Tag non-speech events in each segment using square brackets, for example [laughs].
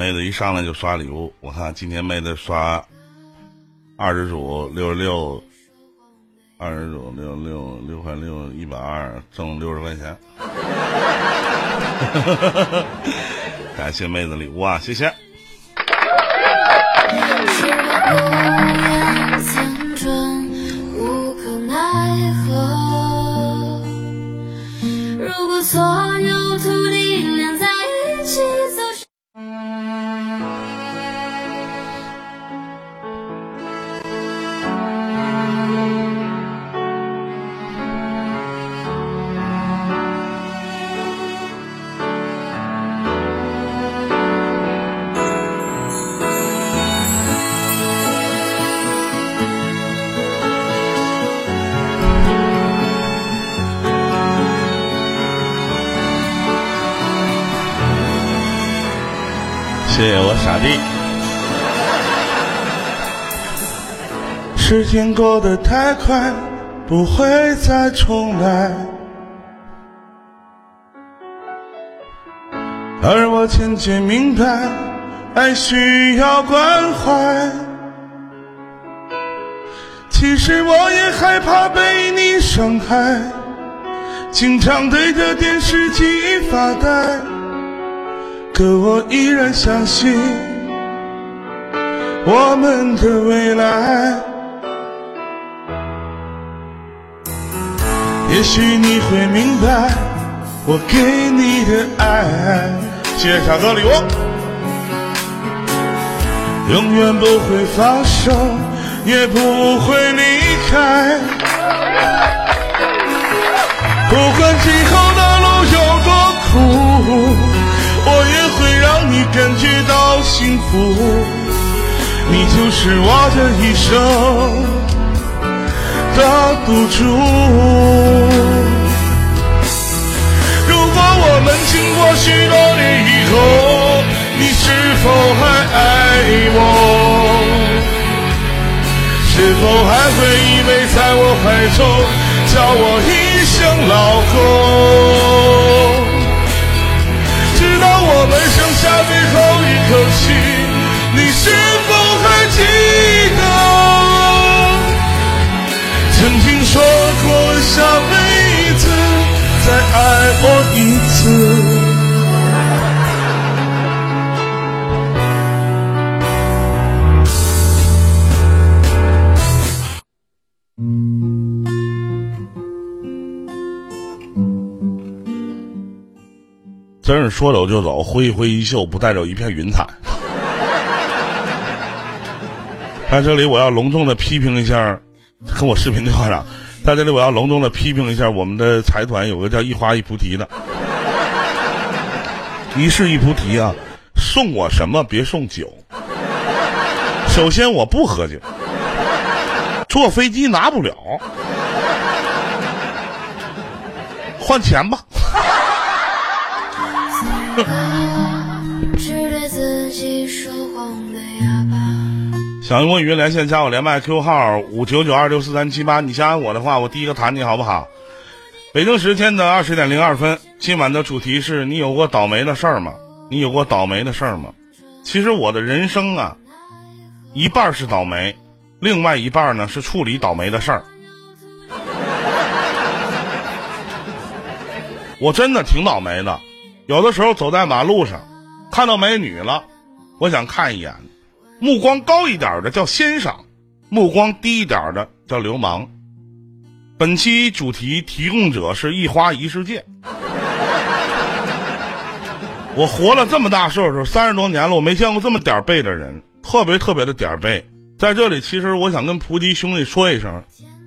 妹子一上来就刷礼物，我看今天妹子刷二十组六十六，二十组六六六块六一百二，挣六十块钱。[laughs] 感谢妹子礼物啊，谢谢。如果所有谢谢我傻弟。时间过得太快，不会再重来。而我渐渐明白，爱需要关怀。其实我也害怕被你伤害，经常对着电视机发呆。可我依然相信我们的未来。也许你会明白我给你的爱。谢谢小哥礼物，永远不会放手，也不会离开。不管今后的路有多苦。我也会让你感觉到幸福，你就是我这一生的赌注。如果我们经过许多年以后，你是否还爱我？是否还会依偎在我怀中，叫我一声老公？我们剩下最后一口气，你是否还记得？曾经说过真是说走就走，挥一挥衣袖，不带走一片云彩。在这里，我要隆重的批评一下，跟我视频对话长，在这里我要隆重的批评一下我们的财团，有个叫一花一菩提的，一世一菩提啊，送我什么别送酒。首先我不喝酒，坐飞机拿不了，换钱吧。想用语音连线加我连麦 Q 号五九九二六四三七八，你加我的话，我第一个弹你好不好？北京时间的二十点零二分，今晚的主题是你有过倒霉的事儿吗？你有过倒霉的事儿吗？其实我的人生啊，一半是倒霉，另外一半呢是处理倒霉的事儿。我真的挺倒霉的。有的时候走在马路上，看到美女了，我想看一眼，目光高一点的叫欣赏，目光低一点的叫流氓。本期主题提供者是一花一世界。我活了这么大岁数，三十多年了，我没见过这么点儿背的人，特别特别的点儿背。在这里，其实我想跟菩提兄弟说一声，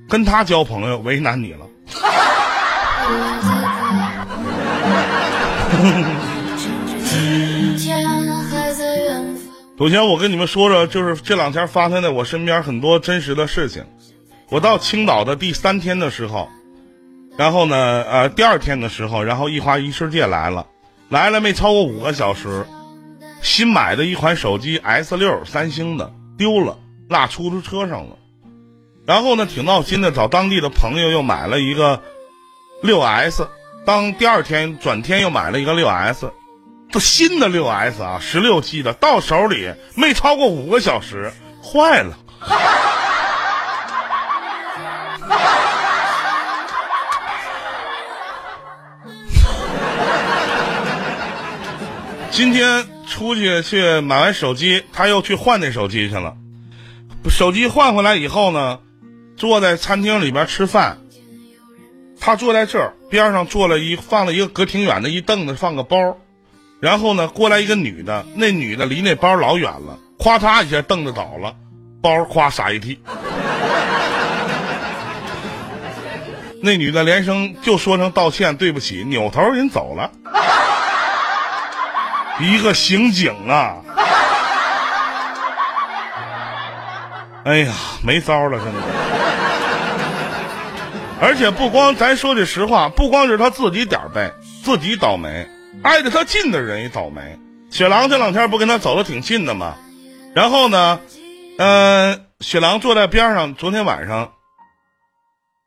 跟他交朋友为难你了。[laughs] [laughs] 首先，我跟你们说说，就是这两天发生在我身边很多真实的事情。我到青岛的第三天的时候，然后呢，呃，第二天的时候，然后一花一世界来了，来了没超过五个小时，新买的一款手机 S 六，三星的丢了，落出租车上了。然后呢，挺闹心的，找当地的朋友又买了一个六 S。当第二天转天又买了一个六 S，这新的六 S 啊，十六 G 的，到手里没超过五个小时，坏了。[laughs] 今天出去去买完手机，他又去换那手机去了。手机换回来以后呢，坐在餐厅里边吃饭。他坐在这儿边上坐了一放了一个隔挺远的一凳子，放个包。然后呢，过来一个女的，那女的离那包老远了，咵嚓一下凳子倒了，包咵撒一地。那女的连声就说声道歉，对不起，扭头人走了。一个刑警啊！哎呀，没招了，真的。而且不光咱说句实话，不光是他自己点儿背，自己倒霉，挨着他近的人也倒霉。雪狼这两天不跟他走的挺近的吗？然后呢，嗯、雪狼坐在边上，昨天晚上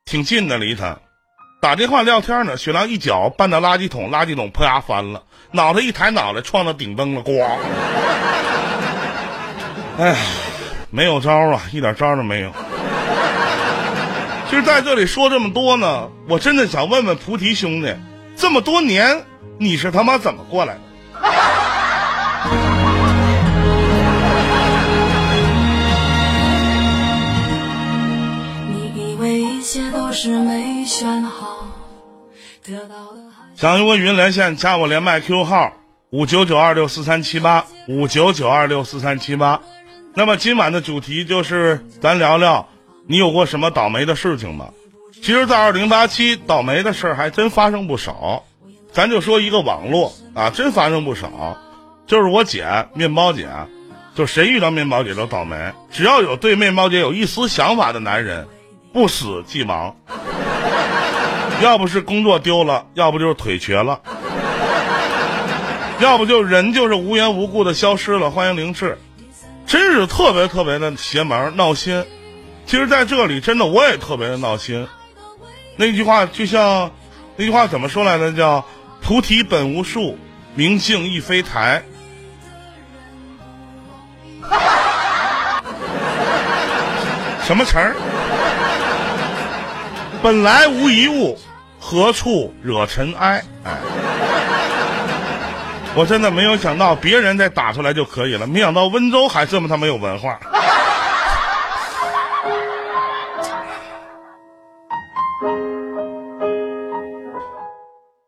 挺近的离他，打电话聊天呢。雪狼一脚绊到垃圾桶，垃圾桶啪翻了，脑袋一抬脑袋撞到顶灯了，咣！哎，没有招啊，一点招都没有。其实在这里说这么多呢，我真的想问问菩提兄弟，这么多年你是他妈怎么过来的？[laughs] 你以为一切都是没选好，得到的还想用云连线，加我连麦 Q 号五九九二六四三七八五九九二六四三七八。那么今晚的主题就是咱聊聊你有过什么倒霉的事情吗？其实，在二零八七倒霉的事儿还真发生不少。咱就说一个网络啊，真发生不少。就是我姐面包姐，就谁遇到面包姐都倒霉。只要有对面包姐有一丝想法的男人，不死即亡。要不是工作丢了，要不就是腿瘸了，要不就人就是无缘无故的消失了。欢迎凌志，真是特别特别的邪门闹心。其实，在这里真的我也特别的闹心。那句话就像那句话怎么说来着？叫“菩提本无树，明镜亦非台”。[laughs] 什么词儿？本来无一物，何处惹尘埃？哎，我真的没有想到别人再打出来就可以了，没想到温州还这么他妈有文化。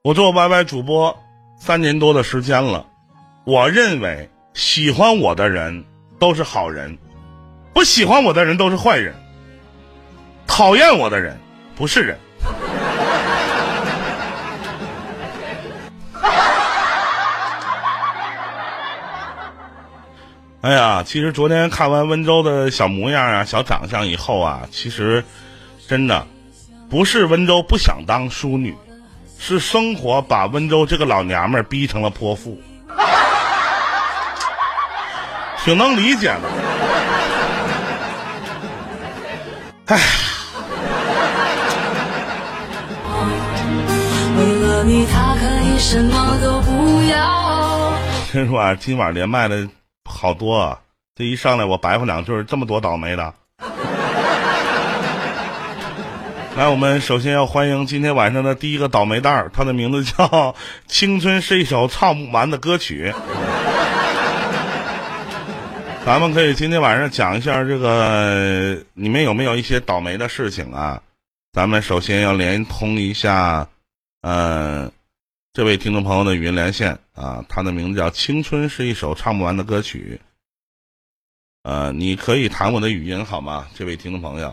我做 YY 主播三年多的时间了，我认为喜欢我的人都是好人，不喜欢我的人都是坏人，讨厌我的人不是人。[laughs] 哎呀，其实昨天看完温州的小模样啊、小长相以后啊，其实真的不是温州不想当淑女，是生活把温州这个老娘们儿逼成了泼妇，[laughs] 挺能理解的。哎，为了你，他可以什么都不要。听说啊，今晚连麦的好多啊，这一上来我白话两句儿，这么多倒霉的。来，我们首先要欢迎今天晚上的第一个倒霉蛋儿，他的名字叫 [laughs]《青春是一首唱不完的歌曲》。[laughs] 咱们可以今天晚上讲一下这个，你们有没有一些倒霉的事情啊？咱们首先要连通一下，嗯、这位听众朋友的语音连线啊，他的名字叫《青春是一首唱不完的歌曲》。呃，你可以弹我的语音好吗？这位听众朋友。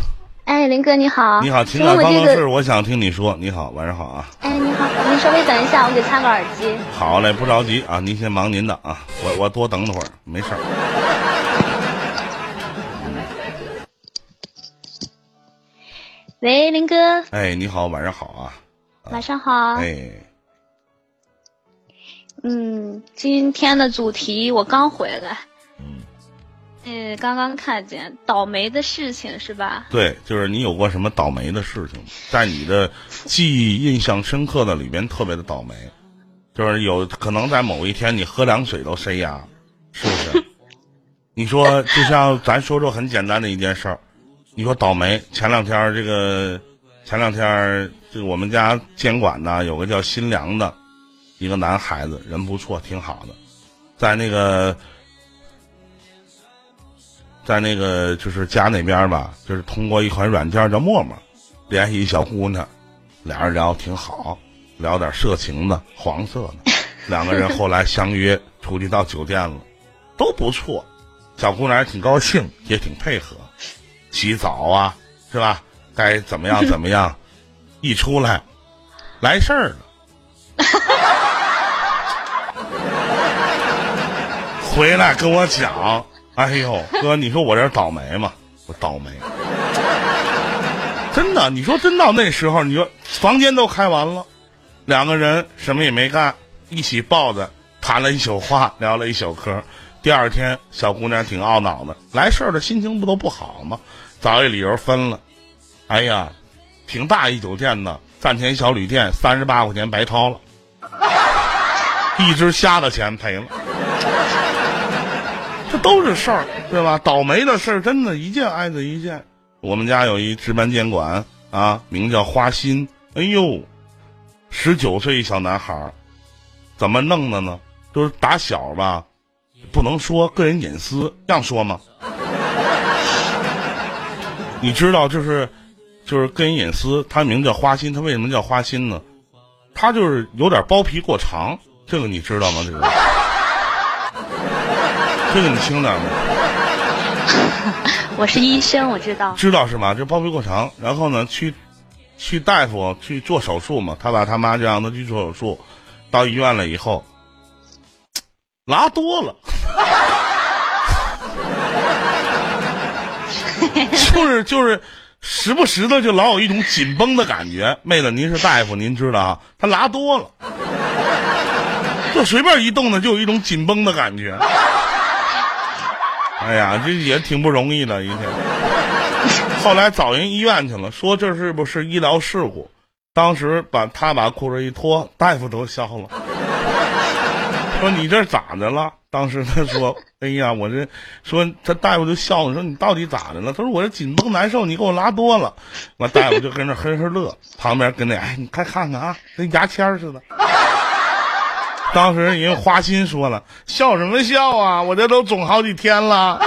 哎，林哥你好！你好，情感办公室，我想听你说。你好，晚上好啊！哎，你好，您稍微等一下，我给插个耳机。好嘞，不着急啊，您先忙您的啊，我我多等会儿，没事儿。[laughs] 喂，林哥。哎，你好，晚上好啊。晚上好。哎。嗯，今天的主题我刚回来。嗯。嗯，刚刚看见倒霉的事情是吧？对，就是你有过什么倒霉的事情？在你的记忆印象深刻的里边特别的倒霉，就是有可能在某一天你喝凉水都塞牙，是不是？你说，就像咱说说很简单的一件事儿，你说倒霉。前两天这个，前两天这个我们家监管呢有个叫新良的，一个男孩子，人不错，挺好的，在那个，在那个就是家那边吧，就是通过一款软件叫陌陌，联系一小姑娘，俩人聊得挺好，聊点色情的、黄色的，[laughs] 两个人后来相约出去到酒店了，都不错。小姑娘也挺高兴，也挺配合，洗澡啊，是吧？该怎么样怎么样，一出来，来事儿了。[laughs] 回来跟我讲，哎呦哥，你说我这倒霉吗？我倒霉，真的。你说真到那时候，你说房间都开完了，两个人什么也没干，一起抱着谈了一宿话，聊了一宿嗑。第二天，小姑娘挺懊恼的，来事儿的心情不都不好吗？找一理由分了。哎呀，挺大一酒店的赞田小旅店，三十八块钱白掏了，一只虾的钱赔了。这都是事儿，对吧？倒霉的事儿真的一件挨着一件。我们家有一值班监管啊，名叫花心。哎呦，十九岁一小男孩儿，怎么弄的呢？就是打小吧。不能说个人隐私，让说吗？你知道，就是就是个人隐私，他名叫花心，他为什么叫花心呢？他就是有点包皮过长，这个你知道吗？这个，这个你听着吗？[laughs] 我是医生，我知道。知道是吗？这包皮过长，然后呢，去去大夫去做手术嘛，他爸他妈就让他去做手术，到医院了以后。拉多了，[laughs] 就是就是，时不时的就老有一种紧绷的感觉。妹子，您是大夫，您知道啊？他拉多了，就随便一动呢，就有一种紧绷的感觉。哎呀，这也挺不容易的一天。后来找人医院去了，说这是不是医疗事故？当时把他把裤子一脱，大夫都笑了。说你这咋的了？当时他说：“哎呀，我这说他大夫就笑了，说你到底咋的了？”他说：“我这紧绷难受，你给我拉多了。”完大夫就跟那呵呵乐，旁边跟那哎，你快看看啊，跟牙签似的。当时人花心说了：“笑什么笑啊？我这都肿好几天了。”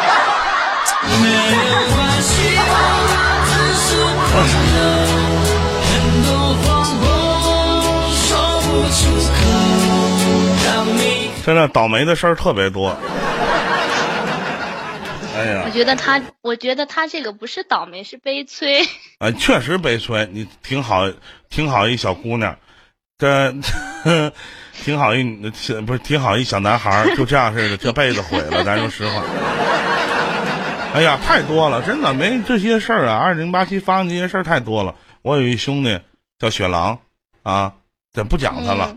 真的倒霉的事儿特别多。哎呀，我觉得他，我觉得他这个不是倒霉，是悲催。[laughs] 啊，确实悲催。你挺好，挺好一小姑娘，这 [laughs] 挺好一不是挺好一小男孩，就这样似的，这辈子毁了。[laughs] 咱说实话。哎呀，太多了，真的没这些事儿啊。二零八七发生这些事儿太多了。我有一兄弟叫雪狼，啊，咱不讲他了。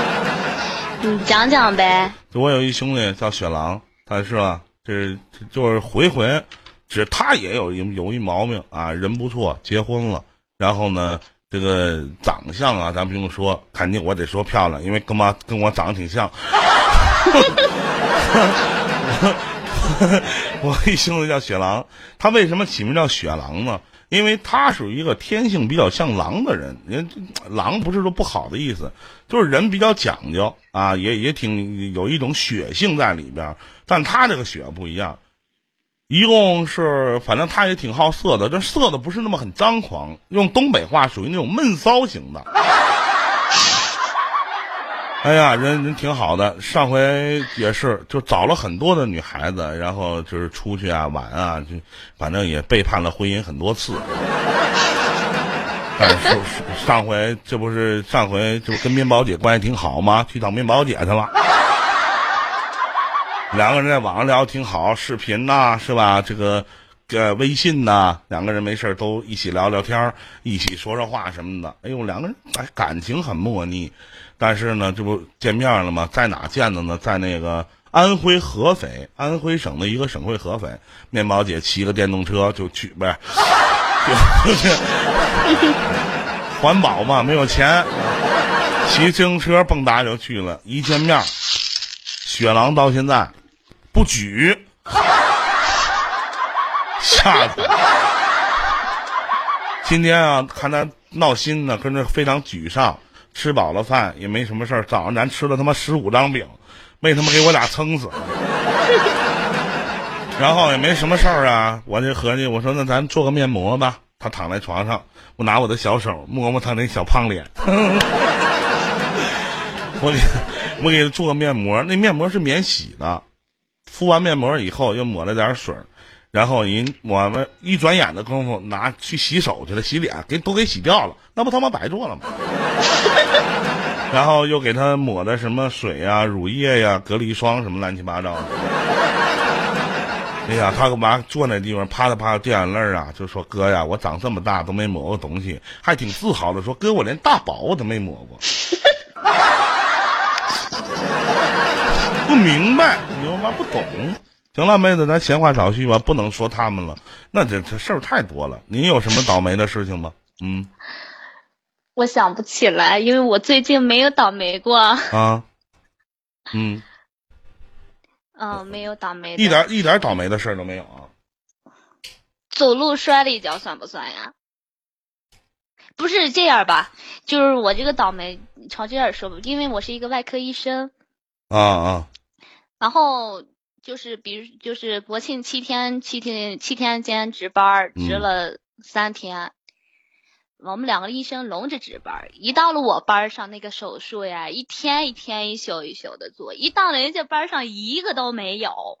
[laughs] 你讲讲呗。我有一兄弟叫雪狼，他是吧？这就是回回，只他也有一有一毛病啊，人不错，结婚了。然后呢，这个长相啊，咱不用说，肯定我得说漂亮，因为跟妈跟我长得挺像。[laughs] 我一兄弟叫雪狼，他为什么起名叫雪狼呢？因为他属于一个天性比较像狼的人，人狼不是说不好的意思，就是人比较讲究啊，也也挺有一种血性在里边。但他这个血不一样，一共是反正他也挺好色的，这色的不是那么很张狂，用东北话属于那种闷骚型的。[laughs] 哎呀，人人挺好的，上回也是就找了很多的女孩子，然后就是出去啊玩啊，就反正也背叛了婚姻很多次。[laughs] 但是上回这不是上回就跟面包姐关系挺好吗？去找面包姐去了，两个人在网上聊挺好，视频呐是吧？这个呃微信呐，两个人没事都一起聊聊天，一起说说话什么的。哎呦，两个人哎感情很默契。但是呢，这不见面了吗？在哪见的呢？在那个安徽合肥，安徽省的一个省会合肥。面包姐骑个电动车就去，不是，就就是环保嘛，没有钱，骑自行车蹦跶就去了。一见面，雪狼到现在不举，[laughs] 吓的。今天啊，看他闹心呢，跟着非常沮丧。吃饱了饭也没什么事儿，早上咱吃了他妈十五张饼，没他妈给我俩撑死。然后也没什么事儿啊，我就合计，我说那咱做个面膜吧。他躺在床上，我拿我的小手摸摸他那小胖脸，[laughs] 我给我给他做个面膜，那面膜是免洗的。敷完面膜以后，又抹了点水，然后人抹完一转眼的功夫，拿去洗手去了，洗脸给都给洗掉了，[laughs] 那不他妈白做了吗？[laughs] 然后又给他抹的什么水呀、乳液呀、隔离霜什么乱七八糟的。[laughs] 哎呀，他干嘛坐那地方啪嗒啪嗒掉眼泪啊？就说哥呀，我长这么大都没抹过东西，还挺自豪的说哥，我连大宝我都没抹过。不明白，你他妈不懂。行了，妹子，咱闲话少叙吧，不能说他们了，那这这事儿太多了。您有什么倒霉的事情吗？嗯我想不起来，因为我最近没有倒霉过。啊，嗯，嗯，没有倒霉。一点一点倒霉的事儿都没有啊。走路摔了一跤算不算呀？不是这样吧？就是我这个倒霉，朝这样说吧，因为我是一个外科医生，啊啊，然后就是比如就是国庆七天七天七天间值班，值嗯了三天。我们两个医生轮着值班，一到了我班上，那个手术呀，一天一天一宿一宿的做，一到人家班上一个都没有，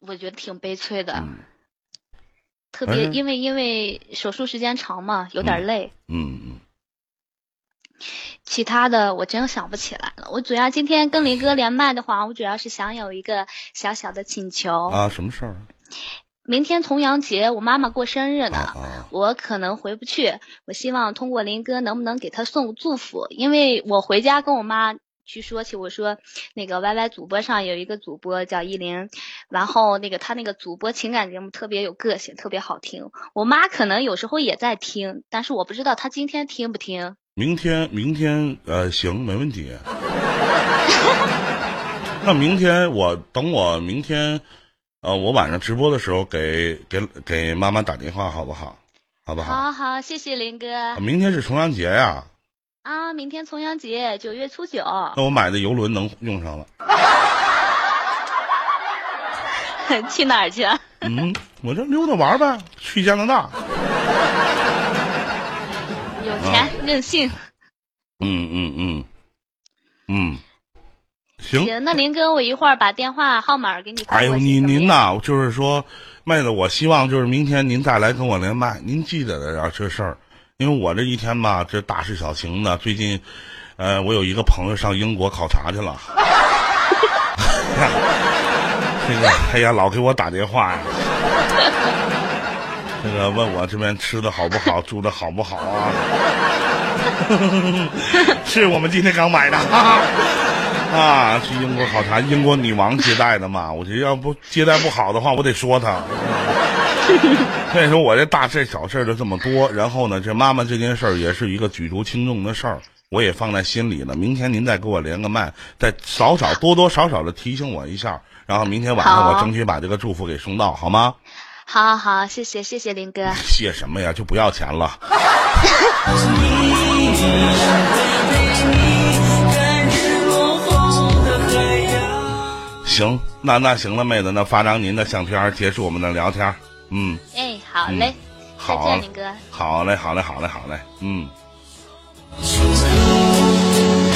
我觉得挺悲催的。嗯特别哎因为因为手术时间长嘛，有点累。嗯嗯，其他的我真想不起来了。我主要今天跟林哥连麦的话，我主要是想有一个小小的请求。啊，什么事儿明天重阳节，我妈妈过生日啊？呢。啊我可能回不去，我希望通过林哥能不能给她送祝福，因为我回家跟我妈去说起，我说那个 YY 主播上有一个主播叫依林，然后那个他那个主播情感节目特别有个性，特别好听。我妈可能有时候也在听，但是我不知道她今天听不听。明天明天呃行，没问题。[laughs] 那明天我等我明天，呃，我晚上直播的时候给给给妈妈打电话好不好？好不好？好好，谢谢林哥啊明天是重阳节呀，啊！明天重阳节，九月初九。那我买的游轮能用上了。[laughs] 去哪儿去啊？嗯，我这溜达玩呗，去加拿大。有钱任性。嗯嗯嗯嗯，行。行，那林哥，我一会儿把电话号码给你发哎呦，您您呐，就是说，妹子，我希望就是明天您再来跟我连麦，您记得点儿这事儿，因为我这一天吧，这大事小情的。最近，呃，我有一个朋友上英国考察去了，[laughs] 这个哎呀，老给我打电话呀，这个问我这边吃的好不好，住的好不好啊？[laughs] 是我们今天刚买的。哈 [laughs] 哈啊，去英国考察，英国女王接待的嘛。我觉得要不接待不好的话，我得说她。[laughs] 所以说我这大事小事儿就这么多，然后呢，这妈妈这件事儿也是一个举足轻重的事儿，我也放在心里了。明天您再给我连个麦，再少少多多少少的提醒我一下，然后明天晚上我争取把这个祝福给送到，好吗？好好好，谢谢谢谢林哥。谢什么呀？就不要钱了。行，那那行了，妹子，那发张您的相片结束我们的聊天。嗯，哎，好嘞，再好见，林哥。好嘞，好嘞，好嘞，好嘞，嗯。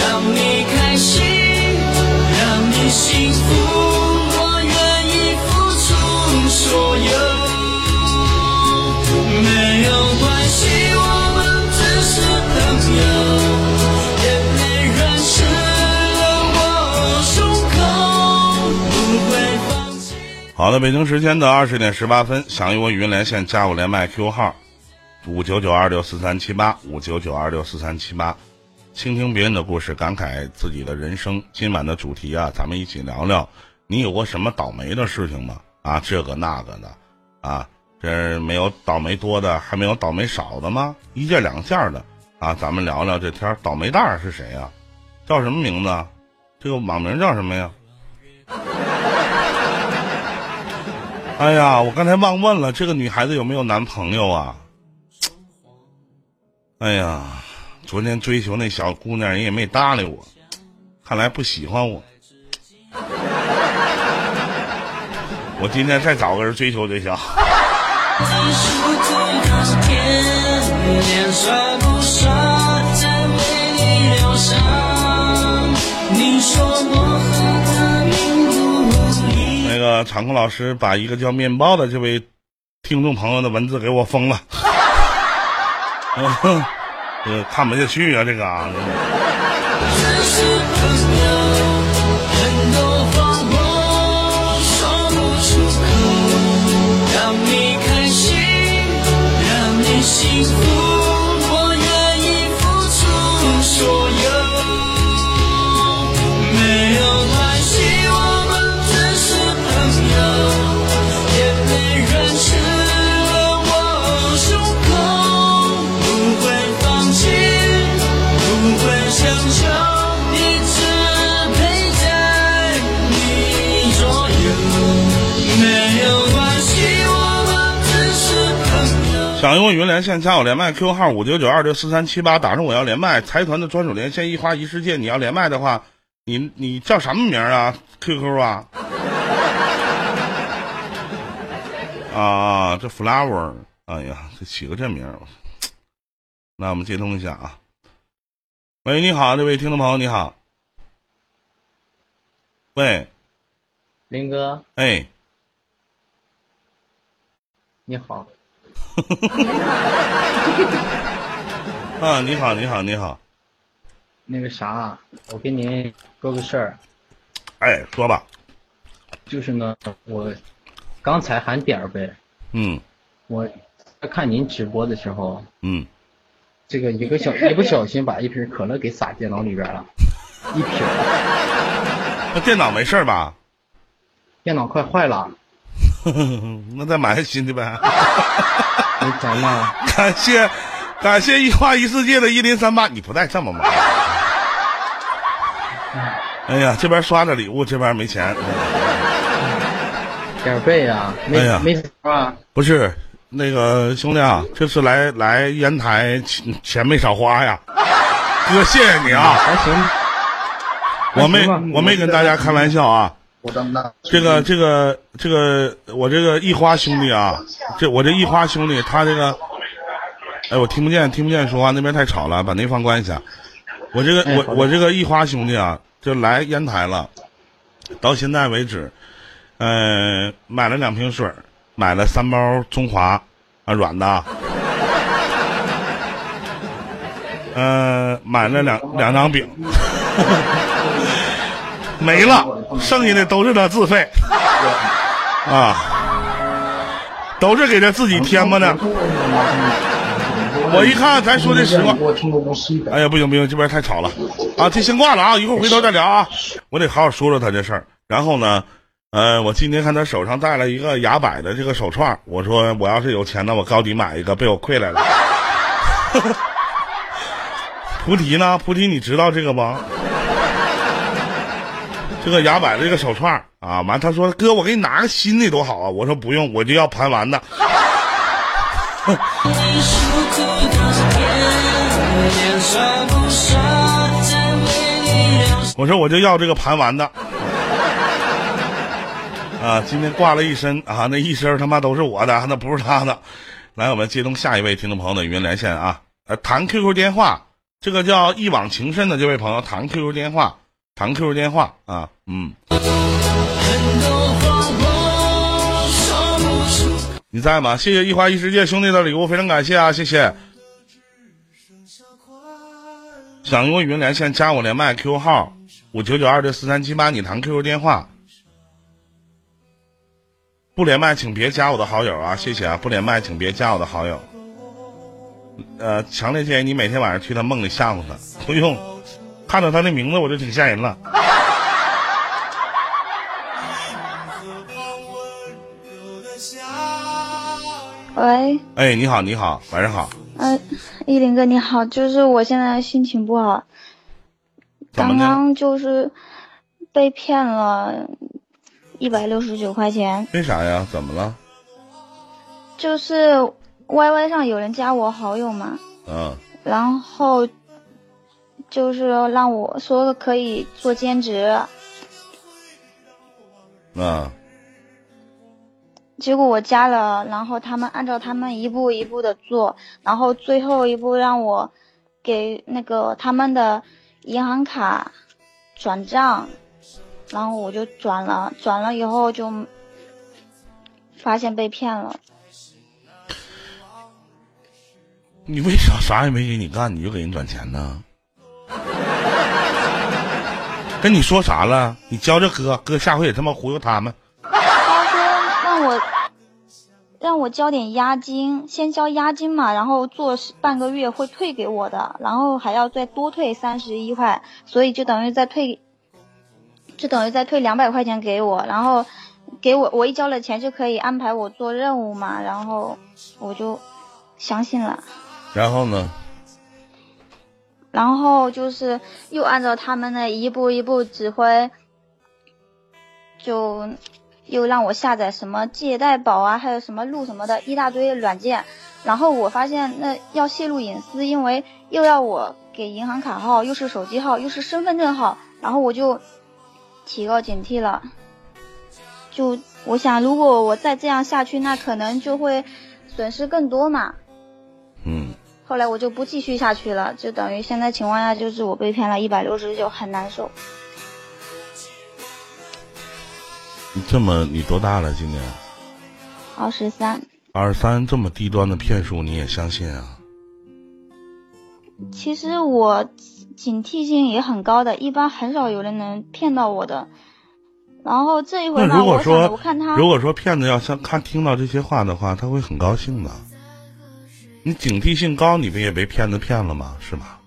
让你开心，让你幸福，我愿意付出所有。好的，北京时间的二十点十八分，想与我语音连线，加我连麦 Q 号五九九二六四三七八五九九二六四三七八，倾听别人的故事，感慨自己的人生。今晚的主题啊，咱们一起聊聊，你有过什么倒霉的事情吗？啊，这个那个的，啊，这没有倒霉多的，还没有倒霉少的吗？一件两件的啊，咱们聊聊这天倒霉蛋是谁呀、叫什么名字？这个网名叫什么呀？[laughs] 哎呀，我刚才忘问了，这个女孩子有没有男朋友啊？哎呀，昨天追求那小姑娘，人也没搭理我，看来不喜欢我。[laughs] 我今天再找个人追求追求。那个场控老师把一个叫面包的这位听众朋友的文字给我封了，嗯，[laughs] 看不下去啊，这个啊，想用语音连线加我连麦 QQ 号五九九二六四三七八，打上我要连麦财团的专属连线一花一世界，你要连麦的话，你你叫什么名啊？QQ 啊？啊啊，这 flower，哎呀，这起个这名儿，那我们接通一下啊。喂，你好，这位听众朋友，你好。喂，林哥，哎，你好，[laughs] 啊，你好，你好，你好，那个啥，我跟您说个事儿，哎，说吧，就是呢，我刚才喊点儿呗，嗯。我在看您直播的时候，嗯，这个一个小一不小心把一瓶可乐给洒电脑里边了，一瓶，那电脑没事吧？电脑快坏了，[laughs] 那再买个新的呗。感谢感谢一花一世界的一零三八，你不带这么玩。哎呀，这边刷着礼物，这边没钱。点儿背啊，没、哎呀没不是那个兄弟啊，这次来来烟台钱钱没少花呀，哥谢谢你啊，还行，我没我没跟大家开玩笑啊。我当当，这个这个这个，我这个一花兄弟啊，这我这一花兄弟，他这个，哎，我听不见，听不见说话，那边太吵了，把那方关一下。我这个我我这个一花兄弟啊，就来烟台了，到现在为止，呃，买了两瓶水，买了三包中华啊软的啊，呃，买了两两张饼，[laughs] 没了，剩下的都是他自费啊，都是给他自己添吧的。我一看，咱说的实话，哎呀，不行不行，这边太吵了啊！这先挂了啊，一会儿回头再聊啊。我得好好说说他这事儿。然后呢，呃，我今天看他手上戴了一个牙柏的这个手串，我说我要是有钱呢，我高低买一个，被我亏来了。[laughs] 菩提呢？菩提，你知道这个吗？这个牙摆的这个手串啊，完他说哥，我给你拿个新的多好啊！我说不用，我就要盘完的。[laughs] 我说我就要这个盘完的。啊，今天挂了一身啊，那一身他妈都是我的，那不是他的。来，我们接通下一位听众朋友的语音连线啊，呃，谈 QQ 电话，这个叫一往情深的这位朋友谈 QQ 电话，谈 QQ 电话啊，嗯，你在吗？谢谢一花一世界兄弟的礼物，非常感谢啊，谢谢。想用语音连线加我连麦 Q 号五九九二六四三七八，你谈 QQ 电话。不连麦，请别加我的好友啊！谢谢啊！不连麦，请别加我的好友。呃，强烈建议你每天晚上去他梦里吓唬他，不用，看到他的名字我就挺吓人了。喂，哎，你好，你好，晚上好，呃，依林哥你好，就是我现在心情不好，刚？刚就是被骗了一百六十九块钱，为啥呀？怎么了？就是 Y Y 上有人加我好友嘛，嗯然后就是让我说可以做兼职，嗯结果我加了，然后他们按照他们一步一步的做，然后最后一步让我给那个他们的银行卡转账，然后我就转了，转了以后就发现被骗了。你为啥啥也没给你干，你就给人转钱呢？[laughs] 跟你说啥了？你教教哥，哥下回也他妈忽悠他们。他说让我让我交点押金，先交押金嘛，然后做半个月会退给我的，然后还要再多退三十一块，所以就等于再退，就等于再退两百块钱给我，然后给我我一交了钱就可以安排我做任务嘛，然后我就相信了。然后呢？然后就是又按照他们的一步一步指挥，就又让我下载什么借贷宝啊，还有什么录什么的一大堆软件。然后我发现那要泄露隐私，因为又要我给银行卡号，又是手机号，又是身份证号，然后我就提高警惕了。就我想，如果我再这样下去，那可能就会损失更多嘛。嗯，后来我就不继续下去了，就等于现在情况下就是我被骗了一百六十九，很难受。你这么你多大了？今年二十三，二十三，这么低端的骗术你也相信啊？其实我警惕性也很高的，一般很少有人能骗到我的。然后这一回那如果说着我看他，如果说骗子要像看听到这些话的话，他会很高兴的。你警惕性高，你不也被骗子骗了吗？是吗？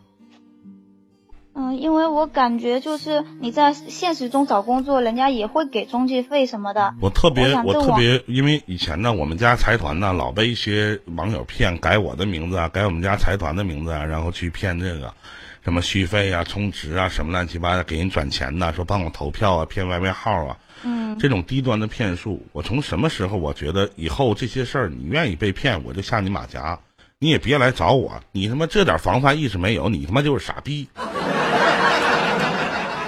嗯，因为我感觉就是你在现实中找工作，人家也会给中介费什么的。我特别我特别，因为以前呢，我们家财团呢老被一些网友骗，改我的名字啊，改我们家财团的名字啊，然后去骗这个什么续费啊、充值啊，什么乱七八糟，给人转钱呐，说帮我投票啊，骗 YY 号啊，嗯，这种低端的骗术，我从什么时候我觉得以后这些事儿，你愿意被骗，我就下你马甲，你也别来找我，你他妈这点防范意识没有，你他妈就是傻逼。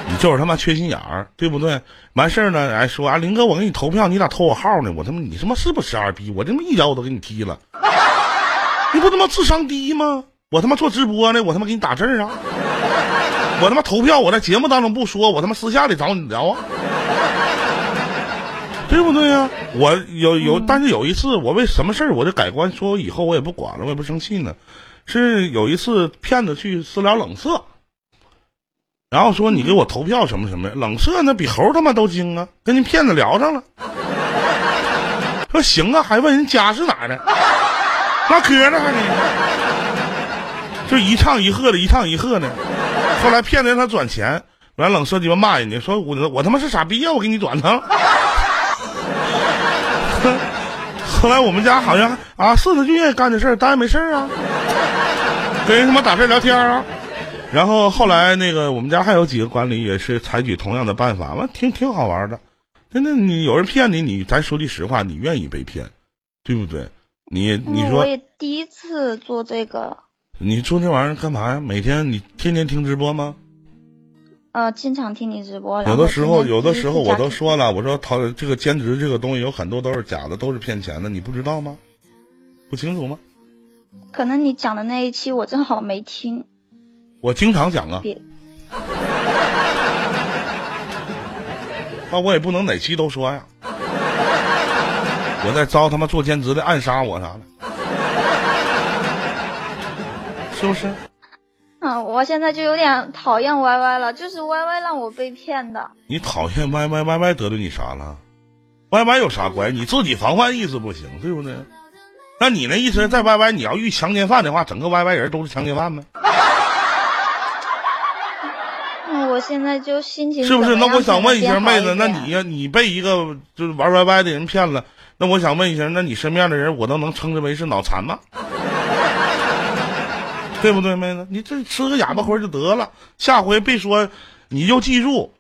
你就是他妈缺心眼儿，对不对？完事儿呢，哎说啊，林哥，我给你投票，你咋偷我号呢？我他妈你他妈是不是二逼？我他妈一脚我都给你踢了，你不他妈智商低吗？我他妈做直播呢，我他妈给你打字啊！我他妈投票，我在节目当中不说，我他妈私下里找你聊啊，对不对呀、我有有，但是有一次我为什么事儿我就改观，说以后我也不管了，我也不生气呢。是有一次骗子去私聊冷色，然后说你给我投票什么什么，冷色那比猴他妈都精啊，跟人骗子聊上了。说行啊，还问人家是哪儿的，唠嗑呢还得，就一唱一和的，一唱一和的。后来骗子让他转钱，完冷色鸡巴骂人家，说我我他妈是傻逼啊、我给你转的。后来我们家好像啊，是他就愿意干这事儿，当然没事儿啊，跟人他妈打字聊天啊。然后后来那个我们家还有几个管理也是采取同样的办法，完挺挺好玩的。真的，你有人骗你，你咱说句实话，你愿意被骗，对不对？你你说我也第一次做这个，你做这玩意儿干嘛呀？每天你天天听直播吗？呃，经常听你直播，有的时候，有的时候我都说了，我说淘这个兼职这个东西有很多都是假的，都是骗钱的，你不知道吗？不清楚吗？可能你讲的那一期我正好没听，我经常讲啊，[laughs] 那我也不能哪期都说呀。我在招他妈做兼职的暗杀我啥的，[laughs] 是不是？嗯，我现在就有点讨厌 Y Y 了，就是 Y Y 让我被骗的。你讨厌 Y Y Y Y 得罪你啥了？Y Y 有啥关系？你自己防范意识不行，对不对？那你那意思，在 Y Y 你要遇强奸犯的话，整个 Y Y 人都是强奸犯呗？那 [laughs] 我现在就心情是不是？那我想问一下妹子，那你呀，你被一个就是玩 Y Y 的人骗了，那我想问一下，那你身边的人，我都能称之为是脑残吗？对不对，妹子？你这吃个哑巴亏就得了，下回别说，你就记住，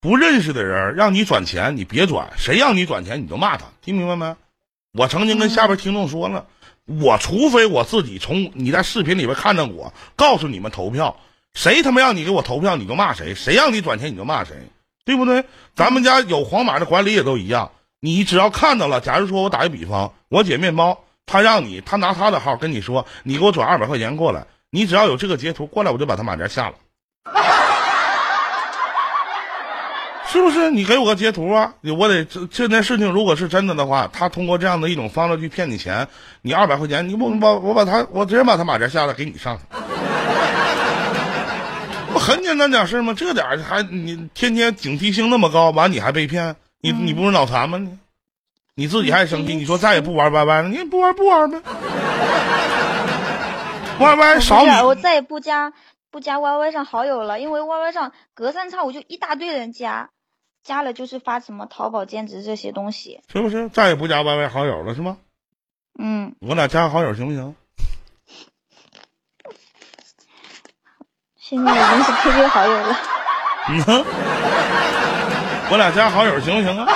不认识的人让你转钱，你别转，谁让你转钱你就骂他，听明白没？我曾经跟下边听众说了，我除非我自己从你在视频里边看着我，告诉你们投票，谁他妈让你给我投票，你就骂谁；谁让你转钱，你就骂谁，对不对？咱们家有黄马的管理也都一样，你只要看到了，假如说我打一比方，我姐面包，她让你，他拿他的号跟你说，你给我转二百块钱过来，你只要有这个截图过来，我就把他马甲下了。[laughs] 是不是？你给我个截图啊！我得这这件事情如果是真的的话，他通过这样的一种方式去骗你钱，你二百块钱，你我把我把他我直接把他马甲下了给你上，[laughs] 不很简单点事儿吗？这点儿还你天天警惕性那么高，完你还被骗，你你不是脑残吗？你你自己还生气，你说再也不玩 YY 了，你不玩不玩呗，YY 不少你我再也不加不加 YY 上好友了，因为 YY 上隔三差五就一大堆人加，加了就是发什么淘宝兼职这些东西。是不是？再也不加 YY 好友了是吗？嗯，我俩加个好友行不行？现在已经是 QQ 好友了。嗯哼，我俩加好友行不行啊？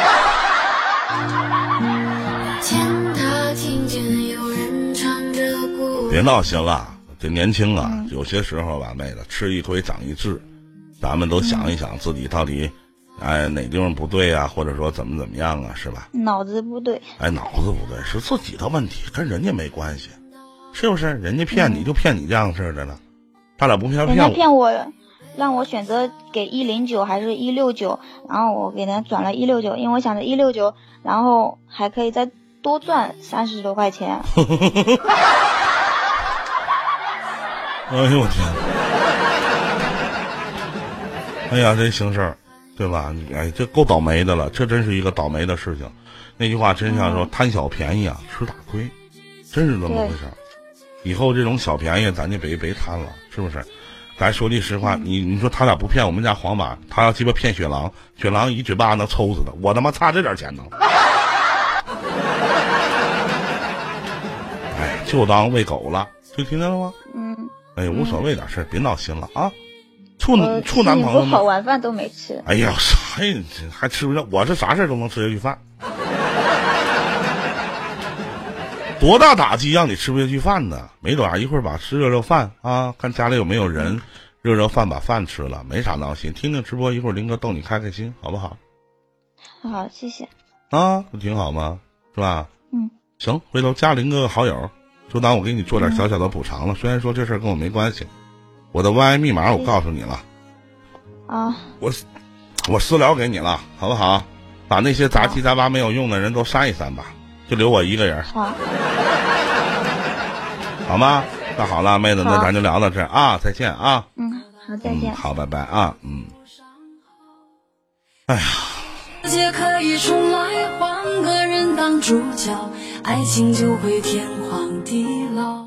别闹心了，这年轻啊，有些时候吧，妹子吃一亏长一智，咱们都想一想自己到底，哎哪地方不对啊，或者说怎么怎么样啊，是吧？脑子不对，哎，脑子不对是自己的问题，跟人家没关系，是不是？人家骗你就骗你这样式儿的了，他俩不骗人家骗我，骗我，让我选择给一零九还是一六九，然后我给他转了一六九，因为我想着一六九，然后还可以再多赚三十多块钱。[laughs] 哎呦我天！哎呀，这行事儿，对吧？你哎，这够倒霉的了，这真是一个倒霉的事情。那句话真像说，贪小便宜啊，吃大亏，真是这么回事儿。以后这种小便宜，咱就别别贪了，是不是？咱说句实话，你你说他俩不骗我们家黄马，他要鸡巴骗雪狼，雪狼一嘴巴能抽死他，我他妈差这点钱呢。[laughs] 哎，就当喂狗了，就听见了吗？嗯，哎，无所谓点事儿，别闹心了啊！处我处男朋友吗？晚饭都没吃。哎呀，啥呀？这还吃不上？我是啥事儿都能吃下去饭。[laughs] 多大打击让你吃不下去饭呢？没准儿一会儿把吃热热饭啊，看家里有没有人，热热饭把饭吃了，没啥闹心。听听直播，一会儿林哥逗你开开心，好不好？好，谢谢。啊，不挺好吗？是吧？嗯，行，回头加林哥好友，就当我给你做点小小的补偿了。虽然说这事儿跟我没关系，我的 Y 密码我告诉你了，啊，我我私聊给你了，好不好？把那些杂七杂八没有用的人都删一删吧，就留我一个人，好，[laughs] 好吗？那好了，妹子，那咱就聊到这儿啊，再见啊，嗯，好，再嗯，见。好，拜拜啊，嗯。世界可以重来，换个人当主角，爱情就会天荒地老。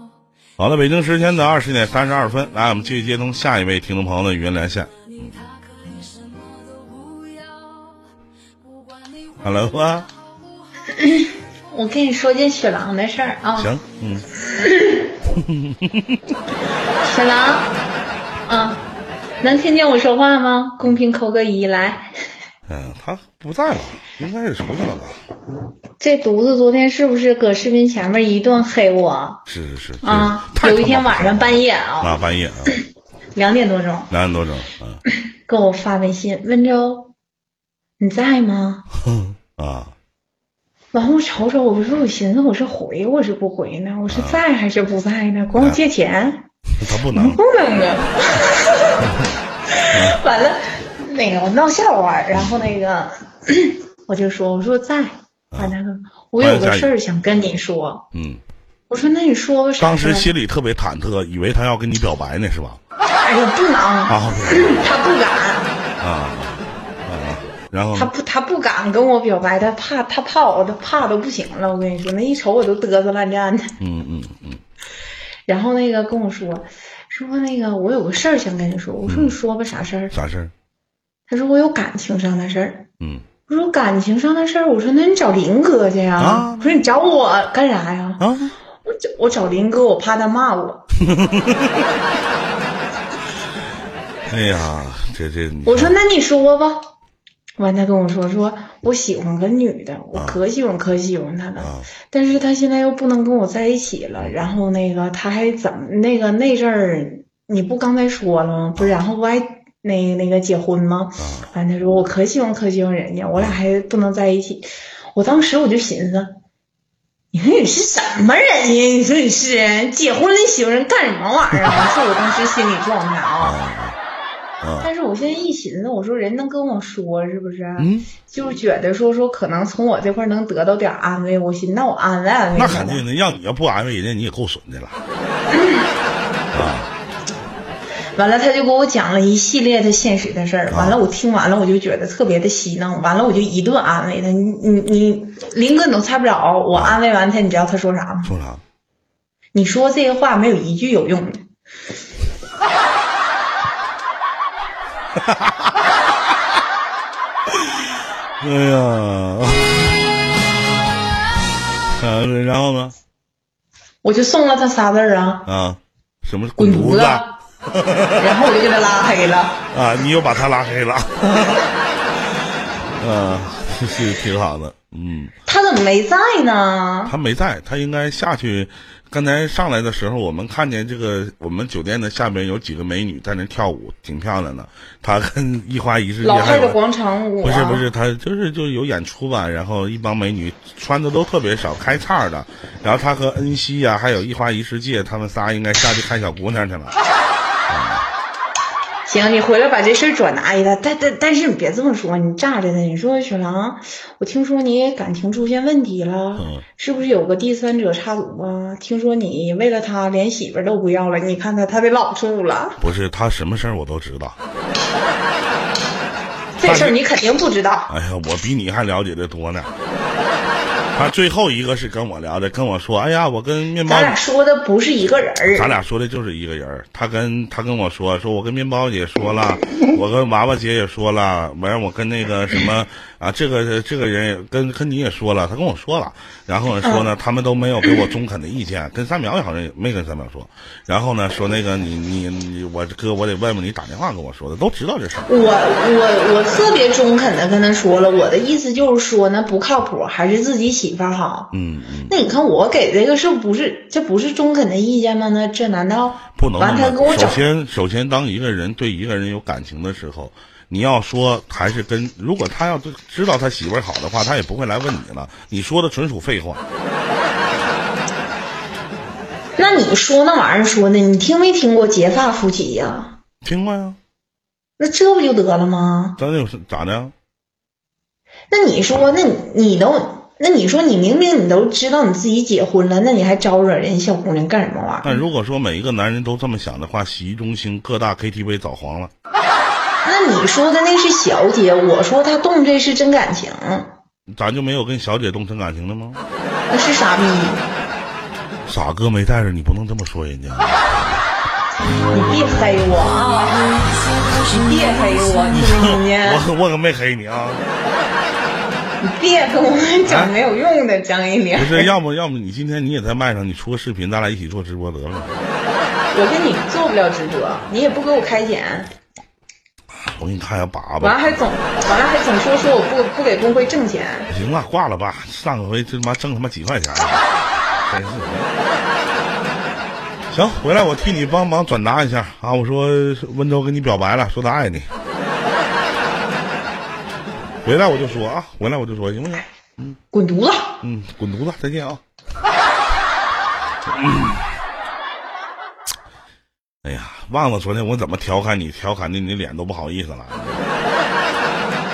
好了，北京时间的二十点三十二分，来，我们继续接通下一位听众朋友的语音连线。Hello 啊，[coughs] 我跟你说件雪狼的事儿啊，行，嗯，[laughs] 雪狼，啊，能听见我说话吗？公屏扣个一来。嗯，他不在了，应该是出去了吧？这犊子昨天是不是搁视频前面一顿黑我是是是，啊？有一天晚上半夜啊，啊，半夜啊，两点多钟两点多钟，嗯 [laughs] 给我发微信，温州，你在吗？[laughs] 啊，完我瞅瞅，我说我寻思我是回我是不回呢？我是在还是不在呢？管我借钱？他不能 [laughs] 不能啊！完了，那个我闹笑话，然后那个 [clears throat] 我就说我说在，完他说我有个事儿想跟你说。嗯，我说那你说吧当时心里特别忐忑，以为他要跟你表白呢，是吧？哎呀不能，啊 [clears throat] 他不敢。啊啊！然后他不他不敢跟我表白，他怕他怕我，他怕都不行了。我跟你说，那一瞅我都嘚瑟烂战的。嗯嗯嗯，[laughs] 然后那个跟我说说那个我有个事儿想跟你说，我说你说吧，啥事儿？啥事儿？他说我有感情上的事儿。嗯我说感情上的事儿，我说那你找林哥去呀。啊我说你找我干啥呀？啊，我找我找林哥，我怕他骂我。[laughs] 哎呀，这这，我说那你说吧。完，他跟我说说我喜欢个女的，我啊可喜欢可喜欢她了。啊，但是他现在又不能跟我在一起了，然后那个他还怎么那个那阵儿你不刚才说了吗？不是，然后我还那那个结婚吗？啊完他说我可喜欢可喜欢人家，我俩还不能在一起。我当时我就寻思，你说你是什么人呀？你说你是结婚了你喜欢人干什么玩意儿啊？是我当时心理状态啊。啊，但是我现在一寻思，我说人能跟我说是不是？嗯，就是觉得说说可能从我这块能得到点安慰，我寻思那我安慰安慰他那肯定的，要你要不安慰人家，你也够损的了。[laughs] 完了，他就给我讲了一系列的现实的事儿。完了，我听完了，我就觉得特别的稀弄。完了，我就一顿安慰他。你你你，林哥你都猜不着。我安慰完他，你知道他说啥吗？说啥？你说这些话没有一句有用的。[laughs] 哎呀，啊，然后呢？我就送了他仨字儿啊，啊，什么滚犊子。[laughs] 然后我就给他拉黑了。啊，你又把他拉黑了。[laughs] 啊，是挺好的，嗯，他怎么没在呢？他没在，他应该下去。刚才上来的时候，我们看见这个我们酒店的下边有几个美女在那跳舞，挺漂亮的。他跟一花一世界老还有太太广场舞、啊。不是不是，他就是就有演出吧，然后一帮美女穿的都特别少，开叉的。然后他和恩熙呀、还有一花一世界，他们仨应该下去看小姑娘去了。[laughs] 行，你回来把这事儿转达一下。但但但是你别这么说，你炸着他。你说雪狼，我听说你感情出现问题了，嗯是不是有个第三者插足啊？听说你为了他连媳妇都不要了，你看他他得老处了。不是他什么事儿我都知道。这事儿你肯定不知道。哎呀，我比你还了解的多呢。他最后一个是跟我聊的，跟我说：“哎呀，我跟面包咱俩说的不是一个人儿。咱俩说的就是一个人儿。他跟他跟我说，说我跟面包姐说了，我跟娃娃姐也说了，完了我跟那个什么啊，这个这个人也跟跟你也说了，他跟我说了，然后呢说呢，他们都没有给我中肯的意见，跟三苗好像也没跟三苗说，然后呢说那个你你你我哥我得问问你打电话跟我说的，都知道这事儿。我我我特别中肯的跟他说了，我的意思就是说呢，不靠谱，还是自己媳妇儿好。嗯嗯，那你看我给这个是不是这不是中肯的意见吗？那这难道不能完他那么。跟我找首先首先，当一个人对一个人有感情的时候。你要说还是跟，如果他要知道他媳妇儿好的话，他也不会来问你了。你说的纯属废话。[laughs] 那你说那玩意儿说的，你听没听过结发夫妻呀、听过呀？那这不就得了吗？咱有是咋的？那你说，那你你都，那你说你明明你都知道你自己结婚了，那你还招惹人小姑娘干什么玩意儿？那如果说每一个男人都这么想的话，洗浴中心、各大 KTV 早黄了。那你说的那是小姐，我说她动这是真感情，咱就没有跟小姐动真感情的吗？那是傻逼。傻哥没带着，你不能这么说人家。[laughs] 你别黑我啊！你别黑我，听没听见？我我可没黑你啊！你别跟我整没有用的张一鸣不。是，要么要么你今天你也在麦上，你出个视频，咱俩一起做直播得了。我跟你做不了直播，你也不给我开钱，我给你看一下粑粑。完了还总完了还总说说我不不给工会挣钱。行了，挂了吧。上个回这他妈挣他妈几块钱，[laughs] 真是。行，回来我替你帮忙转达一下啊！我说温州跟你表白了，说他爱你。回来我就说啊，回来我就说，行不行？嗯滚犊子！嗯，滚犊子，再见啊！[laughs] 哎呀，忘了昨天我怎么调侃你，调侃的你脸都不好意思了。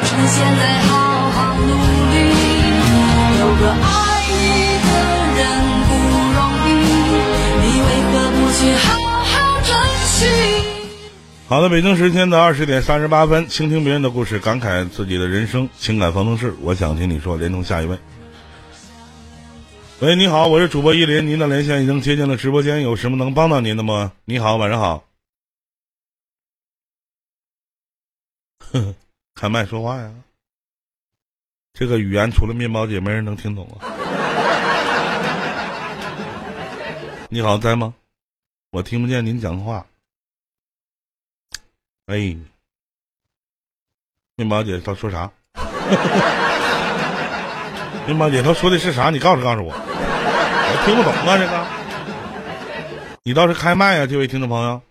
趁现在好好努力，有个爱你的人不容易，你为何不去好好珍惜？好的，北京时间的二十点三十八分，倾听别人的故事，感慨自己的人生，情感方程式。我想听你说，连通下一位。喂，你好，我是主播依林，您的连线已经接进了直播间，有什么能帮到您的吗？你好，晚上好。[laughs] 开麦说话呀。这个语言除了面包姐没人能听懂啊。你好，在吗？我听不见您讲话。哎，面包姐她说啥？[laughs] 面包姐她说的是啥？你告诉告诉我，我听不懂啊这个。你倒是开麦呀、这位听众朋友。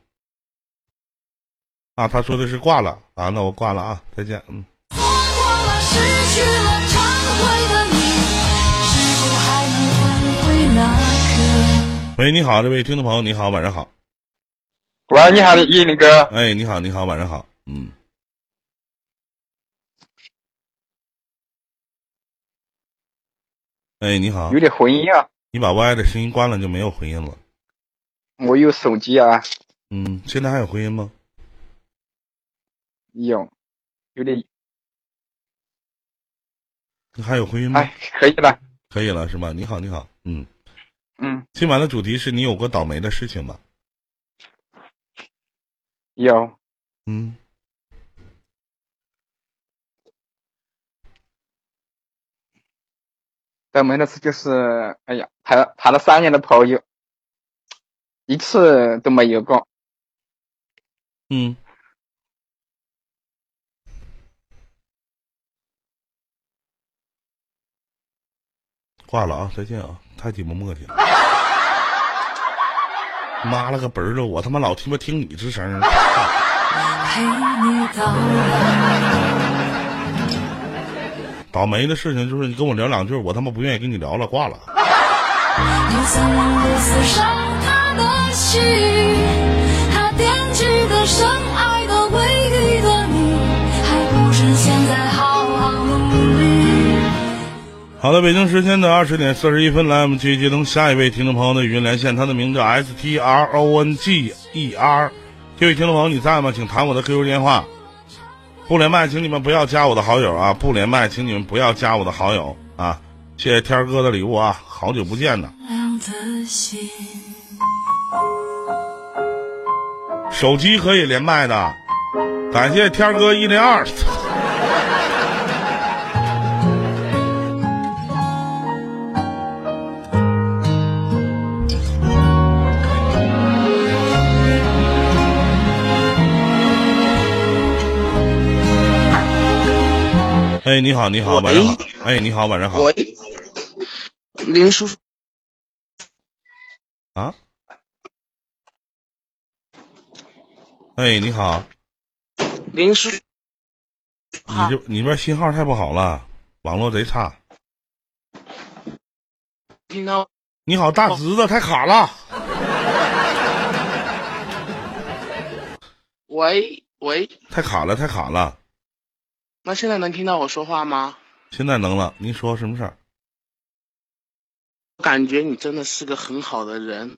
啊，他说的是挂了啊，那我挂了啊，再见，嗯。错过了，失去了，忏悔的你，是否还能换回那颗？喂，你好，这位听众朋友，你好，晚上好。喂，你好，依林哥。哎，你好，你好，晚上好。嗯。哎，你好有，点回音啊，你把 Y 的声音关了就没有回音了。我有手机啊，嗯，现在还有回音吗？有，有点，你还有回音吗？哎，可以了，可以了是吗？你好，你好，嗯，嗯，今晚的主题是你有过倒霉的事情吗？有，嗯，倒霉的事就是，哎呀，谈谈了三年的朋友，一次都没有过，嗯，挂了啊，再见啊，太鸡巴磨叽了。妈了个本儿的，我他妈老鸡巴听你吱声儿。[laughs] 倒霉的事情就是你跟我聊两句，我他妈不愿意跟你聊了，挂了。你怎么不撕伤他的心？好的，北京时间的二十点四十一分，来我们继续接通下一位听众朋友的语音连线，他的名字叫 S T R O N G E R。这位听众朋友你在吗？请弹我的 QQ 电话。不连麦，请你们不要加我的好友啊！不连麦，请你们不要加我的好友啊！谢谢天儿哥的礼物啊，好久不见呢。手机可以连麦的，感谢天儿哥一零二。哎，你好，你好，晚上好。哎，你好，晚上好。喂，林叔叔，啊？哎，你好，林叔，你这你这边信号太不好了，网络贼差。听到你好，大侄子，太卡了。喂喂，太卡了，太卡了。那现在能听到我说话吗？现在能了，您说什么事儿？我感觉你真的是个很好的人。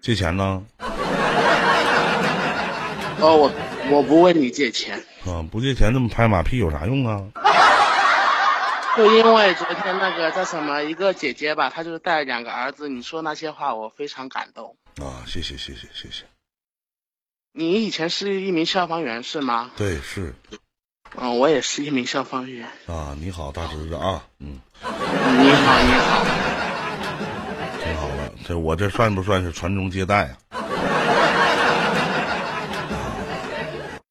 借钱呢？[laughs] 哦，我我不问你借钱，啊，不借钱这么拍马屁有啥用啊？[laughs] 就因为昨天那个叫什么一个姐姐吧，她就是带两个儿子，你说那些话我非常感动。啊，谢谢谢谢谢谢。你以前是一名消防员是吗？对，是嗯，我也是一名消防员。啊，你好，大侄子啊，嗯，你好，你好。挺好的。这我这算不算是传宗接代啊？[laughs]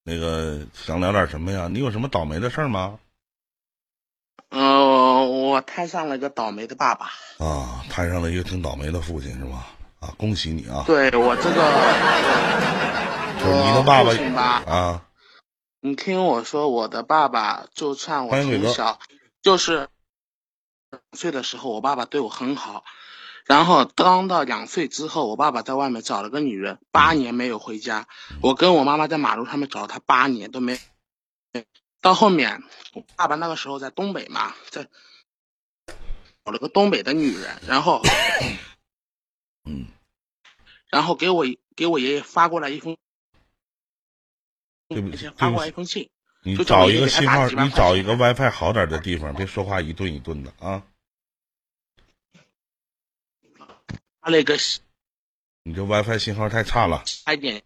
那个想聊点什么呀？你有什么倒霉的事儿吗？呃，我摊上了个倒霉的爸爸。啊，摊上了一个挺倒霉的父亲是吧？啊，恭喜你啊！对我这个，就是你的爸爸啊，你听我说，我的爸爸就算我从小就是两岁的时候，我爸爸对我很好，然后刚到两岁之后，我爸爸在外面找了个女人，八年没有回家，我跟我妈妈在马路上面找他八年都没，到后面我爸爸那个时候在东北嘛，在找了个东北的女人，然后嗯。然后给我给我爷爷发过来一封对不起发过来一封信，你找一个信号，你找一个 WiFi 好点的地方，别说话一顿一顿的啊！发了一个你这 WiFi 信号太差了。差一点。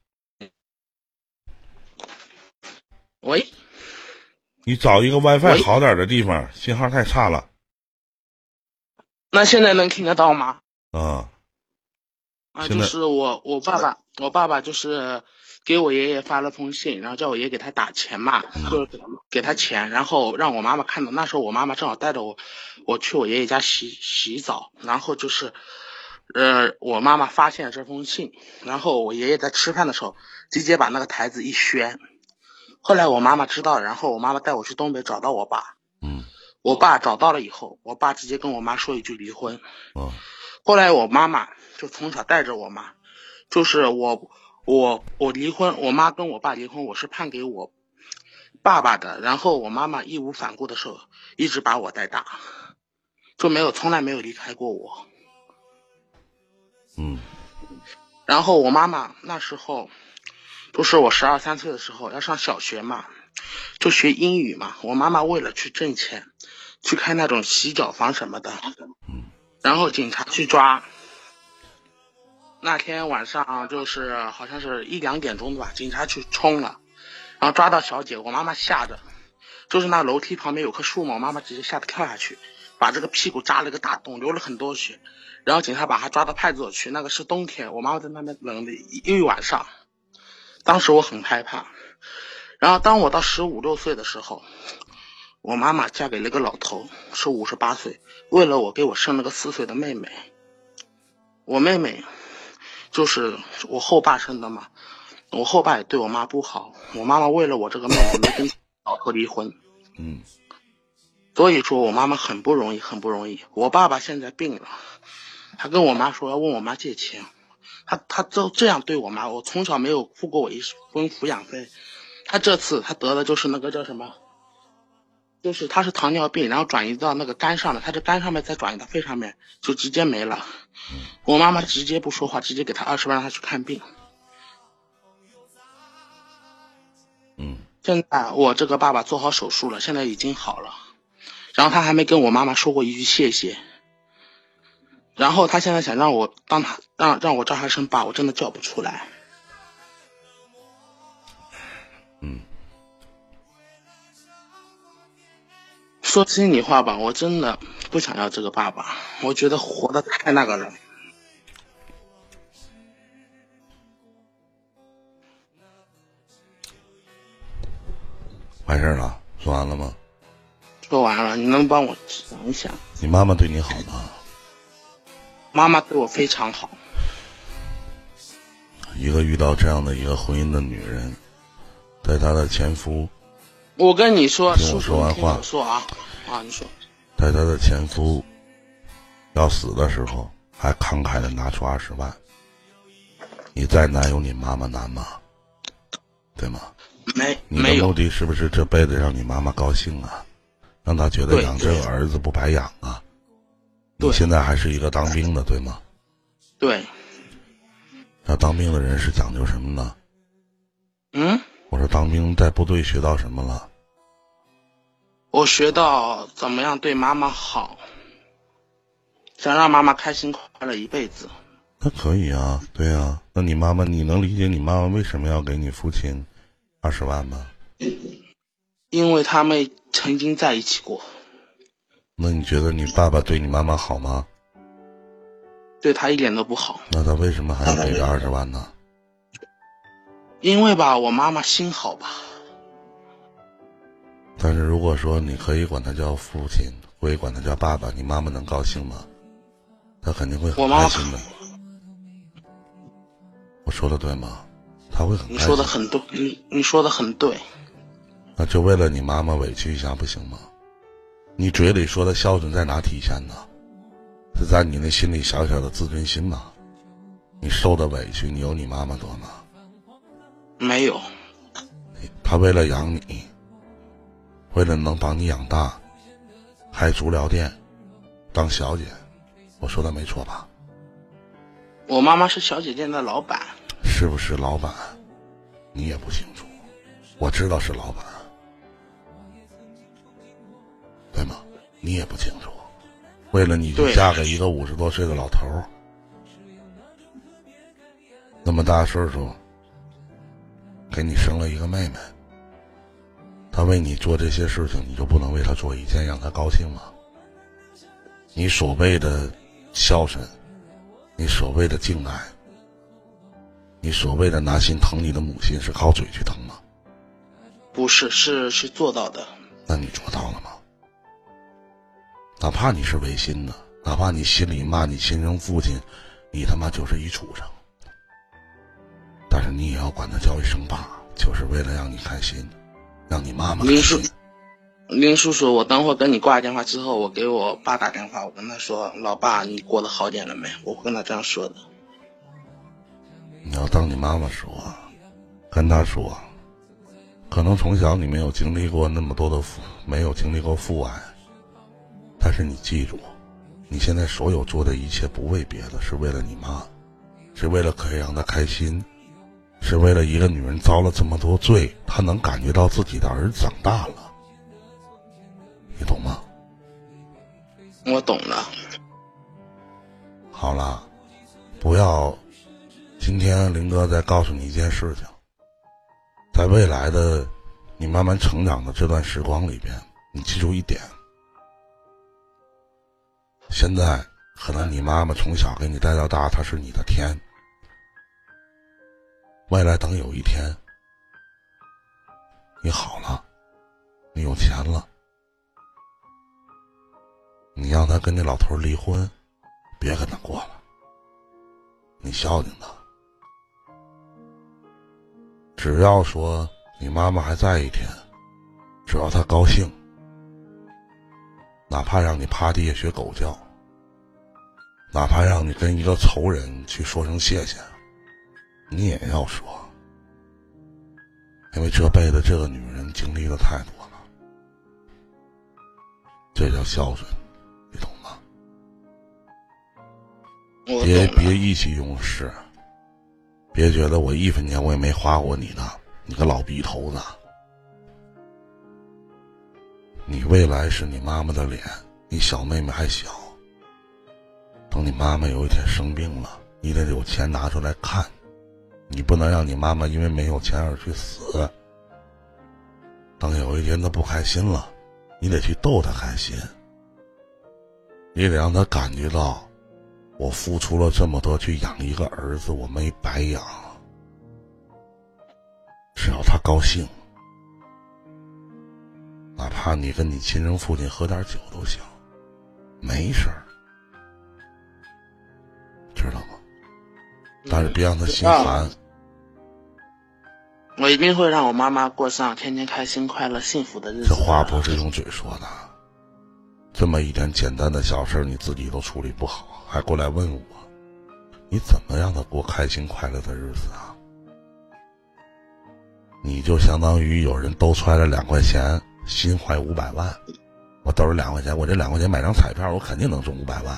喂，你找一个 WiFi 好点的地方，信号太差了那现在能听得到吗？啊！啊，就是我我爸爸，我爸爸就是给我爷爷发了封信，然后叫我爷给他打钱嘛，嗯就是给他钱，然后让我妈妈看到。那时候我妈妈正好带着我，我去我爷爷家洗洗澡，然后就是，呃，我妈妈发现了这封信，然后我爷爷在吃饭的时候直接把那个台子一掀。后来我妈妈知道了，然后我妈妈带我去东北找到我爸，嗯我爸找到了以后，我爸直接跟我妈说一句离婚。哦后来我妈妈就从小带着我嘛，就是我我我离婚，我妈跟我爸离婚，我是判给我爸爸的，然后我妈妈义无反顾的时候一直把我带大，就没有从来没有离开过我。嗯然后我妈妈那时候，就是我十二三岁的时候要上小学嘛，就学英语嘛。我妈妈为了去挣钱，去开那种洗脚房什么的，然后警察去抓。那天晚上就是好像是一两点钟吧，警察去冲了，然后抓到小姐，我妈妈吓着，就是那楼梯旁边有棵树嘛，我妈妈直接吓得跳下去，把这个屁股扎了个大洞，流了很多血。然后警察把她抓到派出所去，那个是冬天，我妈妈在那边冷了一一晚上，当时我很害怕。然后当我到十五六岁的时候，我妈妈嫁给了一个老头，是五十八岁，为了我给我生了个四岁的妹妹。我妹妹就是我后爸生的嘛，我后爸也对我妈不好，我妈妈为了我这个妹妹没跟老头离婚。嗯所以说我妈妈很不容易，很不容易。我爸爸现在病了，他跟我妈说要问我妈借钱，他他都这样对我妈，我从小没有付过我一分抚养费，他这次他得的就是那个叫什么，就是他是糖尿病，然后转移到那个肝上了，他这肝上面再转移到肺上面，就直接没了。我妈妈直接不说话，直接给他二十万让他去看病。嗯现在我这个爸爸做好手术了，现在已经好了，然后他还没跟我妈妈说过一句谢谢。然后他现在想让我当他让让我叫他声爸，我真的叫不出来。说心里话吧，我真的不想要这个爸爸，我觉得活得太那个了。完事儿了，说完了吗？说完了，你能帮我想一想？你妈妈对你好吗？妈妈对我非常好，一个遇到这样的一个婚姻的女人，在她的前夫，我跟你说，听我说完话我说啊啊，你说，在她的前夫要死的时候，还慷慨的拿出二十万。你再难有你妈妈难吗？对吗？没你的目的是不是这辈子让你妈妈高兴啊？让她觉得养这个儿子不白养啊？你现在还是一个当兵的，对吗？对，那当兵的人是讲究什么呢？嗯，我说当兵在部队学到什么了？我学到怎么样对妈妈好，想让妈妈开心快乐一辈子。那可以啊，对啊、那你妈妈，你能理解你妈妈为什么要给你父亲二十万吗？因为他们曾经在一起过，那你觉得你爸爸对你妈妈好吗？对他一点都不好。那他为什么还要给这二十万呢？因为吧，我妈妈心好吧，但是如果说你可以管他叫父亲，可以管他叫爸爸，你妈妈能高兴吗？她肯定会很开心的。我说的对吗？他会很你开心。你说的很对，你你说的很对。那就为了你妈妈委屈一下不行吗？你嘴里说的孝顺在哪体现呢？是在你那心里小小的自尊心吗？你受的委屈，你有你妈妈多吗？没有，他为了养你，为了能把你养大，开足疗店，当小姐，我说的没错吧？我妈妈是小姐店的老板。是不是老板？你也不清楚。我知道是老板，对吗？你也不清楚，为了你就嫁给一个五十多岁的老头儿，那么大岁数，给你生了一个妹妹，他为你做这些事情，你就不能为他做一件让他高兴吗？你所谓的孝顺，你所谓的敬爱，你所谓的拿心疼你的母亲，是靠嘴去疼吗？不是，是去做到的。那你做到了吗？哪怕你是违心的，哪怕你心里骂你亲生父亲，你他妈就是一畜生，但是你也要管他叫一声爸，就是为了让你开心，让你妈妈开林叔心。，林叔叔，我等会儿跟你挂电话之后，我给我爸打电话，我跟他说：“老爸，你过得好点了没？”我会跟他这样说的。你要当你妈妈说，跟他说，可能从小你没有经历过那么多的父，没有经历过父爱，但是你记住，你现在所有做的一切不为别的，是为了你妈，是为了可以让她开心，是为了一个女人遭了这么多罪，他能感觉到自己的儿子长大了，你懂吗？我懂了，好了，不要。今天林哥再告诉你一件事情，在未来的你慢慢成长的这段时光里边，你记住一点：现在可能你妈妈从小给你带到大，她是你的天。未来等有一天你好了，你有钱了，你让他跟那老头离婚，别跟他过了，你孝敬他。只要说你妈妈还在一天，只要她高兴，哪怕让你趴地下学狗叫，哪怕让你跟一个仇人去说声谢谢，你也要说，因为这辈子这个女人经历的太多了，这叫孝顺，你懂吗？我别。别意气用事，别觉得我一分钱我也没花过你的，你个老逼头子！你未来是你妈妈的脸，你小妹妹还小，等你妈妈有一天生病了，你得有钱拿出来看，你不能让你妈妈因为没有钱而去死。等有一天她不开心了，你得去逗她开心，你得让她感觉到。我付出了这么多去养一个儿子，我没白养。只要他高兴，哪怕你跟你亲生父亲喝点酒都行，没事儿，知道吗？但是别让他心寒。我一定会让我妈妈过上天天开心、快乐、幸福的日子。这话不是用嘴说的，这么一点简单的小事儿你自己都处理不好，还过来问我，你怎么让他过开心快乐的日子啊？你就相当于有人兜揣了两块钱，心怀五百万，我兜里两块钱，我这两块钱买张彩票，我肯定能中五百万。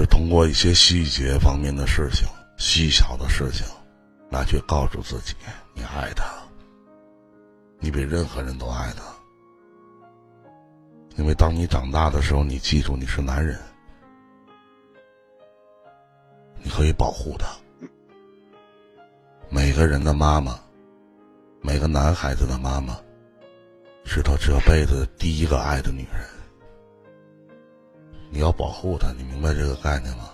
是通过一些细节方面的事情、细小的事情，来去告诉自己你爱他，你比任何人都爱他。因为当你长大的时候，你记住你是男人，你可以保护他。每个人的妈妈，每个男孩子的妈妈，是他这辈子第一个爱的女人。你要保护他，你明白这个概念吗？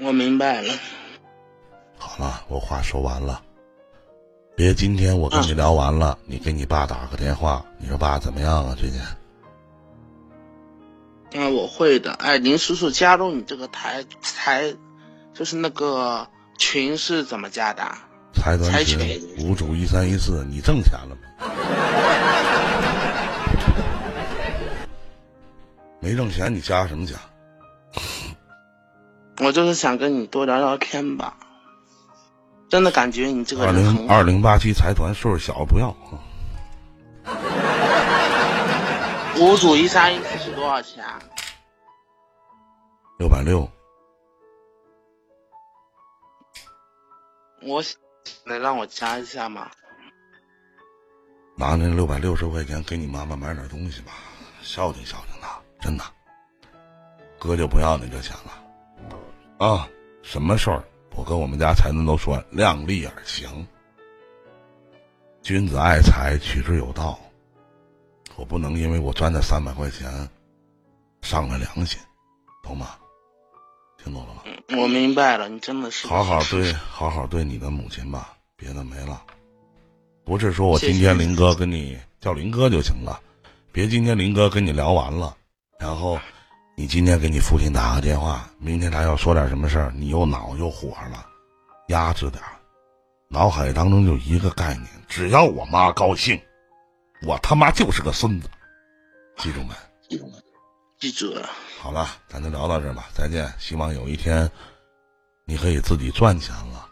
我明白了。好了，我话说完了。别今天我跟你聊完了，你给你爸打个电话，你说爸怎么样啊？最近啊，我会的。哎，林叔叔加入你这个台台，就是那个群是怎么加的啊？财团群五主一三一四，你挣钱了吗？没挣钱，你加什么加？[laughs] 我就是想跟你多聊聊天吧。真的感觉你这个二。零二零八七财团岁数小不要。五组一三一四是多少钱啊？六百六，我能让我加一下吗？拿那六百六十块钱给你妈妈买点东西吧，孝敬孝敬她，真的。哥就不要你这钱了，啊，什么事儿我跟我们家才能都说量力而行，君子爱财，取之有道。我不能因为我赚那三百块钱，伤了良心，懂吗？听懂了吗？我明白了，你真的是好好对，好好对你的母亲吧，别的没了。不是说我今天林哥跟你叫林哥就行了，别今天林哥跟你聊完了，然后你今天给你父亲打个电话，明天他要说点什么事儿，你又恼又火了，压制点儿，脑海当中就一个概念：只要我妈高兴，我他妈就是个孙子，记住没？记住了。好了，咱就聊到这儿吧，再见。希望有一天你可以自己赚钱了，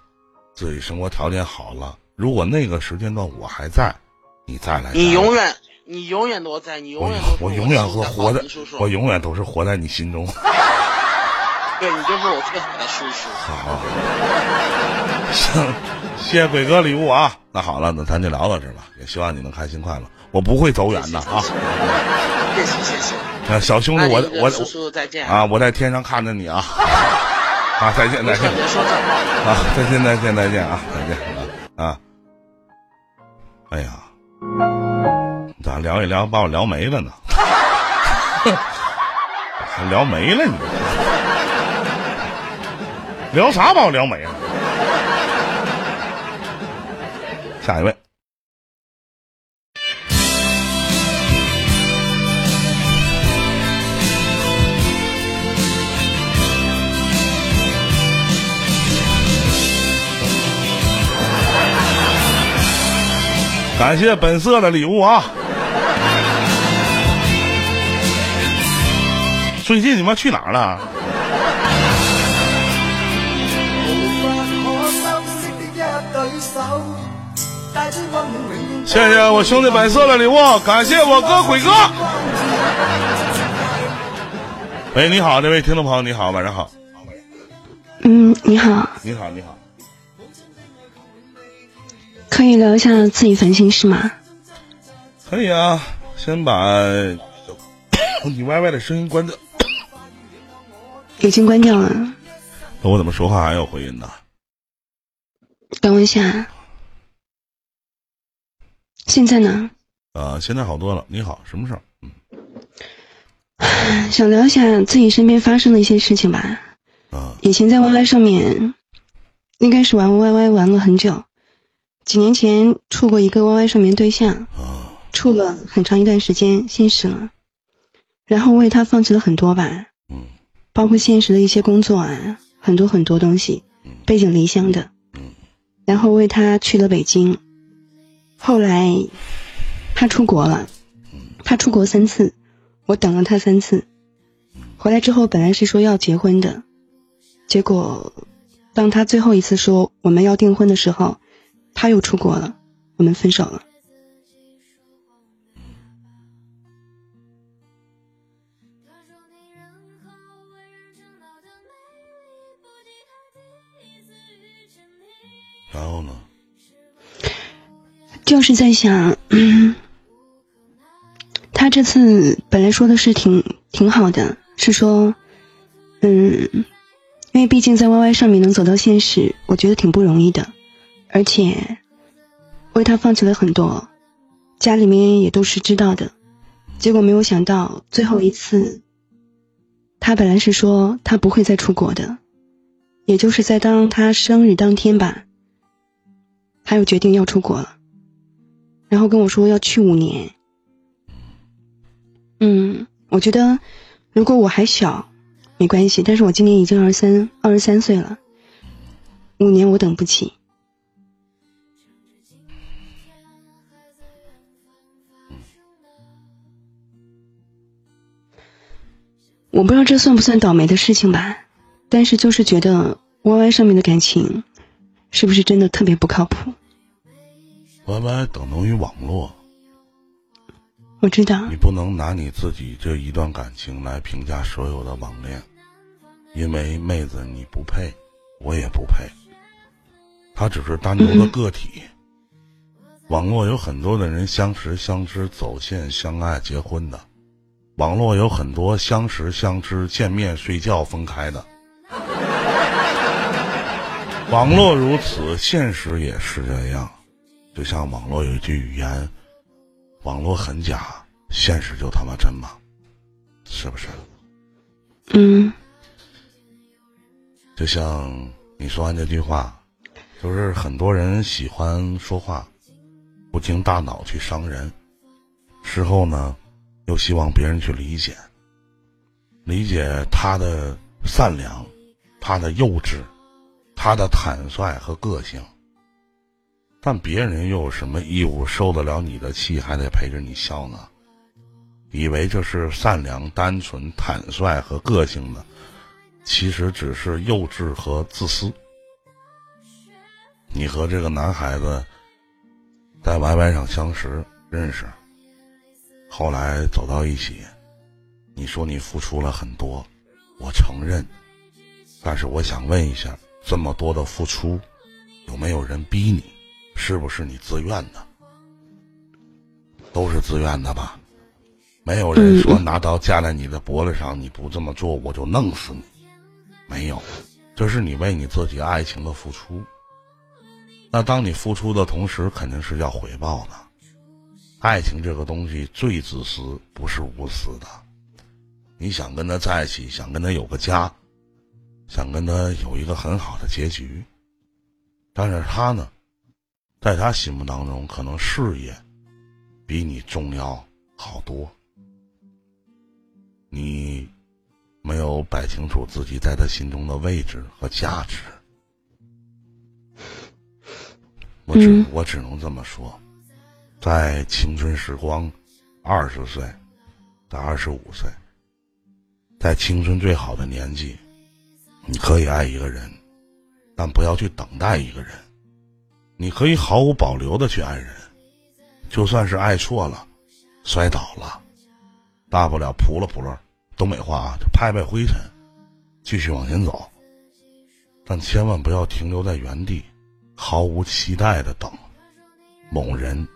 自己生活条件好了。如果那个时间段我还在，你再来，你永远，你永远都在，你永远我永远会会活在我永远都是活在你心中。[laughs] 对你就是我最好的叔叔。好，行，[laughs] 谢谢鬼哥礼物啊。那好了，那咱就聊到这儿吧，也希望你能开心快乐。我不会走远的啊。谢谢谢谢。呃小兄弟，我我叔叔再见啊，我在天上看着你啊。[laughs] 啊，再见再见。别说这话。啊，再见再见再见啊，再见啊啊！哎呀，咋聊一聊把我聊没了呢？还 [laughs] 聊没了你？聊啥把我聊没了？下一位，感谢本色的礼物啊！最近你妈去哪儿了？谢谢我兄弟本色的礼物，感谢我哥鬼哥。喂，你好，这位听众朋友，你好，晚上好。嗯，你好，你好，你好。可以聊一下自己烦心事吗？可以啊，先把你歪歪的声音关掉。已经关掉了，那我怎么说话还有回音呢？等我一下。现在呢？啊，现在好多了。你好，什么事儿？嗯想聊一下自己身边发生的一些事情吧。啊，以前在 YY 上面，应该是玩 YY 玩了很久。几年前处过一个 YY 上面对象，处了很长一段时间，现实了，然后为他放弃了很多吧，包括现实的一些工作啊，很多很多东西，背井离乡的，然后为他去了北京。后来他出国了，他出国三次，我等了他三次。回来之后本来是说要结婚的，结果当他最后一次说我们要订婚的时候，他又出国了，我们分手了。然后呢？就是在想，嗯，[clears throat] 他这次本来说的是挺挺好的，是说，嗯，因为毕竟在 YY 上面能走到现实，我觉得挺不容易的，而且为他放弃了很多，家里面也都是知道的，结果没有想到最后一次，他本来是说他不会再出国的，也就是在当他生日当天吧，他又决定要出国了。然后跟我说要去五年。嗯，我觉得如果我还小，没关系，但是我今年已经二十三二十三岁了，五年我等不起。我不知道这算不算倒霉的事情吧，但是就是觉得 YY 上面的感情，是不是真的特别不靠谱？YY 等同于网络，我知道你不能拿你自己这一段感情来评价所有的网恋，因为妹子你不配，我也不配。他只是单独的个体。[laughs] 网络有很多的人相识、相知、走线、相爱、结婚的；网络有很多相识、相知、见面、睡觉、分开的。[laughs] 网络如此，现实也是这样。就像网络有一句语言：“网络很假，现实就他妈真嘛，是不是？”嗯，就像你说完这句话，就是很多人喜欢说话，不经大脑去伤人，事后呢，又希望别人去理解，理解他的善良，他的幼稚，他的坦率和个性。但别人又有什么义务受得了你的气，还得陪着你笑呢？以为这是善良、单纯、坦率和个性的，其实只是幼稚和自私。你和这个男孩子在 YY 上相识、认识，后来走到一起，你说你付出了很多，我承认，但是我想问一下，这么多的付出，有没有人逼你？是不是你自愿的？都是自愿的吧？没有人说拿刀架在你的脖子上，你不这么做我就弄死你。没有，这是你为你自己爱情的付出。那当你付出的同时，肯定是要回报的。爱情这个东西最自私，不是无私的。你想跟他在一起，想跟他有个家，想跟他有一个很好的结局，但是他呢？在他心目当中，可能事业比你重要好多。你没有摆清楚自己在他心中的位置和价值。我只我只能这么说，在青春时光，二十岁到二十五岁，在青春最好的年纪，你可以爱一个人，但不要去等待一个人。你可以毫无保留的去爱人，就算是爱错了，摔倒了，大不了扑了扑了，东北话啊，就拍拍灰尘，继续往前走。但千万不要停留在原地，毫无期待的等某人。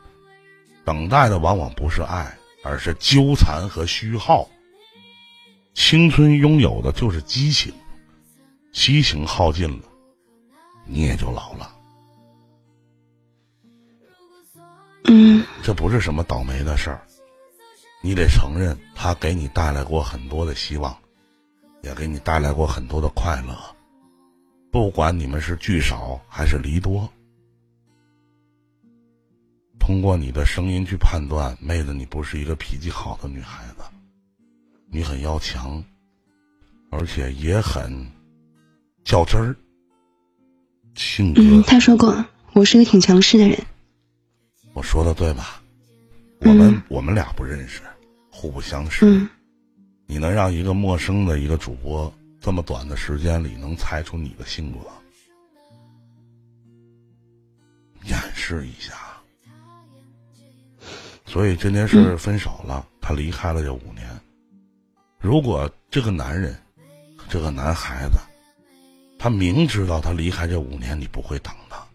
等待的往往不是爱，而是纠缠和虚耗。青春拥有的就是激情，激情耗尽了，你也就老了。嗯，这不是什么倒霉的事儿，你得承认，他给你带来过很多的希望，也给你带来过很多的快乐。不管你们是聚少还是离多，通过你的声音去判断，妹子，你不是一个脾气好的女孩子，你很要强，而且也很较真儿。性格，嗯，他说过，我是个挺强势的人。我说的对吧？我们我们俩不认识，互不相识。嗯，你能让一个陌生的一个主播这么短的时间里能猜出你的性格，演示一下。所以这件事分手了，他离开了这五年。如果这个男人，这个男孩子，他明知道他离开这五年你不会等他，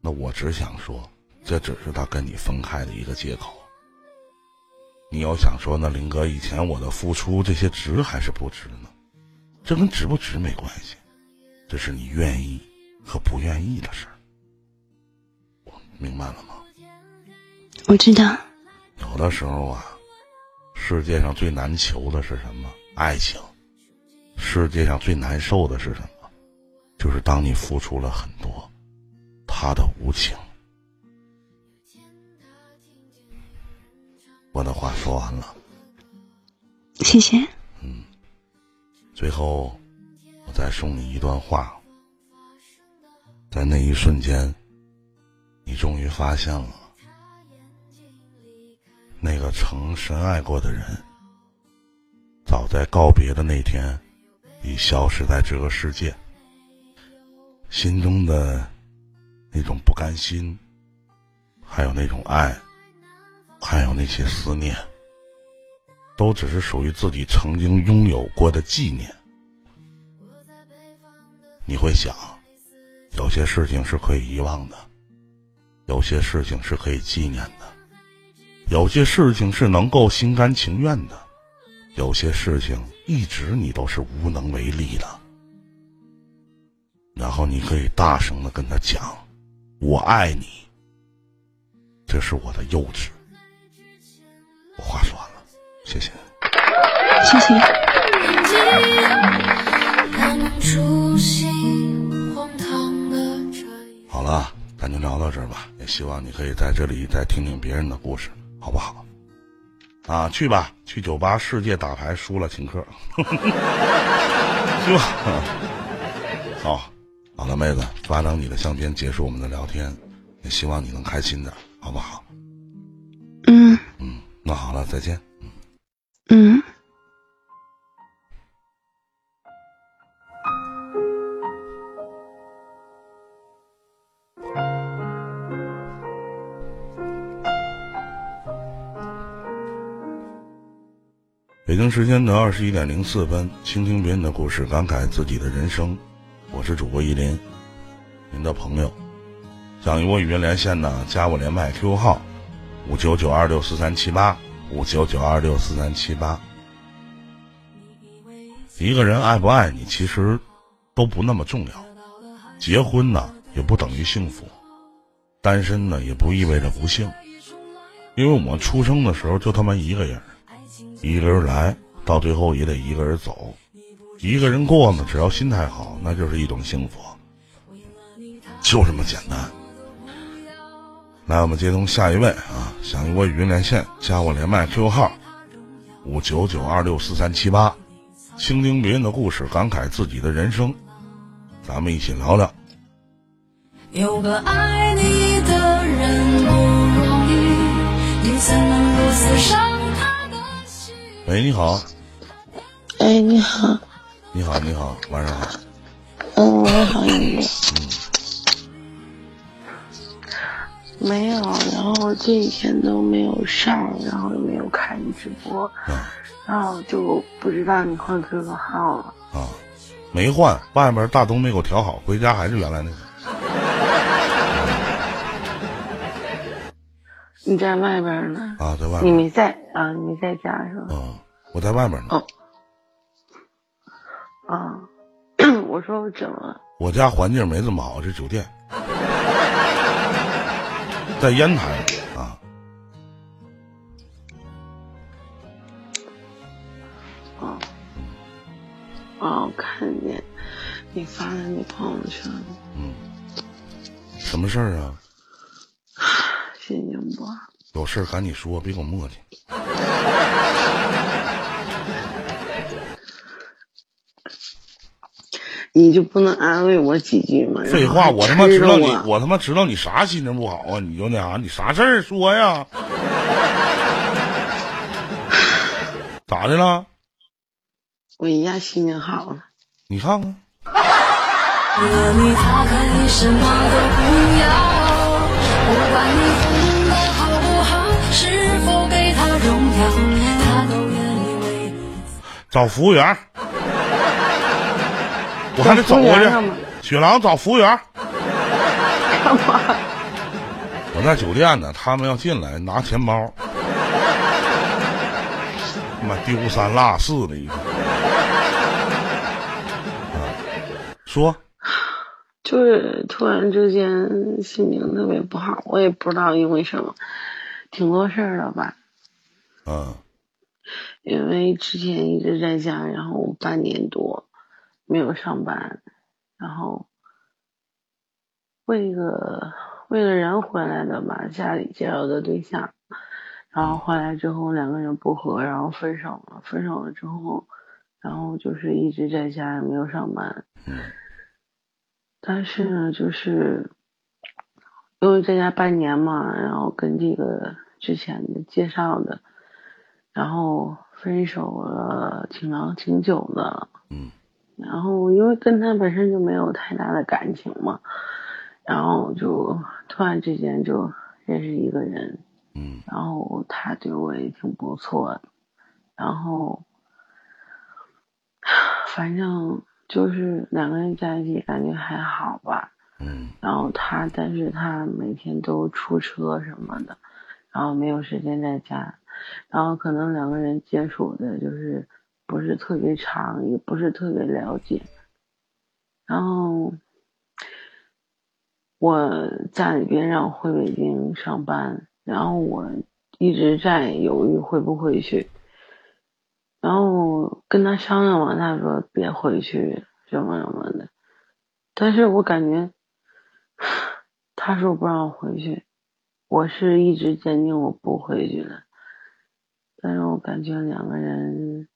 那我只想说。这只是他跟你分开的一个借口。你要想说，那林哥以前我的付出这些值还是不值呢？这跟值不值没关系，这是你愿意和不愿意的事儿。我明白了吗？我知道。有的时候啊，世界上最难求的是什么？爱情。世界上最难受的是什么？就是当你付出了很多，他的无情。我的话说完了，谢谢。嗯，最后我再送你一段话，在那一瞬间，你终于发现了，那个曾深爱过的人，早在告别的那天，已消失在这个世界。心中的那种不甘心，还有那种爱。还有那些思念，都只是属于自己曾经拥有过的纪念。你会想，有些事情是可以遗忘的，有些事情是可以纪念的，有些事情是能够心甘情愿的，有些事情一直你都是无能为力的。然后你可以大声的跟他讲：“我爱你。”这是我的幼稚。我话说完了，谢谢。谢谢。好了，咱就聊到这儿吧。也希望你可以在这里再听听别人的故事，好不好？啊，去吧，去酒吧世界打牌输了请客，[laughs] 去吧。好，好了，妹子，发张你的相片结束我们的聊天，也希望你能开心点，好不好？那好了，再见。嗯。北京时间的二十一点零四分，倾听别人的故事，感慨自己的人生。我是主播依林，您的朋友。想与我语音连线呢，加我连麦 QQ 号五九九二六四三七八五九九二六四三七八。一个人爱不爱你，其实都不那么重要。结婚呢，也不等于幸福；单身呢，也不意味着不幸。因为我们出生的时候就他妈一个人，一个人来到最后也得一个人走。一个人过呢，只要心态好，那就是一种幸福，就这么简单。来，我们接通下一位啊！想与我语音连线，加我连麦 QQ 号五九九二六四三七八，倾听别人的故事，感慨自己的人生，咱们一起聊聊。有个爱你的人不容易，你怎能如此伤他的心？喂，你好，哎，你好，你好，你好，晚上好。嗯，我好你。没有，然后这几天都没有上，然后也没有看你直播，然后就不知道你换 QQ 号了。啊，没换，外面大灯没给我调好，回家还是原来那个。[laughs] 你在外边呢？啊，在外你。没在啊？你没在家是吧？嗯，我在外边呢。哦。啊，[clears throat] 我说我怎么了？我家环境没这么好，这酒店在烟台啊。哦，哦，我看见你发的你朋友圈了，嗯，什么事儿啊？心情不好。有事儿赶紧说，别给我磨叽。[laughs] 你就不能安慰我几句吗？废话，我他妈知道你，我他妈知道你啥心情不好啊？你就那啥，你啥事儿说呀？咋的了？我一下心情好了。你看看，和你他可以什么都不要，不管你混的好不好，是否给他荣耀，他都愿意为你。找服务员儿，我还得走过去。雪狼找服务员，干嘛？我在酒店呢，他们要进来拿钱包，他妈丢三落四的一个。啊，说 [sighs] 就是突然之间心情特别不好，我也不知道因为什么，挺多事儿的吧。嗯因为之前一直在家，然后半年多没有上班，然后为了为了人回来的吧，家里介绍的对象，然后回来之后两个人不和，然后分手了。分手了之后，然后就是一直在家也没有上班，但是呢，就是因为在家半年嘛，然后跟这个之前的介绍的，然后分手了挺长挺久的。嗯然后因为跟他本身就没有太大的感情嘛，然后就突然之间就认识一个人，嗯。然后他对我也挺不错的，然后反正就是两个人在一起感觉还好吧，嗯。然后他，但是他每天都出车什么的，然后没有时间在家，然后可能两个人接触的就是不是特别长，也不是特别了解，然后我家里边让我回北京上班，然后我一直在犹豫回不回去，然后跟他商量完，他说别回去什么什么的，但是我感觉。他说不让我回去，我是一直坚定我不回去的，但是我感觉两个人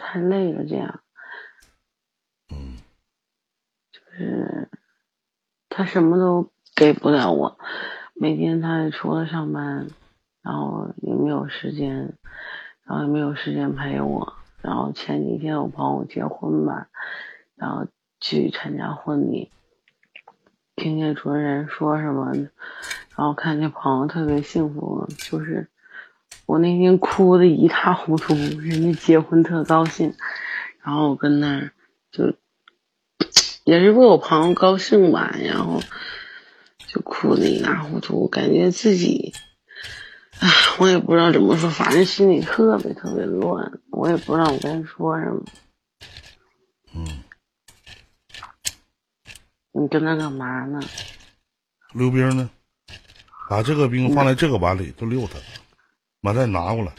太累了，这样，嗯就是他什么都给不了我，每天他除了上班，然后也没有时间，然后也没有时间陪我，然后前几天我朋友结婚吧，然后去参加婚礼。听见主持人说什么，然后看见朋友特别幸福，就是我那天哭的一塌糊涂，人家结婚特高兴，然后我跟那儿就也是为我朋友高兴吧，然后就哭的一塌糊涂，感觉自己，唉，我也不知道怎么说，反正心里特别特别乱，我也不知道我该说什么。嗯，你跟他干嘛呢？溜冰呢？把这个冰放在这个碗里，就溜它，完再拿过来。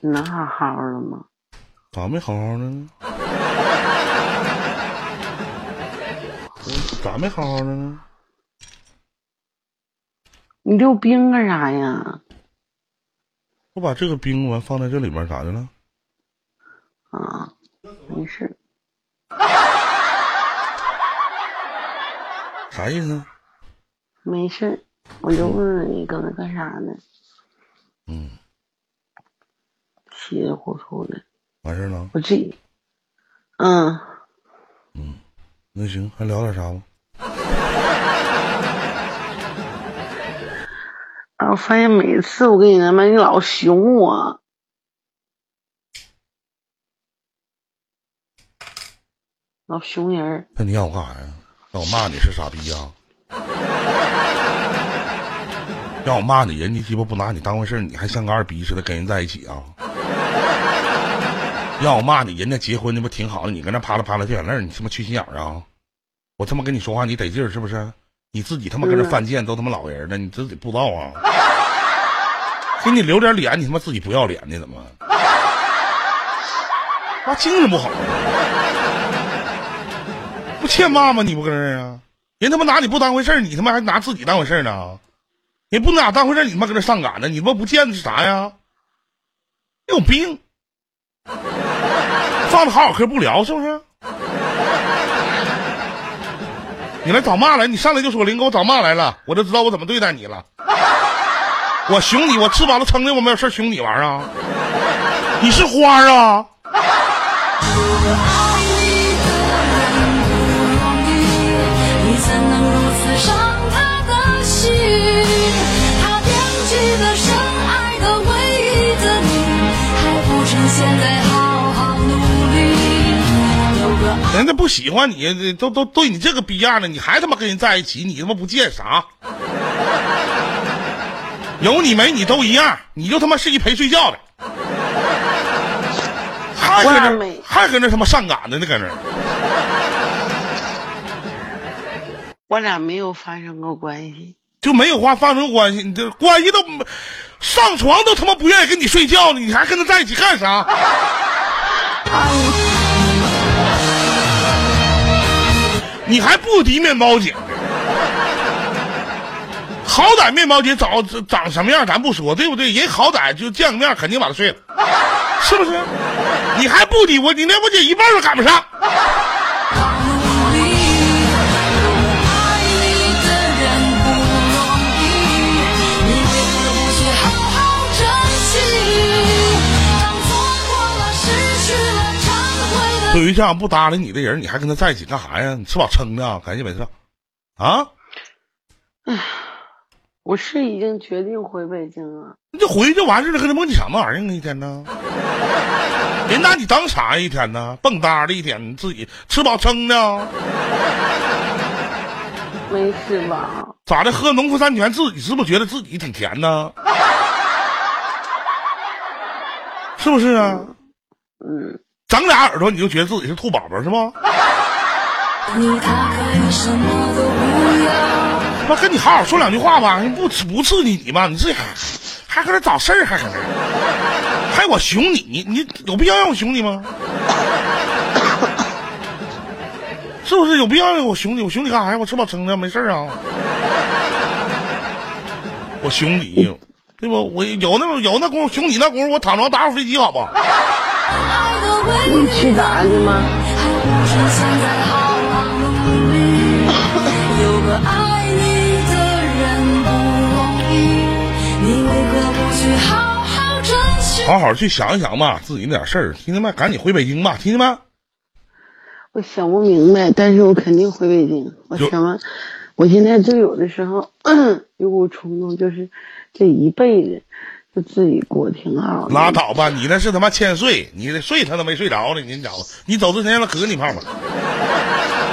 能好好的吗？咋没好好的呢？[laughs] 咋没好好的呢？你溜冰干啥呀？我把这个冰完放在这里面咋的了？啊，没事。[laughs] 啥意思？没事，我就问问你搁那干啥呢？嗯，稀里糊涂的。完事了。我自己，嗯，嗯，那行，还聊点啥吗？啊，我发现每次我跟你他妈，你老熊我，老熊人儿。那你让我干啥呀？让我骂你是傻逼呀、让我骂你，人家鸡巴不拿你当回事儿你还像个二逼似的跟人在一起啊？让我骂你，人家结婚那不挺好的，你搁那啪啦啪啦掉眼泪儿，你他妈缺心眼儿啊？我他妈跟你说话，你得劲儿是不是？你自己他妈搁这犯贱，都他妈老人了，你自己不知道啊？给你留点脸，你他妈自己不要脸呢？怎么？妈精神不好，不欠骂吗？你不搁这儿啊？人他妈拿你不当回事儿你他妈还拿自己当回事儿呢？也不拿当回事你妈搁这上赶呢？你妈不见的是啥呀？你有病！放着好好嗑不聊是不是？你来找骂来，你上来就说林哥我找骂来了，我就知道我怎么对待你了。我熊你，我吃饱了撑的，我没有事熊你玩啊？你是花啊？人家不喜欢你，都都对你这个逼样了，你还他妈跟人在一起，你他妈不见啥？有你没你都一样，你就他妈是一陪睡觉的，还搁那还搁那他妈上赶的呢，搁那。我俩没有发生过关系。就没有话发生关系，你这关系都上床都他妈不愿意跟你睡觉呢，你还跟他在一起干啥？[laughs] 你还不敌面包姐？好歹面包姐长长什么样咱不说，对不对？人好歹就见个面，肯定把她睡了，是不是？你还不敌我，你连我姐一半都赶不上。对于这样不搭理你的人，你还跟他在一起干啥呀？你吃饱撑的啊，赶紧没事啊？我是已经决定回北京了。你就回去就完事了，跟他磨叽什么玩意儿啊？一天呢？人拿你当啥呀？一天呢？蹦跶的一天，你自己吃饱撑的啊。没事吧？咋的？喝农夫山泉自己是不是觉得自己挺甜呢？是不是啊？嗯，长俩耳朵你就觉得自己是兔宝宝是吗？你他可以什么都不要。妈跟你好好说两句话吧，不不刺激你吗？你这还还搁这找事儿，还搁这，还我熊你，你有必要让我熊你吗？[coughs] 是不是有必要让我熊你？我熊你干啥呀？我吃饱撑的，没事儿啊。我熊你，对不？我有那有那功夫熊你那功夫，我躺床打会儿飞机好不好？你去打去吗？不是现在好好努力，有个爱你的人不容易，你为何不去好好珍惜？好好去想一想吧，自己那点事儿，听见没？赶紧回北京吧，听见没？我想不明白，但是我肯定回北京。我想完，我现在就有的时候 [clears throat] 有股冲动，就是这一辈子就自己过挺好的。拉倒吧，你那是他妈欠睡，你这睡他都没睡着呢，你找你走之前让他磕你泡泡。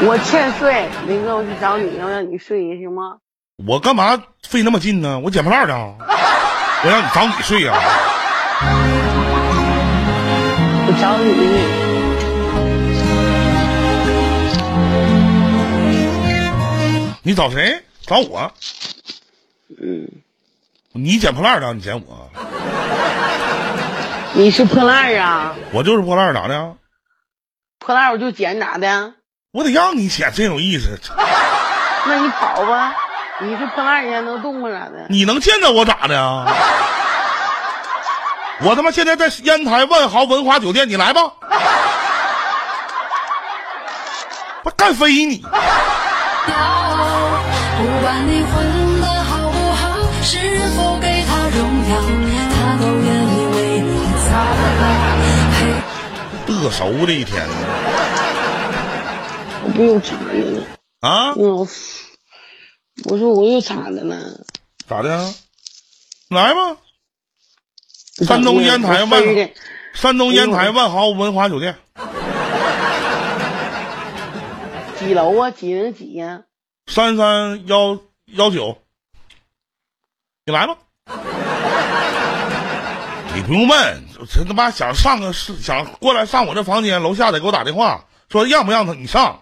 我欠睡，林哥，我去找你，要让你睡行吗？我干嘛费那么劲呢？我捡破烂的啊，我让你找你睡呀、我找你。你找谁？找我？嗯，你捡破烂的，你捡我？[laughs] 你是破烂啊？我就是破烂，咋的？破烂我就捡咋的？我得让你捡，真有意思。[laughs] 那你跑吧，你是破烂，你还能动吗？咋的？你能见着我咋的啊？我他妈现在在烟台万豪文华酒店，你来吧。我干飞你！[laughs] 劳。嘚熟的一天呢我不又咋的了？啊？我我说我又咋的了？咋的？来吧，山东烟台万山东烟台万豪文华酒店，[laughs] 几楼啊？几零几呀、三三幺幺九，你来吧。[laughs] 你不用问，这他妈想上个想过来上我这房间，楼下得给我打电话，说让不让他你上，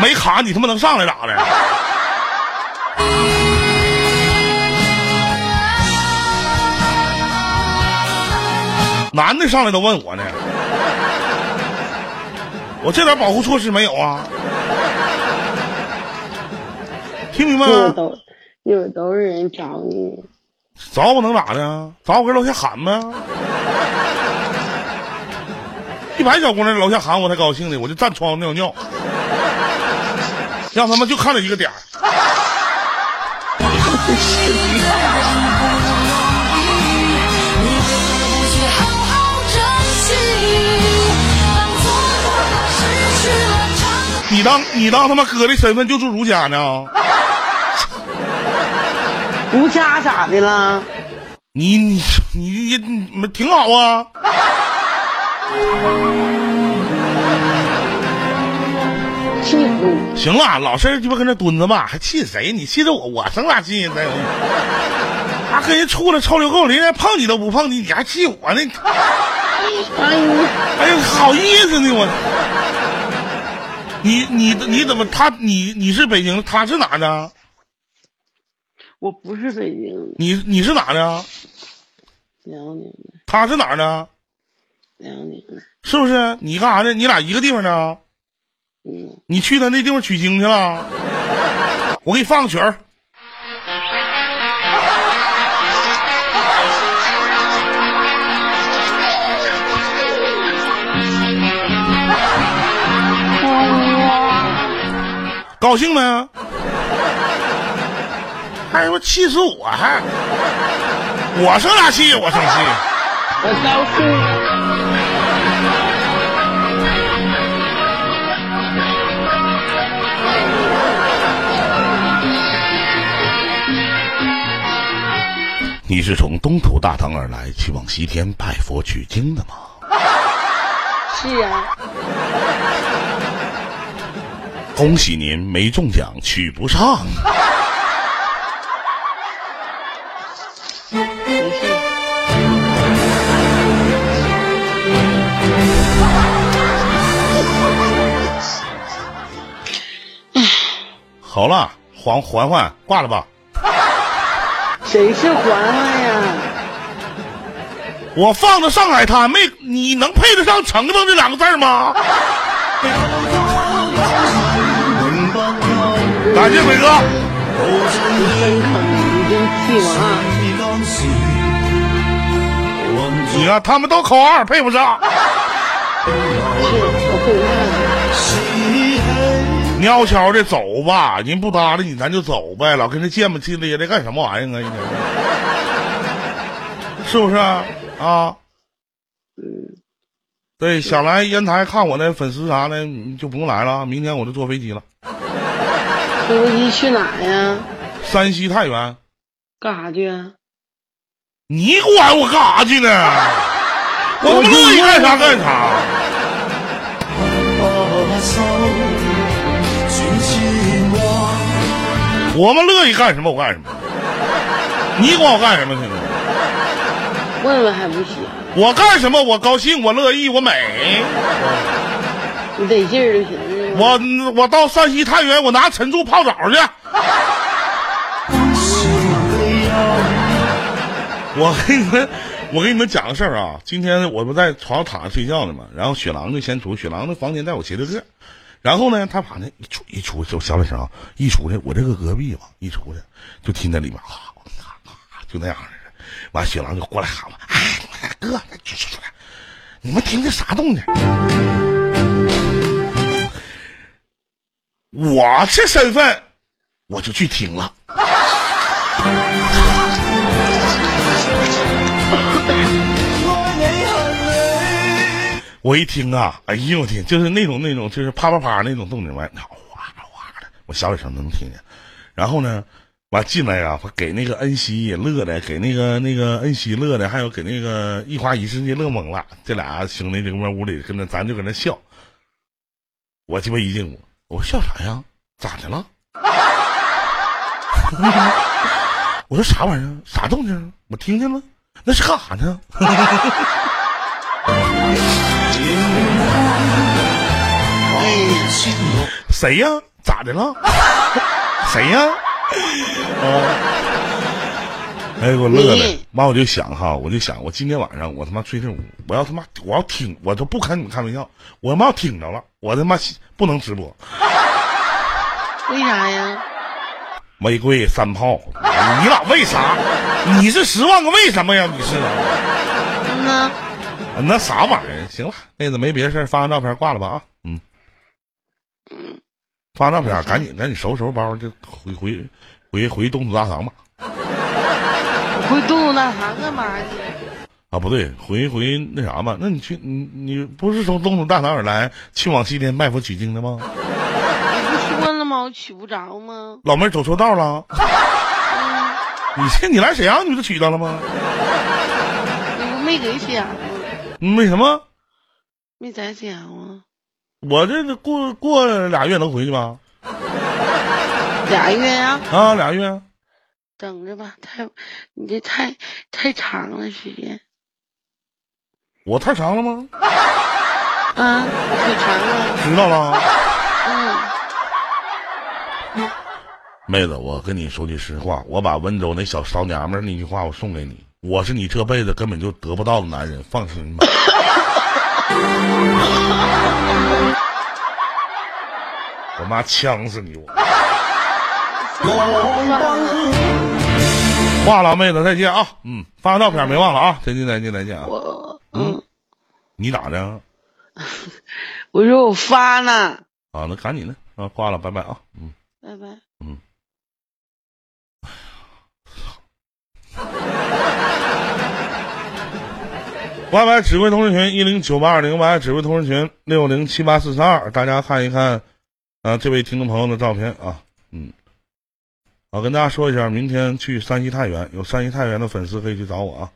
没卡你他妈能上来咋的？男的上来都问我呢，我这点保护措施没有啊？听明白吗？一会儿都一会儿都是人找你，找我能咋的？找我搁楼下喊呗。一百小姑娘楼下喊我才高兴呢，我就站窗户尿尿，让他们就看着一个点儿。你当你当他妈哥的身份就住如家呢？如家咋的了？你你你你你们挺好啊。气死！行了，老实鸡巴搁那蹲着吧，还气谁？你气着我，我生啥气呀？再有，还跟人处了臭流够，人家碰你都不碰你，你还气我呢？哎呀，哎呀，好意思呢我。你你你怎么他你你是北京，他是哪的？我不是北京的，你你是哪的？辽宁的，他是哪儿的？辽宁的，是不是？你干啥呢？你俩一个地方的？嗯，你去他那地方取经去了？[laughs] 我给你放个曲儿。高兴没？哎呦，我气死我还！我生啥气？我生气。我高兴。你是从东土大唐而来，去往西天拜佛取经的吗？是啊，恭喜您没中奖，取不上。好了，缓缓缓，挂了吧。谁是环环呀？我放的上海滩没，你能配得上程程这两个字儿吗？感谢伟哥。你看他们都扣二，配不上。是，我会看。悄悄的走吧，人不搭理你，咱就走呗，老跟这见不气咧的干什么玩意儿啊？一天 [laughs] 是不是啊？啊？嗯，对，想来烟台看我的粉丝啥的，你就不用来了，明天我就坐飞机了。坐飞机去哪呀？山西太原，干啥去啊？你管我干啥去呢？[laughs] 我乐意干啥干啥。我们乐意干什么我干什么，你管我干什么去呢？问问还不行？我干什么我高兴，我乐意，我美。你得劲儿就行。我我到山西太原，我拿陈醋泡澡去。我跟你们，我跟你们讲个事儿啊。今天我不在床上躺着睡觉呢嘛，然后雪狼就先出，雪狼的房间在我斜对面。然后呢，他把那一出一出就小点声啊，一出去我这个隔壁吧，一出去就听见里面啊，就那样似的。完，雪狼就过来喊我：“哎，哥，去去去，你们听这啥动静？”我这身份，我就去听了。我一听啊，哎呦我天，就是那种那种就是啪啪啪那种动静，完哗哗的，我小点声能听见。然后呢，完进来啊，给那个恩熙也乐的，给那个那个恩熙乐的，还有给那个一花一世界乐懵了。这俩兄弟就搁屋里跟着，咱就搁那笑。我鸡巴一进屋，我说笑啥呀？咋的了？[laughs] 我说啥玩意儿？啥动静？我听见了，那是干啥呢？[laughs] 谁呀？咋的了？[laughs] 谁呀？啊！哎，给我乐的，妈我就想哈，我就想，我今天晚上我他妈吹这屋，我要他妈我要听，我都不跟你们开玩笑，我他妈要听着了，我他妈不能直播。为啥呀？玫瑰三炮，你俩为啥？你是十万个为什么呀？你是？嗯呐。那啥玩意儿？行了，妹子没别的事儿，发张照片挂了吧啊？嗯。发照片，赶紧赶紧收拾收拾包，就回回回回东土大唐吧。[laughs] 回东土大唐干嘛去？啊，不对，回回那啥吧。那你去，你你不是从东土大唐而来，去往西天拜佛取经的吗？你不说了吗？我取不着吗？老妹儿走错道了。[laughs] 嗯、你去你来沈阳，你不就取到了吗？你不没给沈阳吗？为什么？没在沈阳吗？我这过过俩月能回去吗？[laughs] 俩月呀、啊？啊，俩月。等着吧，太你这太太长了时间。我太长了吗？啊，太长了。知道了。嗯。妹子，我跟你说句实话，我把温州那小骚娘们那句话我送给你，我是你这辈子根本就得不到的男人，放心吧。[laughs] 我妈呛死你我！挂了，妹子，再见啊！嗯，发个照片没忘了啊！再见，再见，再见啊！我嗯，你咋的？[laughs] 我说我发呢。啊，那赶紧的啊！挂了，拜拜啊！嗯，拜拜。嗯。[laughs] Y Y 指挥通知群一零九八二零，YY 指挥通知群六零七八四三二，大家看一看，啊，这位听众朋友的照片啊，嗯，我跟大家说一下，明天去山西太原，有山西太原的粉丝可以去找我啊。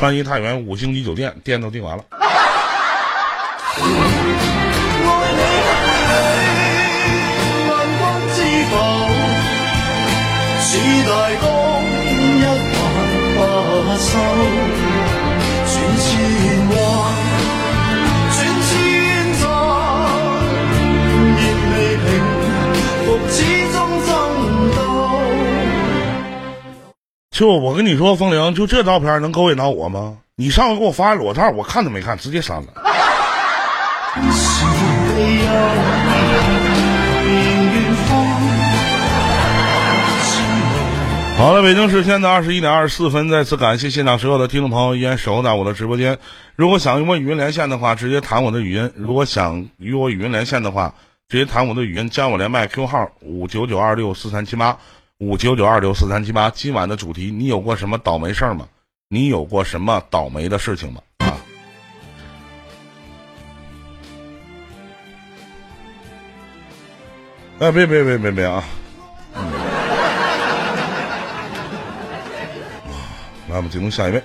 山西太原五星级酒店，店都订完了。就我跟你说，风铃，就这照片能勾引到我吗？你上回给我发裸照，我看都没看，直接删了。好了，北京时间的二十一点二十四分，再次感谢现场所有的听众朋友依然守候在我的直播间。如果想与我语音连线的话，直接弹我的语音；如果想与我语音连线的话，直接弹我的语音，加我连麦 Q 号五九九二六四三七八五九九二六四三七八。今晚的主题，你有过什么倒霉事儿吗？你有过什么倒霉的事情吗？啊！哎，别别别别别啊！来，我们进入下一位。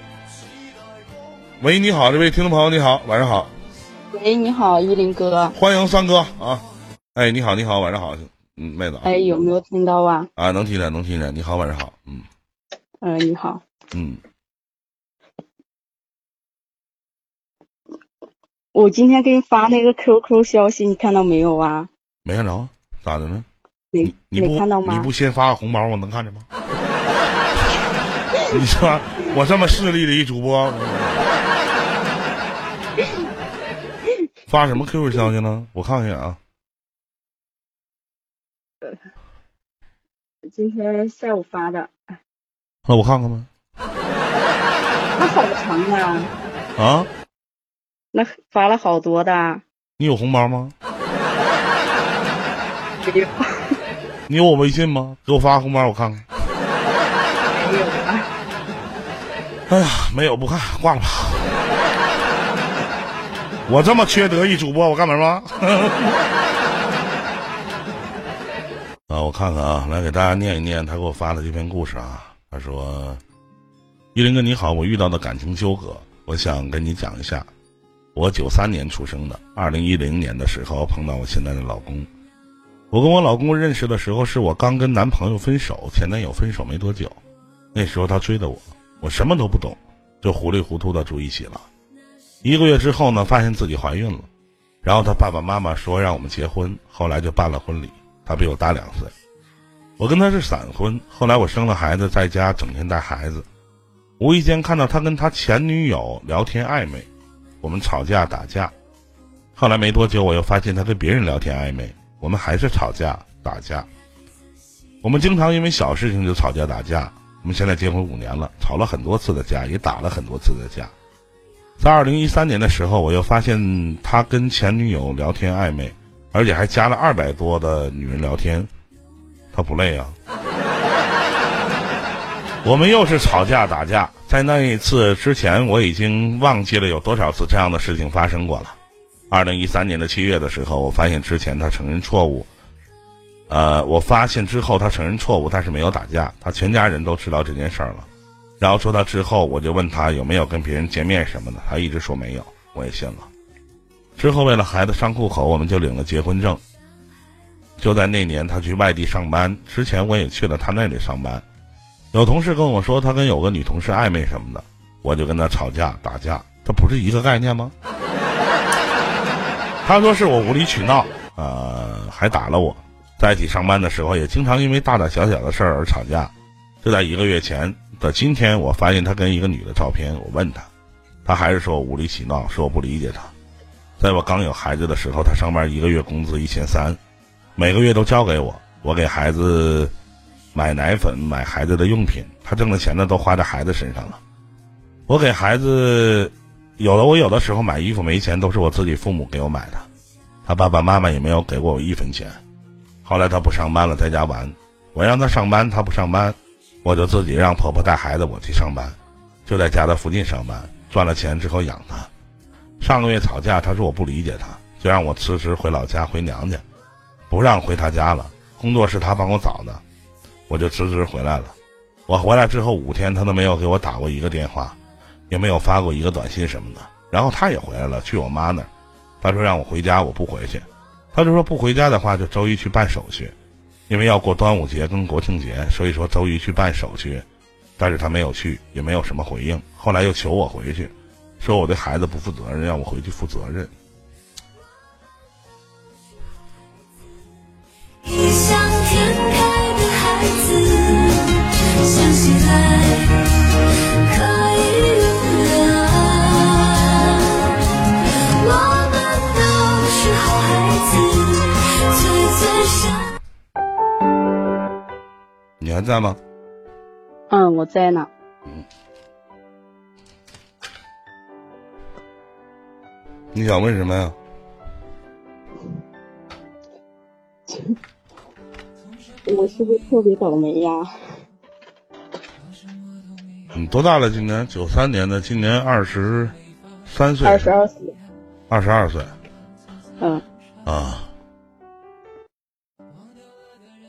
喂，你好，这位听众朋友，你好，晚上好，喂，你好，依林哥。欢迎三哥啊！哎，你好，你好，晚上好，嗯，妹子啊哎，有没有听到啊？啊，能听见，能听见。你好，晚上好，嗯嗯、你好。嗯，我今天给你发那个 QQ 消息，你看到没有啊？没看着，咋的呢？没你不没看到吗？你不先发个红包，我能看见吗？[laughs] 你说我这么势利的一主播，发什么 QQ 消息呢？我看看啊。今天下午发的，那我看看吧。那好长啊，啊，那发了好多的。你有红包吗？没有，你有我微信吗？给我发个红包，我看看。没有啊。哎呀，没有，不看，挂了吧。我这么缺德一主播，我干嘛吗？[laughs] 啊，我看看啊，来给大家念一念他给我发的这篇故事啊。他说：“依林哥你好，我遇到的感情纠葛，我想跟你讲一下。我九三年出生的，二零一零年的时候碰到我现在的老公。我跟我老公认识的时候，是我刚跟男朋友分手，前男友分手没多久。那时候他追的我，我什么都不懂，就糊里糊涂的住一起了。一个月之后呢，发现自己怀孕了，然后他爸爸妈妈说让我们结婚，后来就办了婚礼。他比我大两岁，我跟他是闪婚。后来我生了孩子，在家整天带孩子，无意间看到他跟他前女友聊天暧昧，我们吵架打架。后来没多久，我又发现他跟别人聊天暧昧，我们还是吵架打架。我们经常因为小事情就吵架打架。我们现在结婚五年了，吵了很多次的架，也打了很多次的架。在二零一三年的时候，我又发现他跟前女友聊天暧昧，而且还加了二百多的女人聊天，他不累啊。我们又是吵架打架，在那一次之前，我已经忘记了有多少次这样的事情发生过了。二零一三年的七月的时候，我发现之前他承认错误。呃，我发现之后他承认错误，但是没有打架，他全家人都知道这件事儿了。然后说到之后，我就问他有没有跟别人见面什么的，他一直说没有，我也信了。之后为了孩子上户口，我们就领了结婚证。就在那年，他去外地上班之前，我也去了他那里上班。有同事跟我说他跟有个女同事暧昧什么的，我就跟他吵架打架，这不是一个概念吗？[laughs] 他说是我无理取闹，呃，还打了我。在一起上班的时候，也经常因为大大小小的事儿而吵架。就在一个月前的今天，我发现他跟一个女的照片，我问他，他还是说我无理取闹，说我不理解他。在我刚有孩子的时候，他上班一个月工资一千三，每个月都交给我，我给孩子买奶粉、买孩子的用品，他挣的钱呢都花在孩子身上了。我给孩子有的，我有的时候买衣服没钱，都是我自己父母给我买的，他爸爸妈妈也没有给过我一分钱。后来他不上班了，在家玩，我让他上班，他不上班，我就自己让婆婆带孩子，我去上班，就在家的附近上班，赚了钱之后养他。上个月吵架，他说我不理解他，就让我辞职回老家回娘家，不让回他家了。工作是他帮我找的，我就辞职回来了。我回来之后五天，他都没有给我打过一个电话，也没有发过一个短信什么的。然后他也回来了，去我妈那儿，他说让我回家，我不回去。他就说不回家的话，就周一去办手续，因为要过端午节跟国庆节，所以说周一去办手续。但是他没有去，也没有什么回应。后来又求我回去，说我对孩子不负责任，让我回去负责任。你还在吗？嗯，我在呢。嗯。你想问什么呀？[laughs] 我是不是特别倒霉呀？你多大了？今年九三年的，今年二十三岁，二十二岁。二十二岁嗯，啊。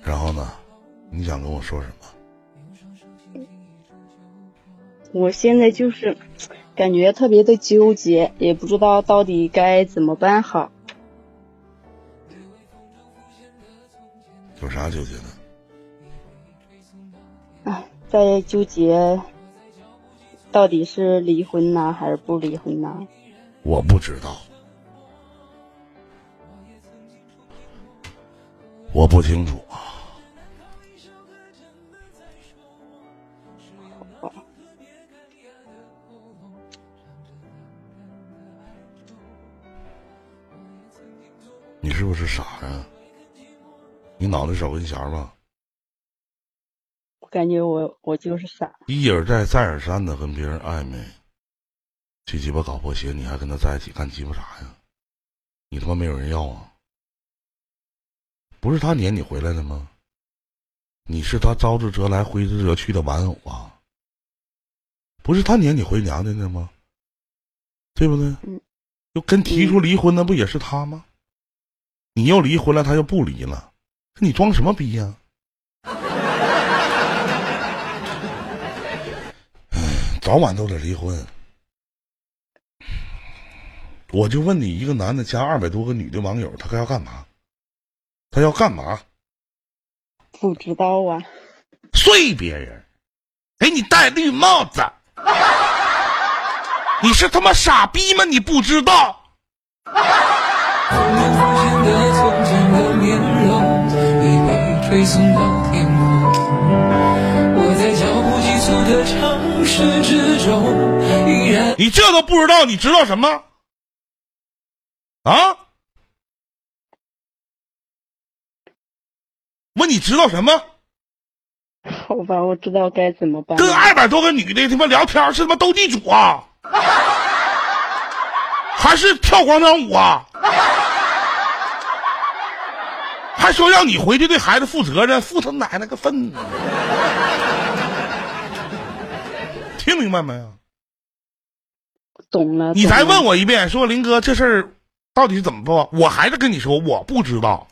然后呢？你想跟我说什么？我现在就是感觉特别的纠结，也不知道到底该怎么办好。有啥纠结的？唉，在纠结到底是离婚呢，还是不离婚呢？我不知道，我不清楚啊。你是不是傻呀？你脑袋少根弦儿吧？我感觉我我就是傻。一而再，再而三的跟别人暧昧，去鸡巴搞破鞋，你还跟他在一起干鸡巴啥呀？你他妈没有人要啊？不是他撵你回来的吗？你是他招之则来，挥之则去的玩偶啊！不是他撵你回娘家的吗？对不对？嗯。又跟提出离婚的不也是他吗？你又离婚了，他又不离了，你装什么逼呀、早晚都得离婚。我就问你，一个男的加二百多个女的网友，他要干嘛？他要干嘛？不知道啊。睡别人，给你戴绿帽子。你是他妈傻逼吗？你不知道？的从前的面容已被吹送到天空。我在脚步急促的城市之中，依然你这都不知道，你知道什么？啊？问你知道什么？好吧，我知道该怎么办。跟二百多个女的他妈聊天是他妈斗地主啊？还是跳广场舞啊？还说让你回去对孩子负责任，负他奶奶个粪！听明白没有？懂了。你再问我一遍，说林哥这事儿到底是怎么做？我还是跟你说，我不知道。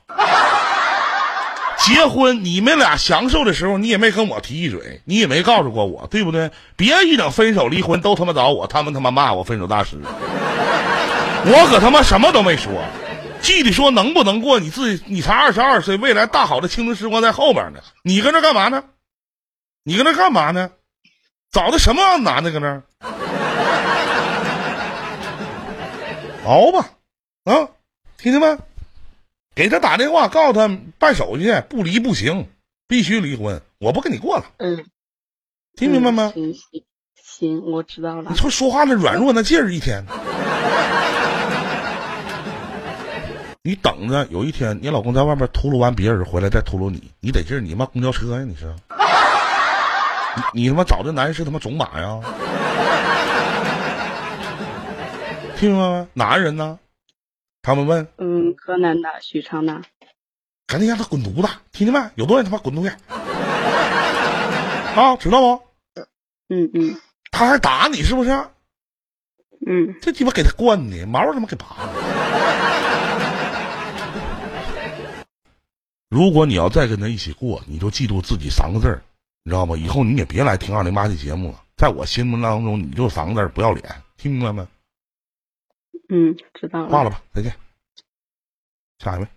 结婚你们俩享受的时候，你也没跟我提一嘴，你也没告诉过我，对不对？别一整分手离婚都他妈找我，他们他妈骂我分手大师，我可他妈什么都没说。具体说能不能过，你自己你才二十二岁，未来大好的青春时光在后边呢。你搁那干嘛呢？你搁那干嘛呢？找的什么样的男的搁那儿？熬吧，啊，听见没？给他打电话，告诉他办手续，不离不行，必须离婚，我不跟你过了，嗯，听明白吗？行行行，我知道了你。说说话那软弱那劲儿，一天。[laughs] 你等着，有一天你老公在外面秃噜完别人回来再秃噜你，你得劲儿，你妈公交车呀？你是？你你他妈找这男人是他妈种马呀？听明白没？哪人呢？他们问，嗯，河南的许昌的。赶紧让他滚犊子！听见没？有东西他妈滚出去！啊，知道不？嗯嗯他还打你是不是？嗯，这鸡巴给他惯的，毛他妈给拔了。如果你要再跟他一起过，你就记住自己三个字儿，你知道吗？以后你也别来听二零八七节目了。在我心目当中，你就三个字儿，不要脸，听明白没？嗯，知道了。挂了吧，再见。下一位，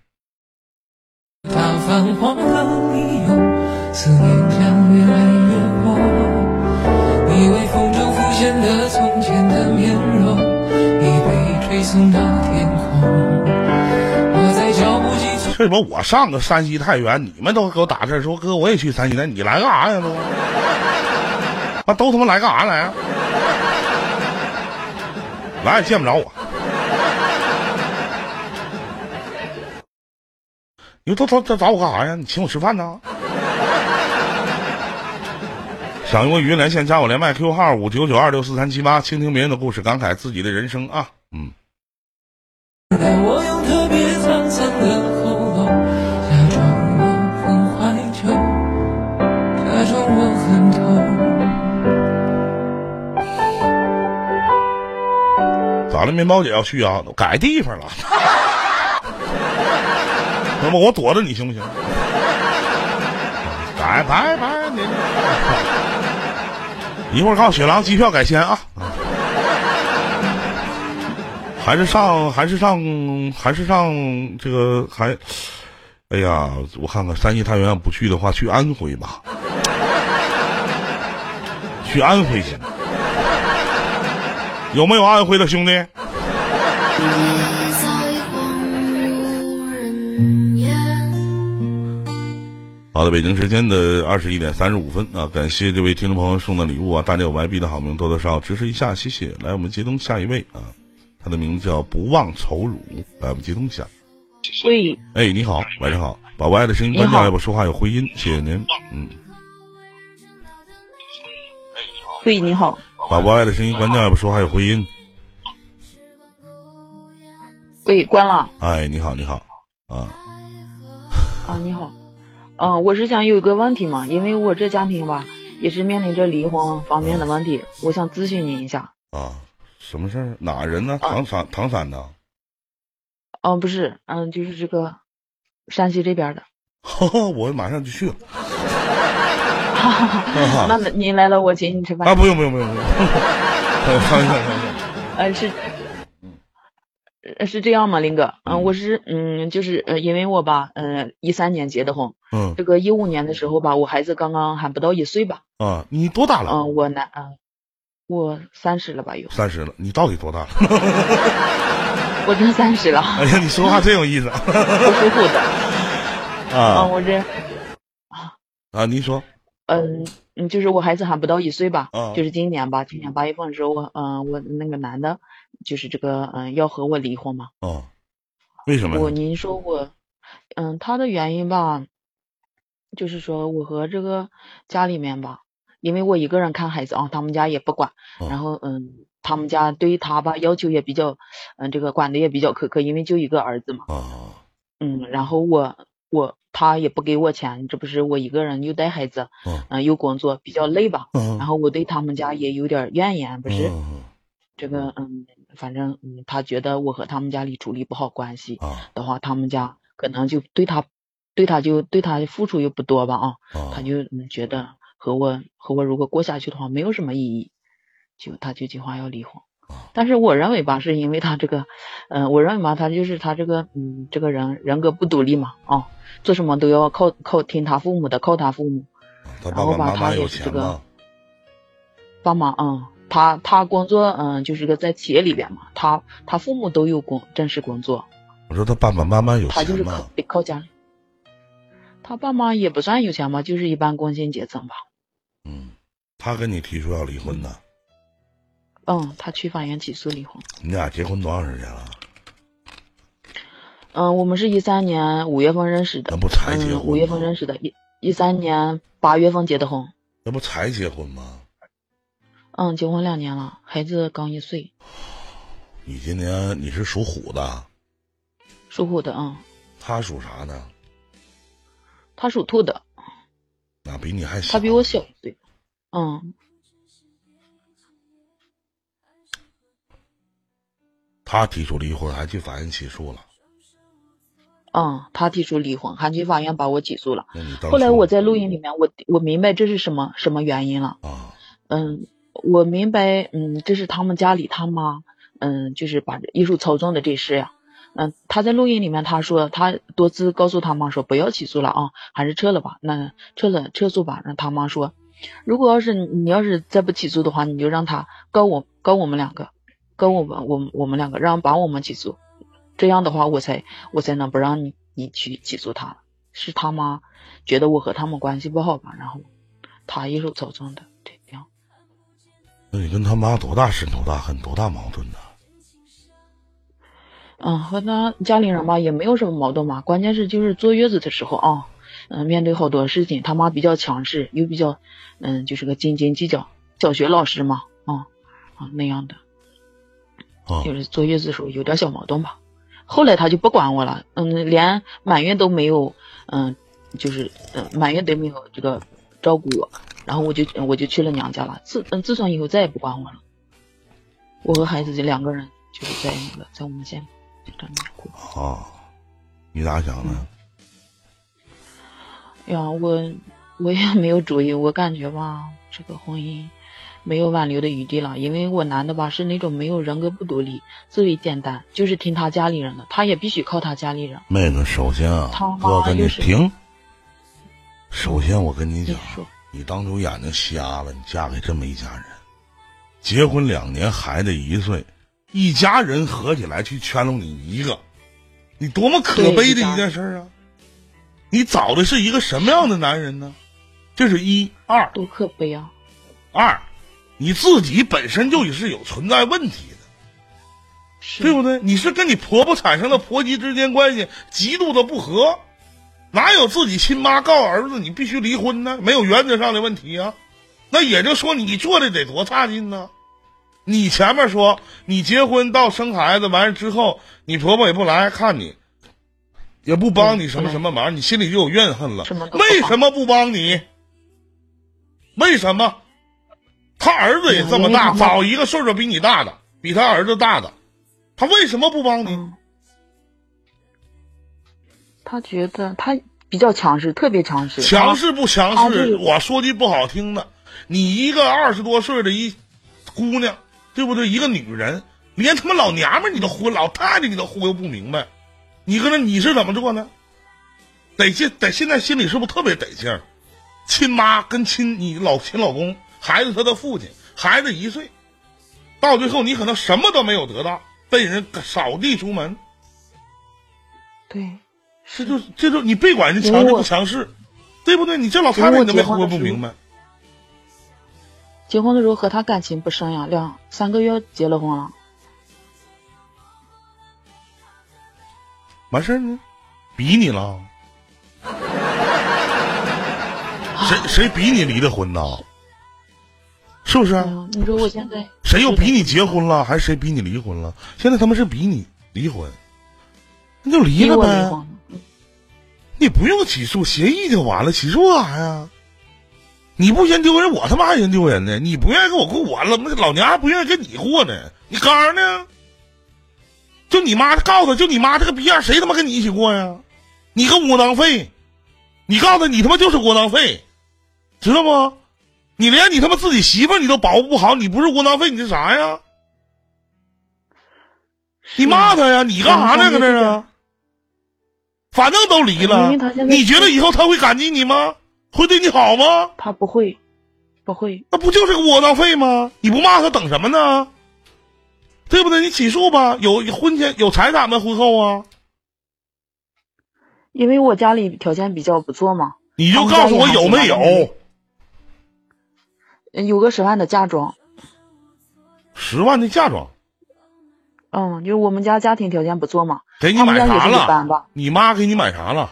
它泛黄了理由，思念将越来越薄。你微风中浮现的从前的面容，已被吹送到天空。为什么。我上个山西太原，你们都给我打字说哥我也去山西那，你来干啥呀都？那，都他妈来干啥来啊？来也见不着我。你说都都都找我干啥呀？你请我吃饭呢？想用语音连线，加我连麦 Q 号五九九二六四三七八，倾听别人的故事，感慨自己的人生啊。嗯，好。了？面包姐要去啊？改地方了。[laughs] 那么我躲着你行不行？改 [laughs] 拜拜你！[laughs] 一会儿告诉雪狼机票改签啊。还是上，还是上，还是上这个还，哎呀，我看看山西太原不去的话，去安徽吧，去安徽行。有没有安徽的兄弟？好的，北京时间的二十一点三十五分啊，感谢这位听众朋友送的礼物啊，大家有外币的好朋友多多少少支持一下，谢谢。来，我们接通下一位啊，他的名字叫不忘愁辱，来，我们接通一下。喂，哎，你好，晚上好，把我爱的声音关掉，要不说话有回音，谢谢您。嗯，喂，你好，把我爱的声音关掉，要不说还有回音。喂，关了哎，你好，你好，啊，啊，你好，嗯、我是想有一个问题嘛，因为我这家庭吧也是面临着离婚方面的问题，我想咨询您一下。啊，什么事儿？哪人呢？唐山，唐山的。嗯、不是，嗯、就是这个山西这边的。[laughs] 我马上就去了。[laughs] 那您来了，我请你吃饭。啊，不用不用不用不用。开玩笑开玩笑。[laughs] [laughs] 呃，是，呃是这样吗，林哥？嗯、我是嗯，就是呃，因为我吧，呃，一三年结的婚，嗯这个一五年的时候吧，我孩子刚刚还不到一岁吧，啊，你多大了？嗯、我男，嗯、我三十了吧有，三十了。你到底多大了？我真三十了，哎呀，你说话真有意思。我属虎的，啊嗯，我这，啊，您说。嗯嗯，就是我孩子还不到一岁吧，啊就是今年吧，今年八月份的时候，我嗯、我那个男的，就是这个嗯、要和我离婚嘛，哦，为什么？我您说我，嗯，他的原因吧，就是说我和这个家里面吧，因为我一个人看孩子啊，他们家也不管，哦然后嗯，他们家对他吧要求也比较，嗯，这个管的也比较苛刻，因为就一个儿子嘛，啊嗯，然后我我他也不给我钱，这不是我一个人又带孩子，嗯嗯，又工作比较累吧，嗯然后我对他们家也有点怨言，不是。嗯这个嗯，反正嗯，他觉得我和他们家里处理不好关系啊的话，他们家可能就对他，对他就对他付出又不多吧啊，啊他就嗯觉得和我和我如果过下去的话没有什么意义，就他就计划要离婚。啊但是我认为吧，是因为他这个，嗯、我认为吧，他就是他这个，嗯，这个人人格不独立嘛，啊，做什么都要靠靠听他父母的，靠他父母。他爸爸妈妈有钱吗？爸妈，嗯，他他工作，嗯，就是个在企业里边嘛，他他父母都有工正式工作，我说他爸爸妈妈有他就是靠钱吗？得靠家里。他爸妈也不算有钱吧，就是一般工薪阶层吧。嗯他跟你提出要离婚的，嗯，他去法院起诉离婚。你俩结婚多长时间了？嗯，我们是一三年五月份认识的，那不才结五月份认识的，一一三年八月份结的婚。那不才结婚吗？嗯，结婚两年了，孩子刚一岁，[sighs] 你今年你是属虎的，属虎的，嗯，他属啥呢？他属兔的，那比你还小。他比我小一岁。嗯，他提出离婚，还去法院起诉了。嗯，他提出离婚，还去法院把我起诉了。后来我在录音里面，我我明白这是什么什么原因了。啊，嗯，我明白，嗯，这是他们家里他妈，嗯，就是把艺术操纵的这事呀。嗯，他在录音里面他说，他多次告诉他妈说不要起诉了啊，还是撤了吧。那撤了撤诉吧。让他妈说，如果要是你要是再不起诉的话，你就让他告我告我们两个，告我们我们我们两个，让把我们起诉。这样的话，我才我才能不让你你去起诉他。是他妈觉得我和他们关系不好吧，然后他一手操纵的这样。那你跟他妈多大深多大恨多大矛盾呢？嗯，和他家里人吧也没有什么矛盾嘛，关键是就是坐月子的时候啊，嗯、面对好多事情，他妈比较强势，又比较嗯，就是个斤斤计较，小学老师嘛，啊、啊那样的，啊就是坐月子的时候有点小矛盾吧。后来他就不管我了，嗯，连满月都没有，嗯，就是嗯满月都没有这个照顾我，然后我就我就去了娘家了。自嗯自从以后再也不管我了，我和孩子就两个人就是在那个在我们县就在那过。啊，你咋想的？哎呀，我我也没有主意，我感觉吧，这个婚姻没有挽留的余地了，因为我男的吧是那种没有人格不独立，思维简单，就是听他家里人的，他也必须靠他家里人。妹子，首先啊我跟你停。首先，我跟你讲你，你当初眼睛瞎了，你嫁给这么一家人，结婚两年，孩子一岁，一家人合起来去圈拢你一个，你多么可悲的一件事儿啊！你找的是一个什么样的男人呢？这是一二多可悲啊！二，你自己本身就是有存在问题的，对不对？你是跟你婆婆产生的婆媳之间关系极度的不和，哪有自己亲妈告儿子你必须离婚呢？没有原则上的问题啊，那也就说你做的得多差劲呢。你前面说你结婚到生孩子完了之后，你婆婆也不来看你，也不帮你什么什么忙，你心里就有怨恨了。为什么不帮你？为什么？他儿子也这么大，找一个岁数比你大的，比他儿子大的，他为什么不帮你？他觉得他比较强势，特别强势。强势不强势？我说句不好听的，你一个二十多岁的一姑娘，对不对？一个女人，连他妈老娘们你都忽悠老太太你都忽悠不明白，你跟他你是怎么做呢？得劲，得现在心里是不是特别得劲儿？亲妈跟亲你老亲老公，孩子他的父亲，孩子一岁，到最后你可能什么都没有得到，被人扫地出门。对，这就这就你别管人强势不强势，对不对？你这老太太你都没活不明白。结婚的时候和他感情不深呀，两三个月结了婚了。完事儿呢，逼你了？[laughs] 谁谁逼你离的婚呢？是不是？你说我现在谁又逼你结婚了，还是谁逼你离婚了？现在他们是逼你离婚，那就离了呗。你不用起诉，协议就完了，起诉干啥呀？你不嫌丢人，我他妈还嫌丢人呢。你不愿意跟我过，我了，那老娘还不愿意跟你过呢。你刚呢？就你妈告诉他，就你妈这个逼样，谁他妈跟你一起过呀？你个窝囊废！你告诉他，你他妈就是窝囊废，知道不？你连你他妈自己媳妇儿你都保护不好，你不是窝囊废，你是啥呀？你骂他呀！你干啥呢？搁这儿啊？反正都离了你觉得以后他会感激你吗？会对你好吗？他不会，不会。那不就是个窝囊废吗？你不骂他等什么呢？对不对？你起诉吧，有有婚前有财产吗？婚后啊，因为我家里条件比较不错嘛，你就告诉我有没有？呃有个十万的嫁妆。十万的嫁妆嗯，就是我们家家庭条件不错嘛，给你买啥了？你妈给你买啥了？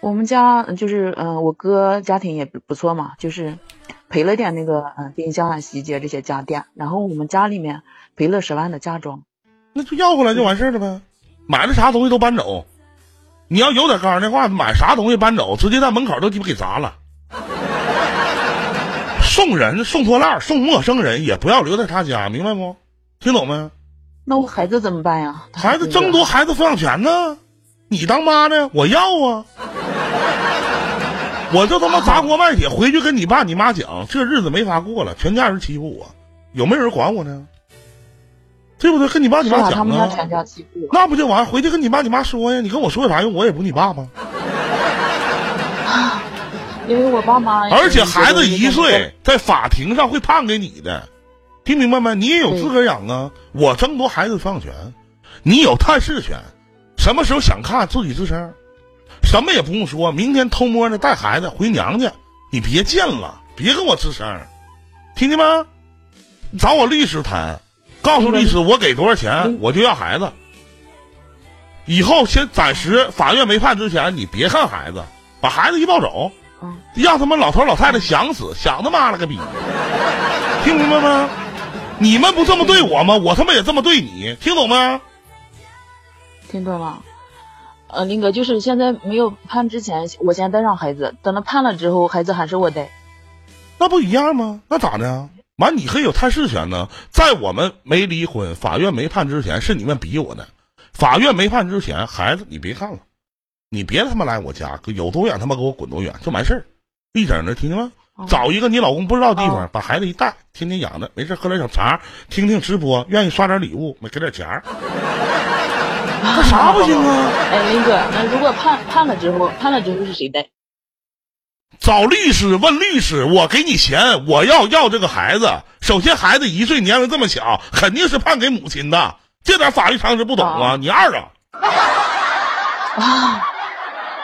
我们家呃就是嗯、呃我哥家庭也不不错嘛，就是赔了点那个嗯、呃冰箱啊、洗衣机这些家电，然后我们家里面赔了十万的嫁妆。那就要回来就完事儿了呗。买了啥东西都搬走。你要有点刚的话，买啥东西搬走，直接在门口都鸡巴给砸了。送人送破烂送陌生人也不要留在他家，明白不？听懂没？那我孩子怎么办呀？孩子争夺孩子抚养权呢？你当妈的，我要啊！[laughs] 我就他妈砸锅卖铁回去跟你爸你妈讲，这日子没法过了，全家人欺负我，有没有人管我呢？对不对？跟你爸你妈讲他们家啊，全家欺负我。那不就完？回去跟你爸你妈说呀，你跟我说有啥用？我也不是你爸爸。因为我爸妈，而且孩子一岁，在法庭上会判给你的，听明白没？你也有资格养啊！我争夺孩子抚养权，你有探视权，什么时候想看自己吱声，什么也不用说。明天偷摸的带孩子回娘家，你别见了，别跟我吱声，听见吗？找我律师谈，告诉律师我给多少钱，我就要孩子。以后先暂时法院没判之前，你别看孩子，把孩子一抱走，嗯让他们老头老太太想死，想他妈了个逼！听明白吗？你们不这么对我吗？我他妈也这么对你，听懂没？听懂了。呃，林哥，就是现在没有判之前，我先带上孩子，等他判了之后，孩子还是我带。那不一样吗？那咋的？完，你可以有探视权呢。在我们没离婚，法院没判之前，是你们逼我的。法院没判之前，孩子你别看了，你别他妈来我家，有多远他妈给我滚多远，就完事儿。一整的，听见吗？找一个你老公不知道的地方，把孩子一带，天天养着，没事喝点小茶，听听直播，愿意刷点礼物，没给点钱儿。[laughs] 那啥不行啊？哎，林哥，那如果判判了之后，判了之后是谁带？找律师问律师，我给你钱，我要要这个孩子。首先，孩子一岁，年龄这么小，肯定是判给母亲的。这点法律常识不懂啊？你二啊？啊，[laughs]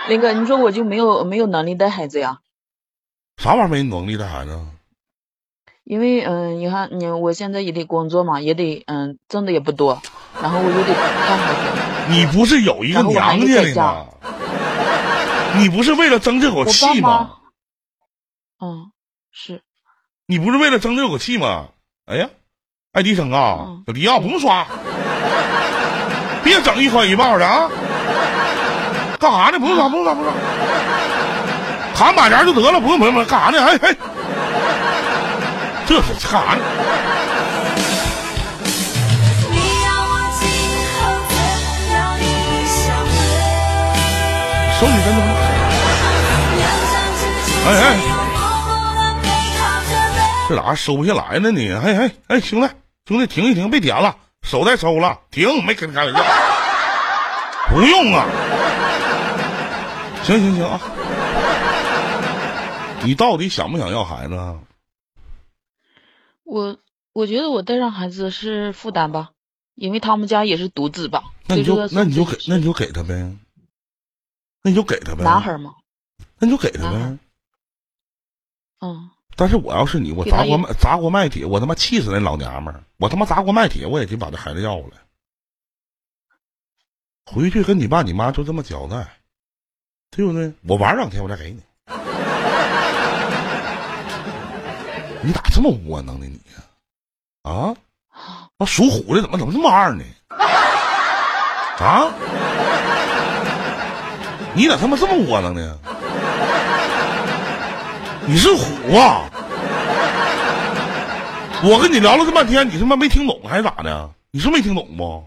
林哥，你说我就没有没有能力带孩子呀？啥玩意儿没能力带孩子？因为嗯，你看你我现在也得工作嘛，也得嗯挣的也不多，然后我又得看孩子。你不是有一个娘家的吗？你不是为了争这口气吗妈？嗯，是你不是为了争这口气吗？哎呀，爱迪生啊，嗯小迪啊，不用刷，别整一块一抱的啊！干啥呢？不用刷，不用刷，不用刷，喊马甲就得了，不用不用不用，干啥呢？哎哎，这是干啥呢？收几分钟？哎哎，这咋收不下来呢你？哎哎哎，兄弟兄弟，停一停，别点了，手再收了，停，没跟你开玩笑，不用啊。行行行啊，[laughs] 你到底想不想要孩子啊？我我觉得我带上孩子是负担吧，因为他们家也是独子吧。那你就那你就给那你就给他呗，那你就给他呗。男孩儿嘛，那你就给他呗。嗯，但是我要是你，我砸锅卖砸锅卖铁，我他妈气死那老娘们儿！我他妈砸锅卖铁，我也得把这孩子要过来。回去跟你爸你妈就这么交代，对不对？我玩两天我再给你。[laughs] 你咋这么窝囊呢你呀？啊？那属虎的怎么怎么这么二呢？[laughs] 啊？你咋他妈这么窝囊呢？你是虎啊！我跟你聊了这半天，你他妈没听懂还是咋的？你是没听懂不？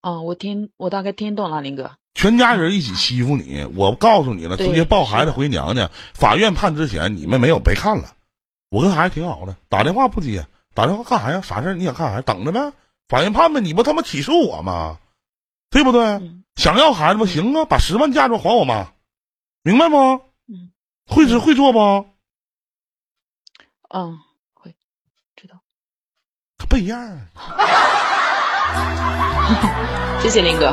啊，我听我大概听懂了，林哥。全家人一起欺负你，我告诉你了，直接抱孩子回娘家。法院判之前，你们没有别看了。我跟孩子挺好的，打电话不接，打电话干啥呀？啥事儿你想干啥？等着呗。法院判呗，你不他妈起诉我吗？对不对？嗯想要孩子不？行啊，把十万嫁妆还我妈，明白不？嗯会是会做不？嗯，可不一样啊。[laughs] 谢谢林哥。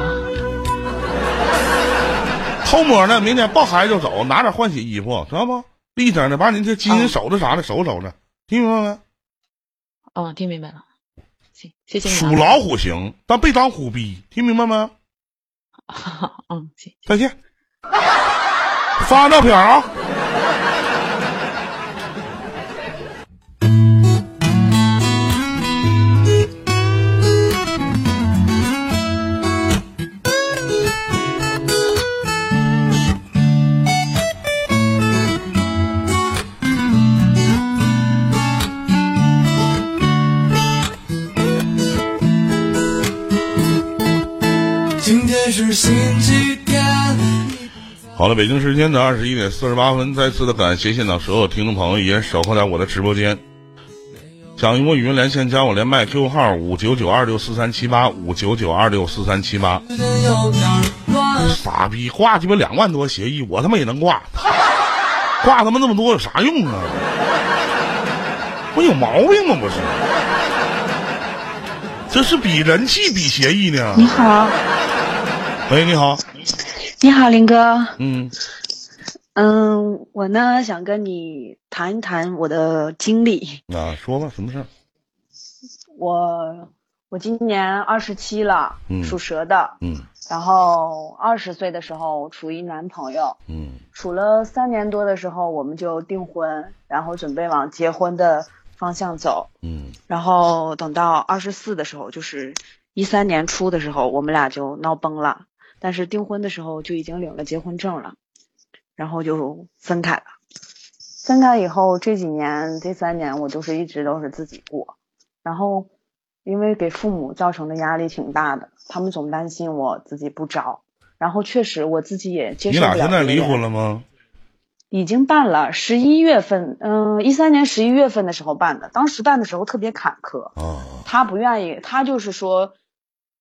偷摸呢，明天抱孩子就走，拿点换洗衣服，知道不？立整的，把你这金银首饰啥的收拾收拾，听明白没？嗯，听明白了。行，谢谢你啊。属老虎行，但别当虎逼，听明白没？[laughs] 嗯，行。再见。发照片啊！好了，北京时间的二十一点四十八分，再次的感谢现场所有听众朋友，也守候在我的直播间。想与我语音连线，加我连麦 QQ 号五九九二六四三七八五九九二六四三七八。傻逼，挂鸡巴两万多协议，我他妈也能挂，挂他妈那么多有啥用啊？我有毛病吗？不是，这是比人气比协议呢。你好，喂，你好，你好，林哥。嗯，嗯，我呢想跟你谈一谈我的经历。啊，说吧，什么事儿？我我今年二十七了，嗯属蛇的。嗯然后二十岁的时候处一男朋友，嗯处了三年多的时候我们就订婚，然后准备往结婚的方向走。嗯然后等到二十四的时候，就是一三年初的时候，我们俩就闹崩了。但是订婚的时候就已经领了结婚证了，然后就分开了。分开以后这几年这三年我就是一直都是自己过，然后因为给父母造成的压力挺大的，他们总担心我自己不找，然后确实我自己也接受不了你俩现在离婚了吗？已经办了，十一月份，嗯，一三年十一月份的时候办的，当时办的时候特别坎坷，他不愿意，他就是说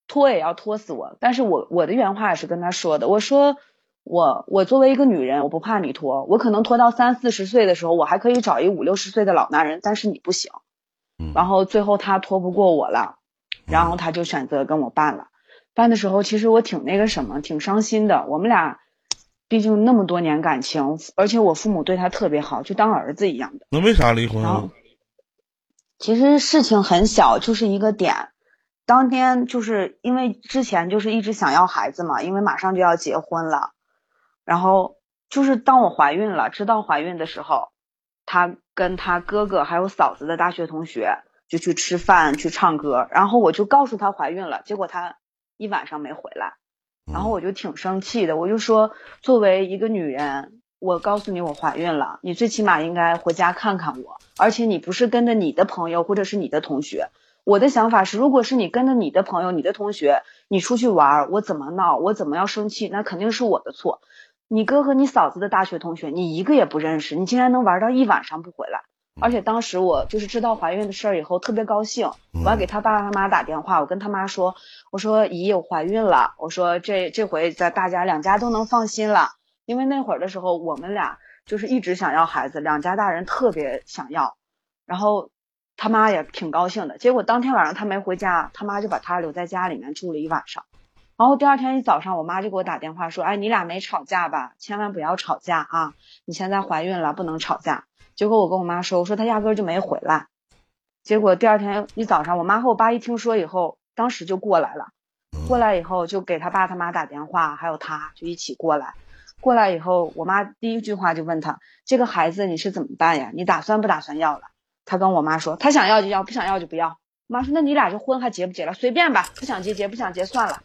拖也要拖死我，但是我我的原话也是跟他说的，我说我我作为一个女人，我不怕你拖，我可能拖到三四十岁的时候，我还可以找一五六十岁的老男人，但是你不行，然后最后他拖不过我了，然后他就选择跟我办了，办的时候其实我挺那个什么，挺伤心的，我们俩。毕竟那么多年感情，而且我父母对他特别好，就当儿子一样的。那为啥离婚啊？其实事情很小，就是一个点。当天就是因为之前就是一直想要孩子嘛，因为马上就要结婚了。然后就是当我怀孕了，知道怀孕的时候，他跟他哥哥还有嫂子的大学同学就去吃饭去唱歌，然后我就告诉他怀孕了，结果他一晚上没回来。然后我就挺生气的，我就说，作为一个女人，我告诉你我怀孕了，你最起码应该回家看看我，而且你不是跟着你的朋友或者是你的同学。我的想法是，如果是你跟着你的朋友、你的同学，你出去玩，我怎么闹，我怎么要生气，那肯定是我的错。你哥和你嫂子的大学同学，你一个也不认识，你竟然能玩到一晚上不回来。而且当时我就是知道怀孕的事儿以后，特别高兴，我还给他爸他妈打电话，我跟他妈说，我说姨我怀孕了，我说这这回在大家两家都能放心了，因为那会儿的时候我们俩就是一直想要孩子，两家大人特别想要，然后他妈也挺高兴的。结果当天晚上他没回家，他妈就把他留在家里面住了一晚上。然后第二天一早上，我妈就给我打电话说：“哎，你俩没吵架吧？千万不要吵架啊！你现在怀孕了，不能吵架。”结果我跟我妈说：“我说他压根就没回来。”结果第二天一早上，我妈和我爸一听说以后，当时就过来了。过来以后就给他爸他妈打电话，还有他就一起过来。过来以后，我妈第一句话就问他：“这个孩子你是怎么办呀？你打算不打算要了？”他跟我妈说：“他想要就要，不想要就不要。”我妈说：“那你俩这婚还结不结了？随便吧，不想结结，不想结算了。”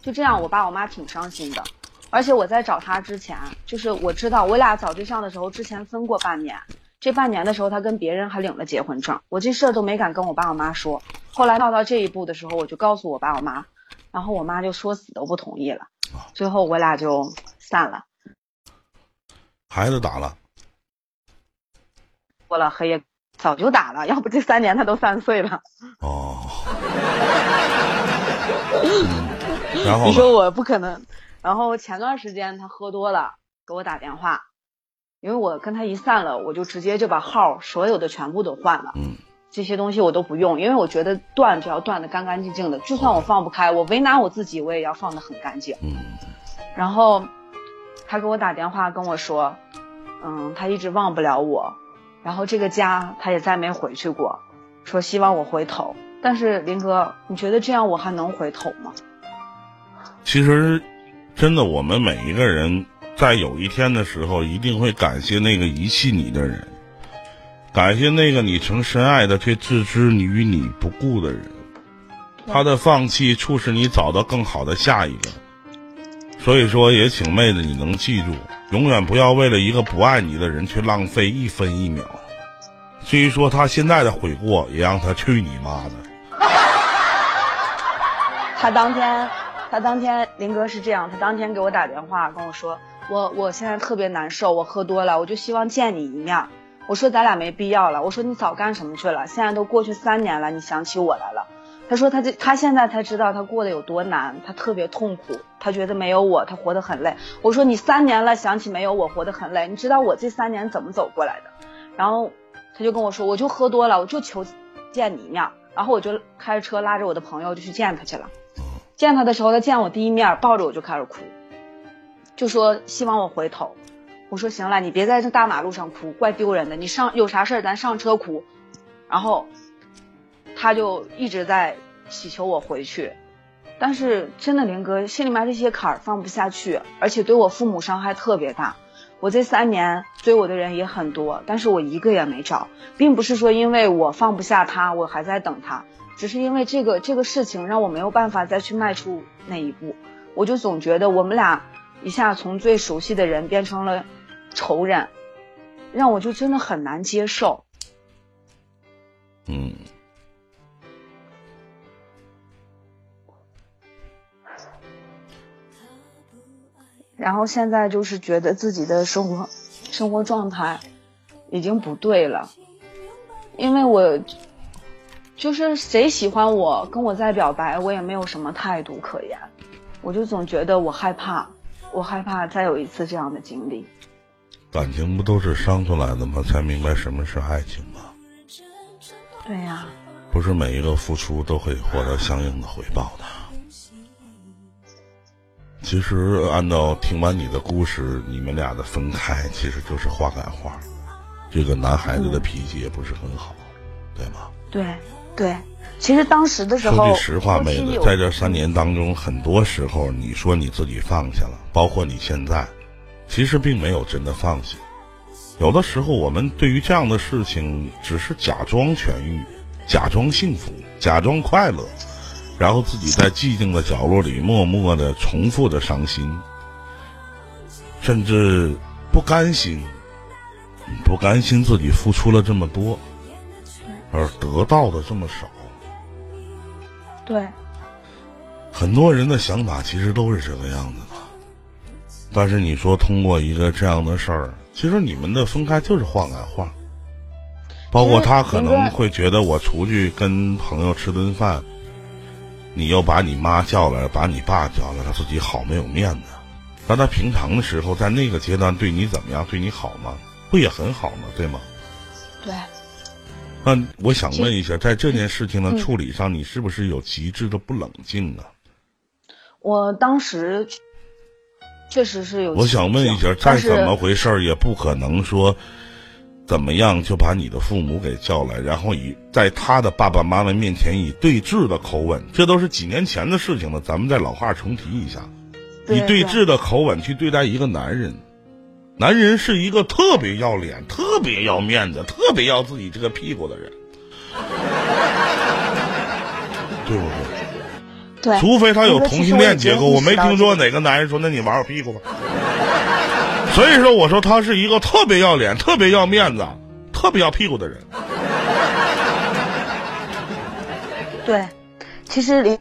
就这样，我爸我妈挺伤心的。而且我在找他之前，就是我知道我俩找对象的时候，之前分过半年。这半年的时候，他跟别人还领了结婚证，我这事儿都没敢跟我爸我妈说。后来闹到这一步的时候，我就告诉我爸我妈，然后我妈就说死都不同意了。最后我俩就散了。孩子打了，过了黑夜早就打了，要不这三年他都三岁了。哦。[laughs] 然后你说我不可能。然后前段时间他喝多了，给我打电话，因为我跟他一散了，我就直接就把号所有的全部都换了。嗯。这些东西我都不用，因为我觉得断就要断的干干净净的，就算我放不开，我为难我自己，我也要放的很干净。嗯。然后他给我打电话跟我说，嗯，他一直忘不了我，然后这个家他也再没回去过，说希望我回头。但是林哥，你觉得这样我还能回头吗？其实，真的，我们每一个人在有一天的时候，一定会感谢那个遗弃你的人，感谢那个你曾深爱的却置之于你不顾的人。他的放弃促使你找到更好的下一个。所以说，也请妹子你能记住，永远不要为了一个不爱你的人去浪费一分一秒。至于说他现在的悔过，也让他去你妈的！[laughs] 他当天，他当天林哥是这样，他当天给我打电话跟我说，我我现在特别难受，我喝多了，我就希望见你一面。我说咱俩没必要了，我说你早干什么去了？现在都过去三年了，你想起我来了。他说他这他现在才知道他过得有多难，他特别痛苦，他觉得没有我他活得很累。我说你三年了想起没有我活得很累，你知道我这三年怎么走过来的？然后他就跟我说，我就喝多了，我就求见你一面。然后我就开着车拉着我的朋友就去见他去了。见他的时候，他见我第一面，抱着我就开始哭，就说希望我回头。我说行了，你别在这大马路上哭，怪丢人的。你上有啥事儿咱上车哭。然后他就一直在祈求我回去，但是真的林哥心里面这些坎儿放不下去，而且对我父母伤害特别大。我这三年追我的人也很多，但是我一个也没找，并不是说因为我放不下他，我还在等他，只是因为这个这个事情让我没有办法再去迈出那一步。我就总觉得我们俩一下从最熟悉的人变成了仇人，让我就真的很难接受。嗯，然后现在就是觉得自己的生活生活状态已经不对了，因为我就是谁喜欢我跟我在表白，我也没有什么态度可言，我就总觉得我害怕，我害怕再有一次这样的经历。感情不都是伤出来的吗？才明白什么是爱情吗？对呀、不是每一个付出都可以获得相应的回报的。其实，按照听完你的故事，你们俩的分开其实就是话赶话。这个男孩子的脾气也不是很好，对吗？对对，其实当时的时候，说句实话，妹子，在这三年当中，很多时候你说你自己放下了，包括你现在，其实并没有真的放下。有的时候，我们对于这样的事情，只是假装痊愈，假装幸福，假装快乐，然后自己在寂静的角落里默默的重复着伤心，甚至不甘心，不甘心自己付出了这么多，而得到的这么少。对。很多人的想法其实都是这个样子的，但是你说通过一个这样的事儿，其实你们的分开就是话赶话，包括他可能会觉得我出去跟朋友吃顿饭，你又把你妈叫来，把你爸叫来，他自己好没有面子。那他平常的时候，在那个阶段对你怎么样？对你好吗？不也很好吗？对吗？对，那我想问一下，在这件事情的嗯处理上，你是不是有极致的不冷静呢？我当时确实是有。我想问一下，再怎么回事儿，也不可能说怎么样就把你的父母给叫来，然后以在他的爸爸妈妈面前以对峙的口吻，这都是几年前的事情了。咱们再老话重提一下，以对峙的口吻去对待一个男人。男人是一个特别要脸、特别要面子、特别要自己这个屁股的人，[laughs] 对不对？对，除非他有同性恋结构，我没听说。哪个男人说那你玩我屁股吧。所以说，我说他是一个特别要脸、特别要面子、特别要屁股的人。对，其实林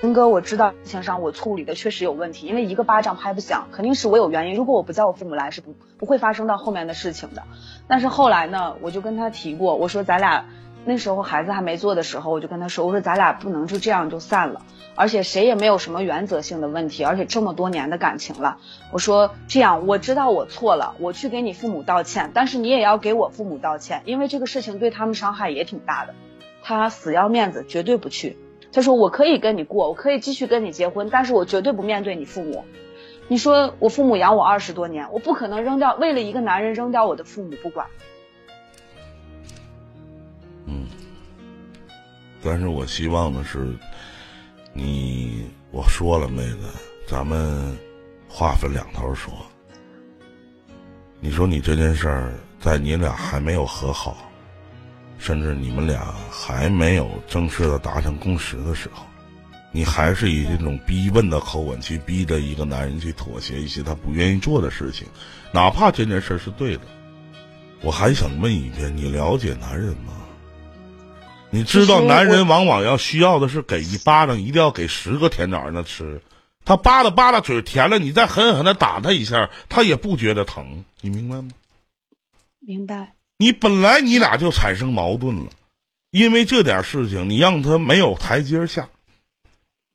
林哥，我知道事情上我处理的确实有问题，因为一个巴掌拍不响，肯定是我有原因。如果我不叫我父母来，是不不会发生到后面的事情的。但是后来呢，我就跟他提过，我说咱俩那时候孩子还没做的时候，我就跟他说，我说咱俩不能就这样就散了，而且谁也没有什么原则性的问题，而且这么多年的感情了，我说这样，我知道我错了，我去给你父母道歉，但是你也要给我父母道歉，因为这个事情对他们伤害也挺大的。他死要面子，绝对不去。他说我可以跟你过，我可以继续跟你结婚，但是我绝对不面对你父母。你说我父母养我二十多年，我不可能扔掉，为了一个男人扔掉我的父母不管。嗯但是我希望的是，你我说了，妹子，咱们话分两头说。你说你这件事儿，在你俩还没有和好，甚至你们俩还没有正式的达成共识的时候，你还是以这种逼问的口吻去逼着一个男人去妥协一些他不愿意做的事情，哪怕这件事儿是对的。我还想问一遍，你了解男人吗？你知道男人往往要需要的是给一巴掌，一定要给十个甜枣让他吃。他扒拉扒拉嘴甜了，你再狠狠的打他一下，他也不觉得疼，你明白吗？明白。你本来你俩就产生矛盾了，因为这点事情，你让他没有台阶下。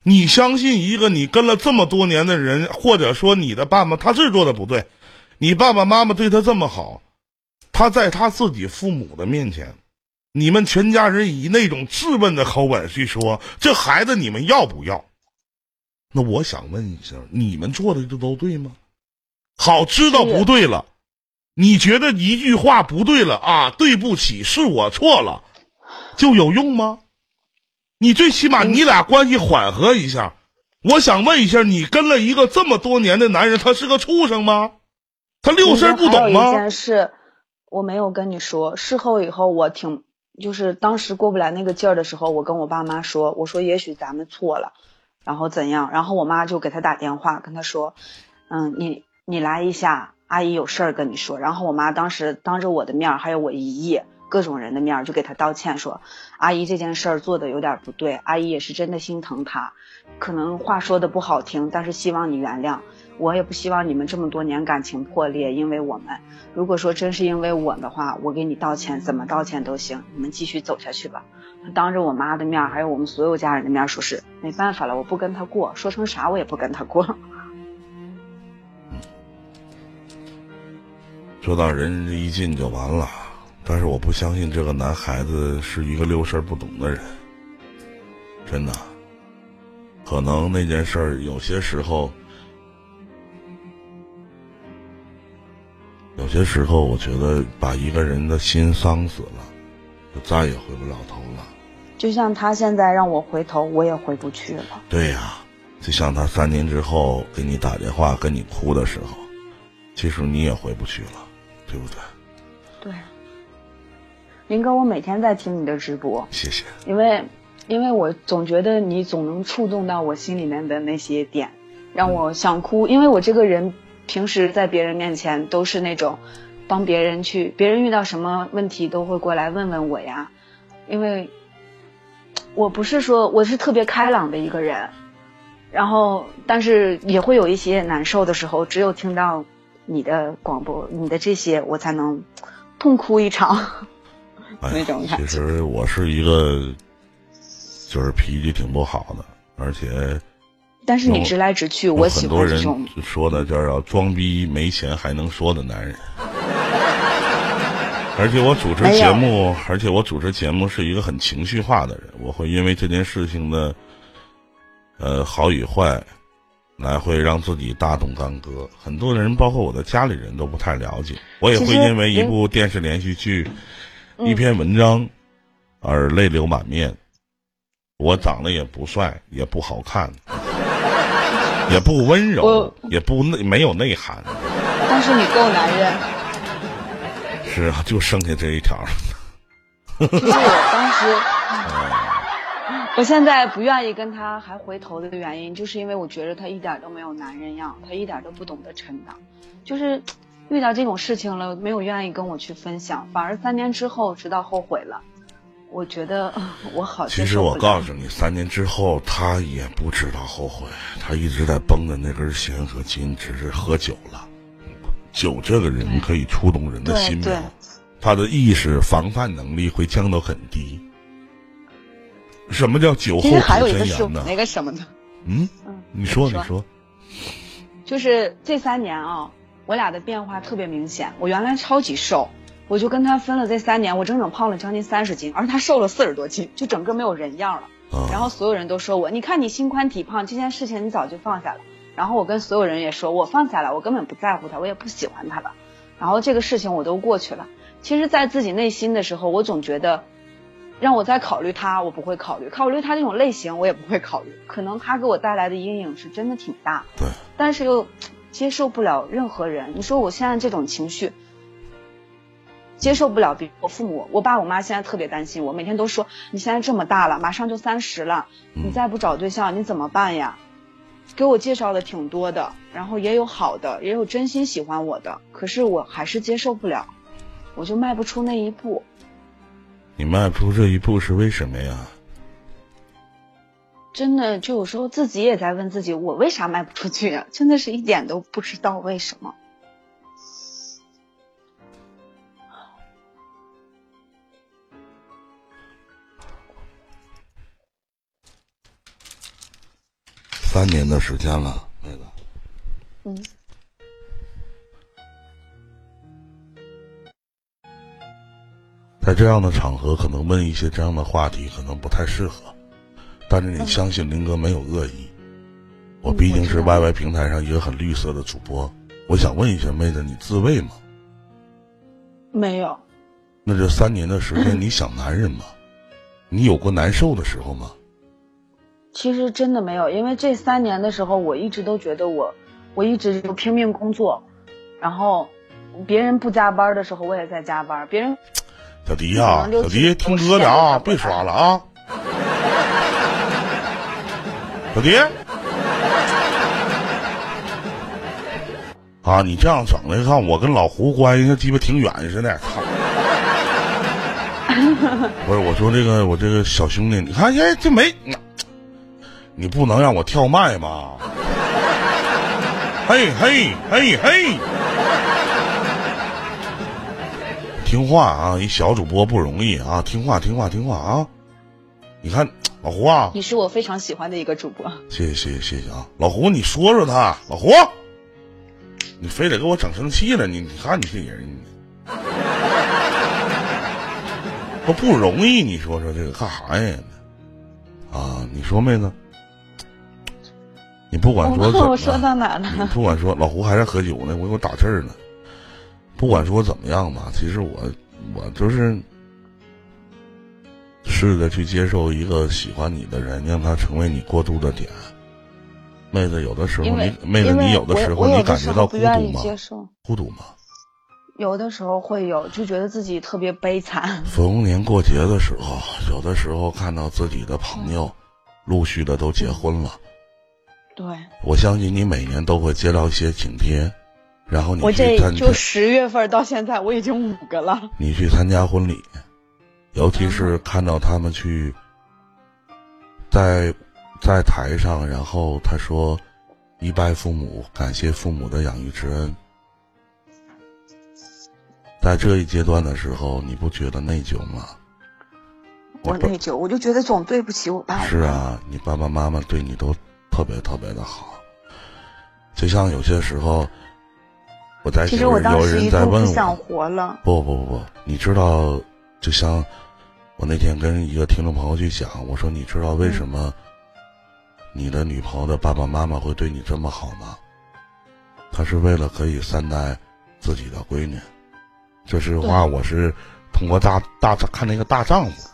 你相信一个你跟了这么多年的人，或者说你的爸爸他是做的不对，你爸爸妈妈对他这么好，他在他自己父母的面前，你们全家人以那种质问的口吻去说这孩子你们要不要？那我想问一下，你们做的这都对吗？好，知道不对了，你觉得一句话不对了啊？对不起，是我错了，就有用吗？你最起码你俩关系缓和一下。我想问一下，你跟了一个这么多年的男人，他是个畜生吗？他六事儿不懂还有一吗？件事，我没有跟你说，事后以后我挺，就是当时过不来那个劲儿的时候，我跟我爸妈说，我说也许咱们错了，然后怎样，然后我妈就给他打电话，跟他说，嗯，你你来一下，阿姨有事儿跟你说。然后我妈当时当着我的面儿，还有我姨姨各种人的面儿，就给他道歉说，阿姨这件事儿做的有点不对，阿姨也是真的心疼他，可能话说的不好听，但是希望你原谅。我也不希望你们这么多年感情破裂，因为我们。如果说真是因为我的话，我给你道歉，怎么道歉都行，你们继续走下去吧。他当着我妈的面，还有我们所有家人的面，说是没办法了，我不跟他过，说成啥我也不跟他过。说到仁至义尽就完了，但是我不相信这个男孩子是一个六事不懂的人，真的。可能那件事有些时候，些时候我觉得把一个人的心伤死了，就再也回不了头了。就像他现在让我回头，我也回不去了。对呀、就像他三年之后给你打电话跟你哭的时候，其实你也回不去了，对不对？对，林哥，我每天在听你的直播，谢谢。因为因为我总觉得你总能触动到我心里面的那些点，让我想哭。因为我这个人平时在别人面前都是那种帮别人去，别人遇到什么问题都会过来问问我呀。因为我不是说我是特别开朗的一个人，然后但是也会有一些难受的时候，只有听到你的广播，你的这些，我才能痛哭一场。[laughs] 那种感其实我是一个，就是脾气挺不好的，而且但是你直来直去，我喜很多人欢这种。说的就是要装逼没钱还能说的男人。[laughs] 而且我主持节目，而且我主持节目是一个很情绪化的人，我会因为这件事情的，呃好与坏，来会让自己大动干戈。很多人，包括我的家里人都不太了解，我也会因为一部电视连续剧、嗯一篇文章而泪流满面。我长得也不帅，也不好看，也不温柔，也不内没有内涵。但是你够男人。是啊，就剩下这一条了。其实我当时，[laughs] 我现在不愿意跟他还回头的原因，就是因为我觉得他一点都没有男人样，他一点都不懂得成长，就是遇到这种事情了，没有愿意跟我去分享，反而三年之后直到后悔了。我觉得呃 [laughs] 我好其实我告诉你，三年之后他也不知道后悔，他一直在绷着那根弦和筋，只是喝酒了。酒这个人可以触动人的心对苗，他的意识防范能力会降到很低。什么叫酒后还有吐一个是真言呢？那个什么的，嗯，嗯，你说你说，就是这三年啊，我俩的变化特别明显。我原来超级瘦，我就跟他分了这三年，我整整胖了将近三十斤，而他瘦了四十多斤，就整个没有人样了。啊然后所有人都说我，你看你心宽体胖，这件事情你早就放下了。然后我跟所有人也说，我放下了，我根本不在乎他，我也不喜欢他了。然后这个事情我都过去了。其实，在自己内心的时候，我总觉得，让我再考虑他，我不会考虑；考虑他这种类型，我也不会考虑。可能他给我带来的阴影是真的挺大。对。但是又接受不了任何人。你说我现在这种情绪，接受不了比如我父母，我爸我妈现在特别担心我，每天都说你现在这么大了，马上就三十了，你再不找对象你怎么办呀？给我介绍的挺多的，然后也有好的，也有真心喜欢我的，可是我还是接受不了，我就迈不出那一步。你迈不出这一步是为什么呀？真的，就有时候自己也在问自己，我为啥迈不出去呀？真的是一点都不知道为什么。三年的时间了，妹子。嗯。在这样的场合，可能问一些这样的话题，可能不太适合。但是你相信林哥没有恶意，我毕竟是 YY 平台上一个很绿色的主播。我想问一下妹子，你自慰吗？没有，那这三年的时间，[clears throat] 你想男人吗？你有过难受的时候吗？其实真的没有，因为这三年的时候，我一直都觉得我，我一直就拼命工作，然后别人不加班的时候，我也在加班，别人小迪呀、小迪听哥的啊，别刷了啊。[laughs] 小迪，啊，你这样整的，看我跟老胡关系像鸡巴挺远似的，操！[laughs] 不是，我说这个我这个小兄弟，你看，哎，这没，你不能让我跳麦吗？[laughs] 嘿嘿嘿嘿，听话啊！一小主播不容易啊，听话听话听话啊！你看老胡啊，你是我非常喜欢的一个主播。谢谢谢谢谢谢啊，老胡，你说说他，老胡，你非得给我整生气了，你你看你这人，[laughs] 都不容易，你说说这个干啥呀？啊，你说妹子，你不管说怎么，我说到哪了？你不管说老胡还在喝酒呢，我给我打气儿呢。不管说怎么样吧，其实我我就是试着去接受一个喜欢你的人，让他成为你过渡的点。妹子，有的时候你妹子，你有的时候你感觉到孤独吗？接受，孤独吗？有的时候会有，就觉得自己特别悲惨。[laughs] 逢年过节的时候，有的时候看到自己的朋友陆续的都结婚了，对，我相信你每年都会接到一些请帖，然后你我这去参加就十月份到现在，我已经五个了。你去参加婚礼，尤其是看到他们去在在台上，然后他说一拜父母，感谢父母的养育之恩。在这一阶段的时候，你不觉得内疚吗？我内疚，我就觉得总对不起我爸。是啊，你爸爸妈妈对你都特别特别的好，就像有些时候，我在其实我当有时一人在问度不想我，活了。不不不不，你知道，就像我那天跟一个听众朋友去讲，我说你知道为什么你的女朋友的爸爸妈妈会对你这么好吗？他是为了可以善待自己的闺女。这是话我是通过大大看那个大丈夫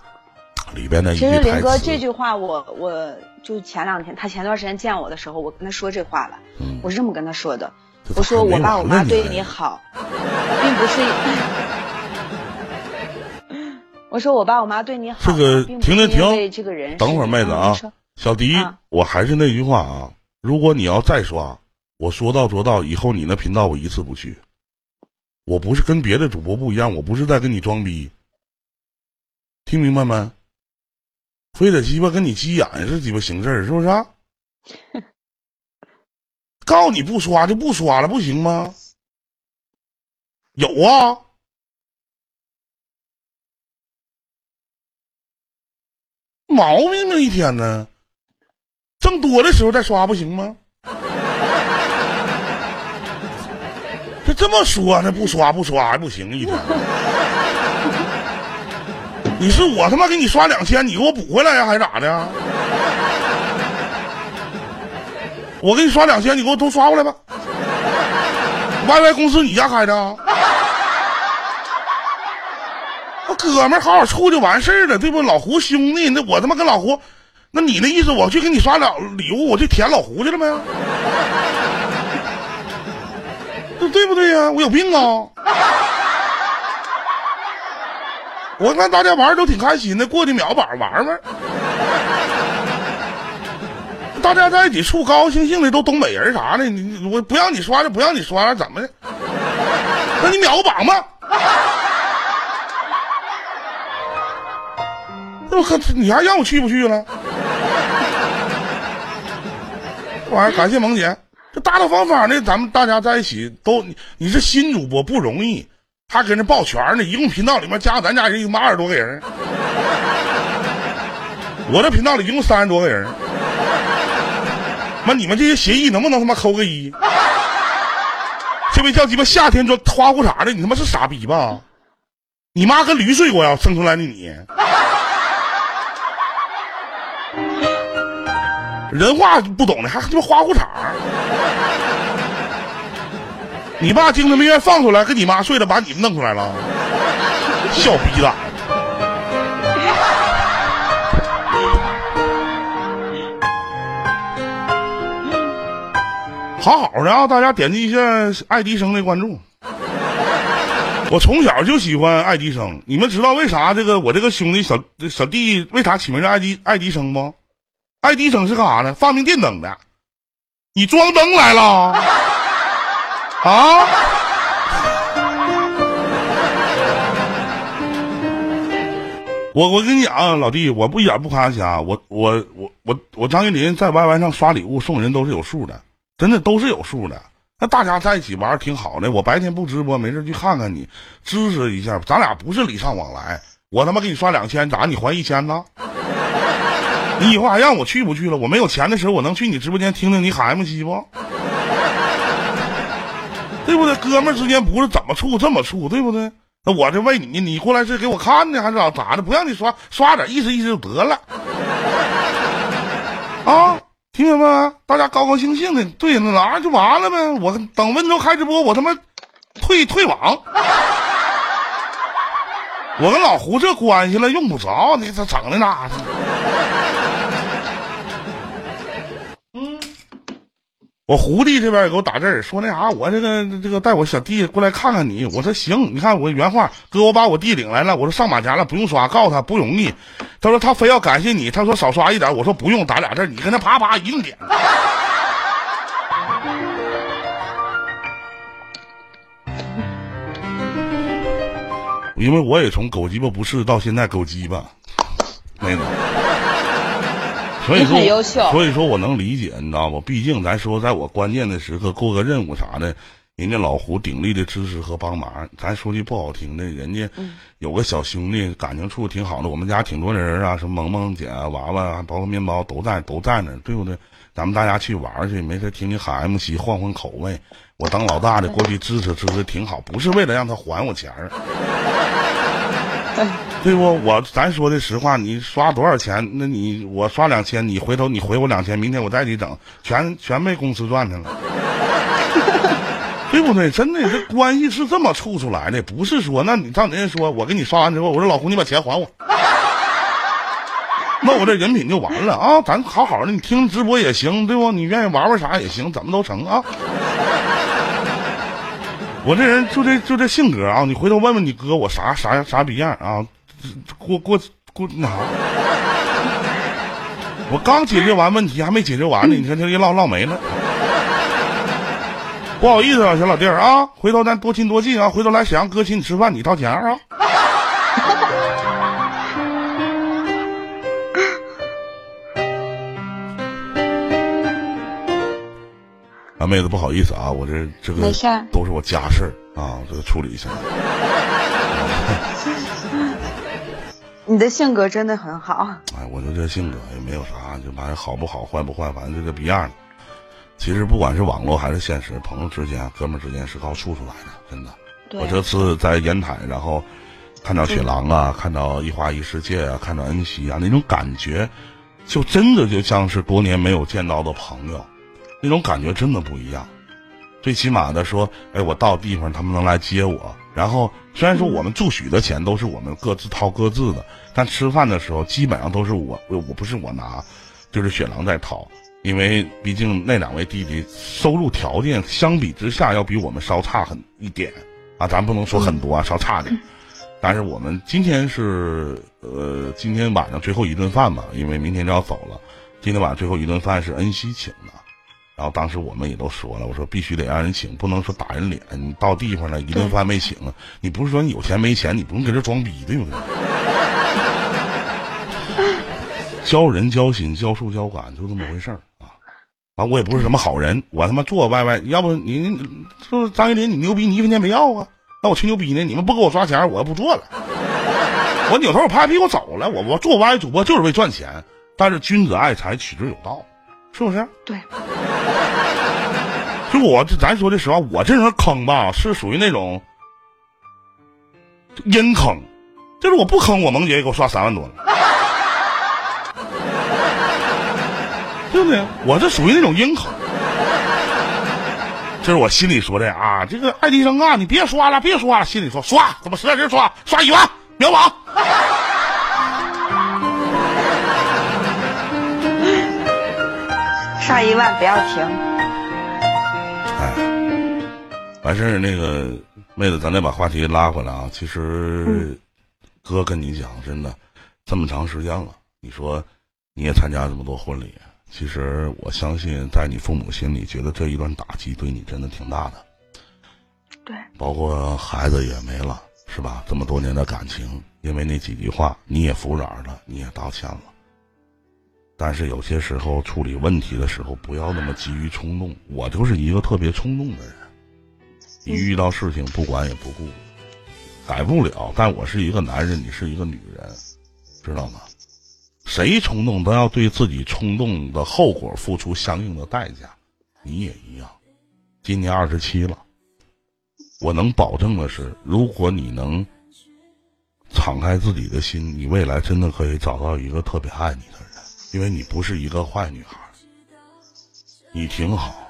里边的一其实林哥这。句话我，我就前两天他前段时间见我的时候，我跟他说这话了。嗯我是这么跟他说的，我说我爸我妈对你好，并不是。我说我爸我妈对你好，这个停停因为这个人停，等会儿妹子啊嗯，小迪，我还是那句话啊，如果你要再刷，我说到做到，以后你那频道我一次不去。我不是跟别的主播不一样，我不是在跟你装逼，听明白没？非得鸡巴跟你急眼是鸡巴行事儿，是不是、啊？[laughs] 告诉你不刷就不刷了，不行吗？有啊，毛病呢一天呢，挣多的时候再刷不行吗？[laughs] 这这么说呢，不刷不刷还不行一天。你是我他妈给你刷两千，你给我补回来呀，还是咋的？我给你刷两千，你给我都刷过来吧。YY 公司你家开的？我哥们好好处就完事儿了，对不？老胡兄弟，那我他妈跟老胡，那你那意思我去给你刷了礼物，我去舔老胡去了呗？这对不对呀、我有病啊！我看大家玩儿都挺开心的，过的秒板玩玩。大家在一起处高高兴兴的，都东北人啥的，你我不让你刷就不让你刷了，怎么的？那你秒个榜吧。那我看你还让我去不去了？这玩意儿感谢萌姐，这大大方方的，咱们大家在一起都，你你是新主播不容易，他搁那抱拳呢，一共频道里面加咱家人一共二十多个人，我这频道里一共三十多个人，妈你们这些协议能不能他妈扣个一？这位叫鸡巴夏天穿花裤衩的，你他妈是傻逼吧？你妈跟驴睡过呀？生出来的你，人话不懂的还他妈花裤衩你爸精神病院放出来跟你妈睡了把你们弄出来了。小逼崽子好好的啊大家点击一下爱迪生的关注。我从小就喜欢爱迪生你们知道为啥这个我这个兄弟小小弟为啥起名叫爱迪爱迪生不？爱迪生是干啥的？发明电灯的。你装灯来了。啊？我我跟你讲，老弟，我不一点不夸瞎，啊我我我我我张玉林在 YY 上刷礼物送人都是有数的，真的都是有数的。那大家在一起玩挺好的，我白天不直播，没事去看看你，支持一下。咱俩不是礼尚往来，我他妈给你刷两千，咋你还一千呢？[laughs] 你以后还让我去不去了？我没有钱的时候，我能去你直播间听听你喊 MC 不？对不对？哥们之间不是怎么处这么处，对不对？那我这为你，你过来是给我看呢，还是咋咋的？不让你刷，刷点意思意思就得了。啊，听见没？大家高高兴兴的，对，那哪就完了呗。我等温州开直播，我他妈退退网。我跟老胡这关系了，用不着你这整的那。我胡弟这边也给我打字说那啥，我这个这个带我小弟过来看看你。我说行，你看我原话，哥我把我弟领来了。我说上马甲了，不用刷，告诉他不容易。他说他非要感谢你，他说少刷一点。我说不用，打俩字，你跟他啪啪一定点。因为我也从狗鸡巴不是到现在狗鸡巴，妹子。所以说，很优秀所以说我能理解，你知道不？毕竟咱说，在我关键的时刻过个任务啥的，人家老胡鼎力的支持和帮忙。咱说句不好听的，人家有个小兄弟，感情处挺好的。我们家挺多人啊，什么萌萌姐啊、娃娃啊，包括面包都在都在那，对不对？咱们大家去玩去，没事听听喊 MC，换换口味。我当老大的过去支持支持挺好，不是为了让他还我钱儿。[laughs] 对不？我咱说的实话，你刷多少钱？那你我刷两千，你回头你回我两千，明天我再给你整，全全被公司赚去了，[laughs] 对不对？真的，这关系是这么处出来的，不是说那你照人家说，我给你刷完之后，我说老胡你把钱还我，[laughs] 那我这人品就完了啊！咱好好的，你听直播也行，对不？你愿意玩玩啥也行，怎么都成啊！我这人就这就这性格啊！你回头问问你哥，我啥啥啥逼样啊？过过过那啥？[laughs] 我刚解决完问题，还没解决完呢，你看这一唠唠没了。不好意思啊，小老弟儿啊，回头咱多亲多近啊，回头来沈阳哥请你吃饭，你掏钱啊。[laughs] 啊，妹子，不好意思啊，我这这个没事都是我家事儿啊，我这个处理一下。你的性格真的很好。哎，我就这性格也没有啥，就反正好不好，坏不坏，反正就这逼样儿。其实不管是网络还是现实，朋友之间、哥们儿之间是靠处出来的，真的。我这次在烟台，然后看到雪狼啊，看到一花一世界啊，看到恩熙啊，那种感觉，就真的就像是多年没有见到的朋友，那种感觉真的不一样。最起码的说，哎，我到地方他们能来接我，然后虽然说我们住宿的钱都是我们各自掏各自的，但吃饭的时候基本上都是我，我我不是我拿，就是雪狼在掏，因为毕竟那两位弟弟收入条件相比之下要比我们稍差很一点。啊，咱不能说很多啊，稍差点。但是我们今天是呃，今天晚上最后一顿饭嘛，因为明天就要走了。今天晚上最后一顿饭是恩熙请的，然后当时我们也都说了，我说必须得让人请，不能说打人脸。你到地方了，一顿饭没请，你不是说你有钱没钱，你不用搁这装逼，对不对？[laughs] 交人交心，交术交感，就这么回事儿啊。完，我也不是什么好人，我他妈做 YY，要不你你说张一林你牛逼，你一分钱没要啊？那我吹牛逼呢？你们不给我刷钱，我也不做了。我扭头我拍屁股走了。我我做 YY 主播就是为赚钱，但是君子爱财，取之有道，是不是？对。[laughs] 就我这，咱说句实话，我这人坑吧，是属于那种阴坑，就是我不坑，我萌姐也给我刷三万多了，[laughs] 对不对？我这属于那种阴坑。这是我心里说的啊，这个爱迪生啊，你别刷了，别刷了，心里说刷，怎么实在是刷，刷一万秒榜。刷一万不要停。完事儿那个妹子，咱再把话题拉回来啊。其实，哥跟你讲，真的，这么长时间了，你说你也参加这么多婚礼，其实我相信，在你父母心里，觉得这一段打击对你真的挺大的。对，包括孩子也没了，是吧？这么多年的感情，因为那几句话，你也服软了，你也道歉了。但是有些时候处理问题的时候，不要那么急于冲动。我就是一个特别冲动的人，一遇到事情不管也不顾，改不了。但我是一个男人，你是一个女人，知道吗？谁冲动都要对自己冲动的后果付出相应的代价。你也一样，今年二十七了。我能保证的是，如果你能敞开自己的心，你未来真的可以找到一个特别爱你的人，因为你不是一个坏女孩，你挺好。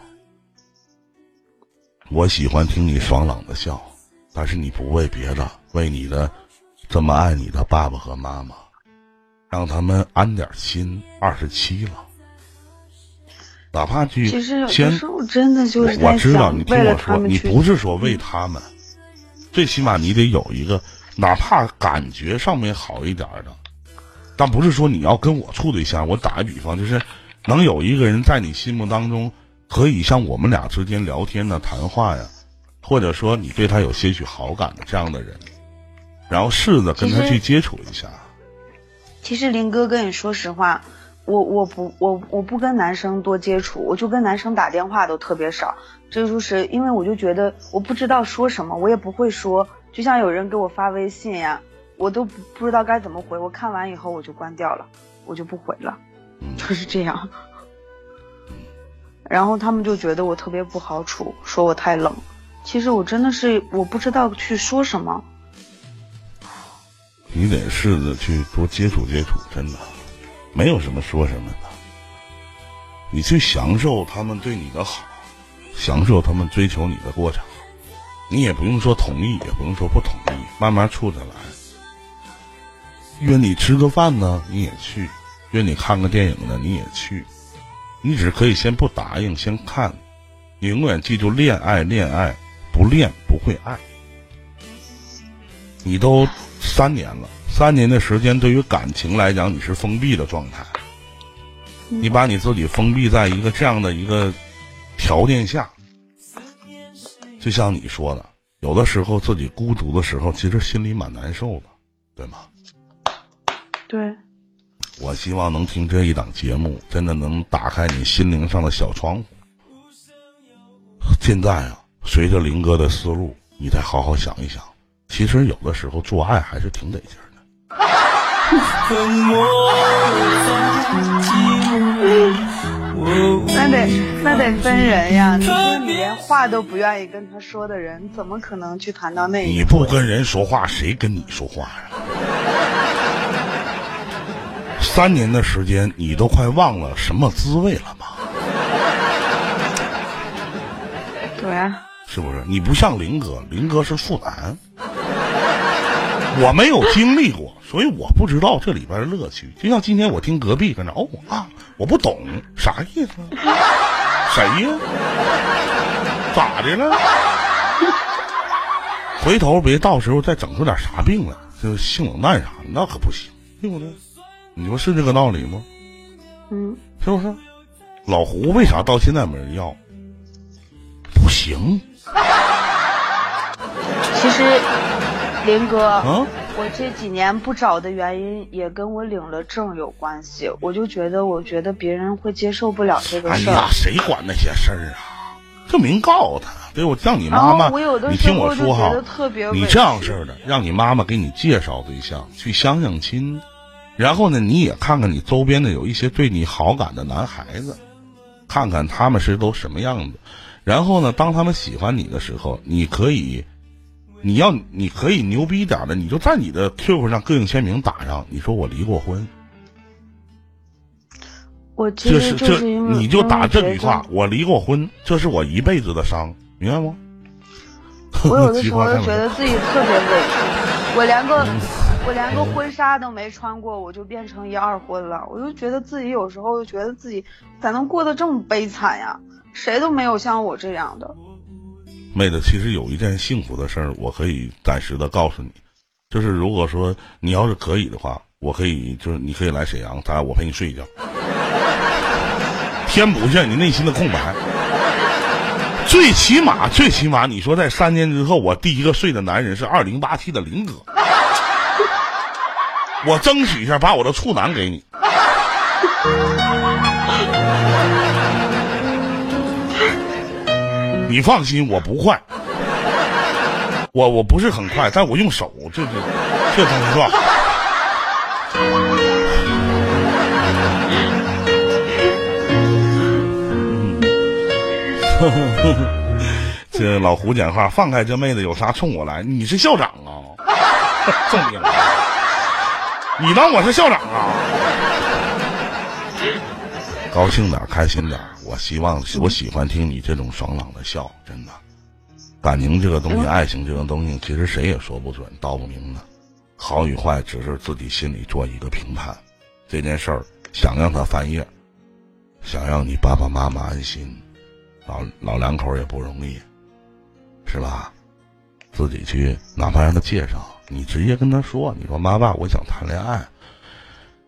我喜欢听你爽朗的笑，但是你不为别的，为你的这么爱你的爸爸和妈妈，让他们安点心。二十七了。哪怕去其实有的先时候真的就是我知道你听我说，你不是说为他们，最起码你得有一个，哪怕感觉上面好一点儿的，但不是说你要跟我处对象。我打个比方，就是能有一个人在你心目当中，可以像我们俩之间聊天的谈话呀，或者说你对他有些许好感的这样的人，然后试着跟他去接触一下。其实林哥跟你说实话，我我不我我不跟男生多接触，我就跟男生打电话都特别少。这就是因为我就觉得我不知道说什么，我也不会说。就像有人给我发微信呀，我都不不知道该怎么回。我看完以后我就关掉了，我就不回了，[laughs] 就是这样。然后他们就觉得我特别不好处，说我太冷。其实我真的是我不知道去说什么。你得试着去多接触接触，真的，没有什么说什么的。你去享受他们对你的好，享受他们追求你的过程。你也不用说同意，也不用说不同意，慢慢处着来。约你吃个饭呢，你也去；约你看个电影呢，你也去。你只可以先不答应，先看。你永远记住，恋爱，恋爱，不恋不会爱。你都三年了，三年的时间对于感情来讲，你是封闭的状态。你把你自己封闭在一个这样的一个条件下，就像你说的，有的时候自己孤独的时候，其实心里蛮难受的，对吗？对，我希望能听这一档节目，真的能打开你心灵上的小窗户。现在啊，随着林哥的思路，你再好好想一想，其实有的时候做爱还是挺得劲儿的。[laughs] 那得那得分人呀！你说你连话都不愿意跟他说的人，怎么可能去谈到那一你不跟人说话，谁跟你说话呀？三年的时间，你都快忘了什么滋味了吗？对啊，是不是？你不像林哥，林哥是处男，我没有经历过，所以我不知道这里边的乐趣。就像今天我听隔壁跟那哦啊，我不懂啥意思，谁呀？咋的了？回头别到时候再整出点啥病来，就是性冷淡啥的，那可不行，对不对？你说是这个道理吗？嗯，是不是？老胡为啥到现在没人要？不行，其实林哥，啊我这几年不找的原因也跟我领了证有关系。我就觉得，我觉得别人会接受不了这个事儿。哎呀，谁管那些事儿啊？就明告诉他，对我让你妈妈你听我说哈你这样式的，让你妈妈给你介绍对象，去相相亲，然后呢，你也看看你周边的有一些对你好感的男孩子，看看他们是都什么样子，然后呢，当他们喜欢你的时候，你可以，你要你可以牛逼一点儿的，你就在你的 QQ 上个性签名打上，你说我离过婚，我其这是这你就打这句话，我离过婚，这是我一辈子的伤，明白吗？我有的 [laughs] 时候觉得自己特别委屈，我连个 [laughs] 我连个婚纱都没穿过，我就变成一二婚了。我就觉得自己有时候就觉得自己咋能过得这么悲惨呀？谁都没有像我这样的。妹子，其实有一件幸福的事儿，我可以暂时的告诉你，就是如果说你要是可以的话，我可以就是你可以来沈阳，咱俩我陪你睡一觉，填补一下你内心的空白。最起码，最起码，你说在三年之后，我第一个睡的男人是二零八七的林哥，我争取一下把我的处男给你。你放心，我不快，我我不是很快，但我用手，这这这东西是吧？[laughs] 这老胡讲话，放开这妹子，有啥冲我来？你是校长啊，[laughs] 重点，你当我是校长啊？高兴点，开心点。我希望，我喜欢听你这种爽朗的笑，真的。感情这个东西，爱情这个东西，其实谁也说不准，道不明的。好与坏，只是自己心里做一个评判。这件事儿，想让他翻页，想让你爸爸妈妈安心，老老两口也不容易，是吧？自己去，哪怕让他介绍，你直接跟他说，你说妈爸，我想谈恋爱。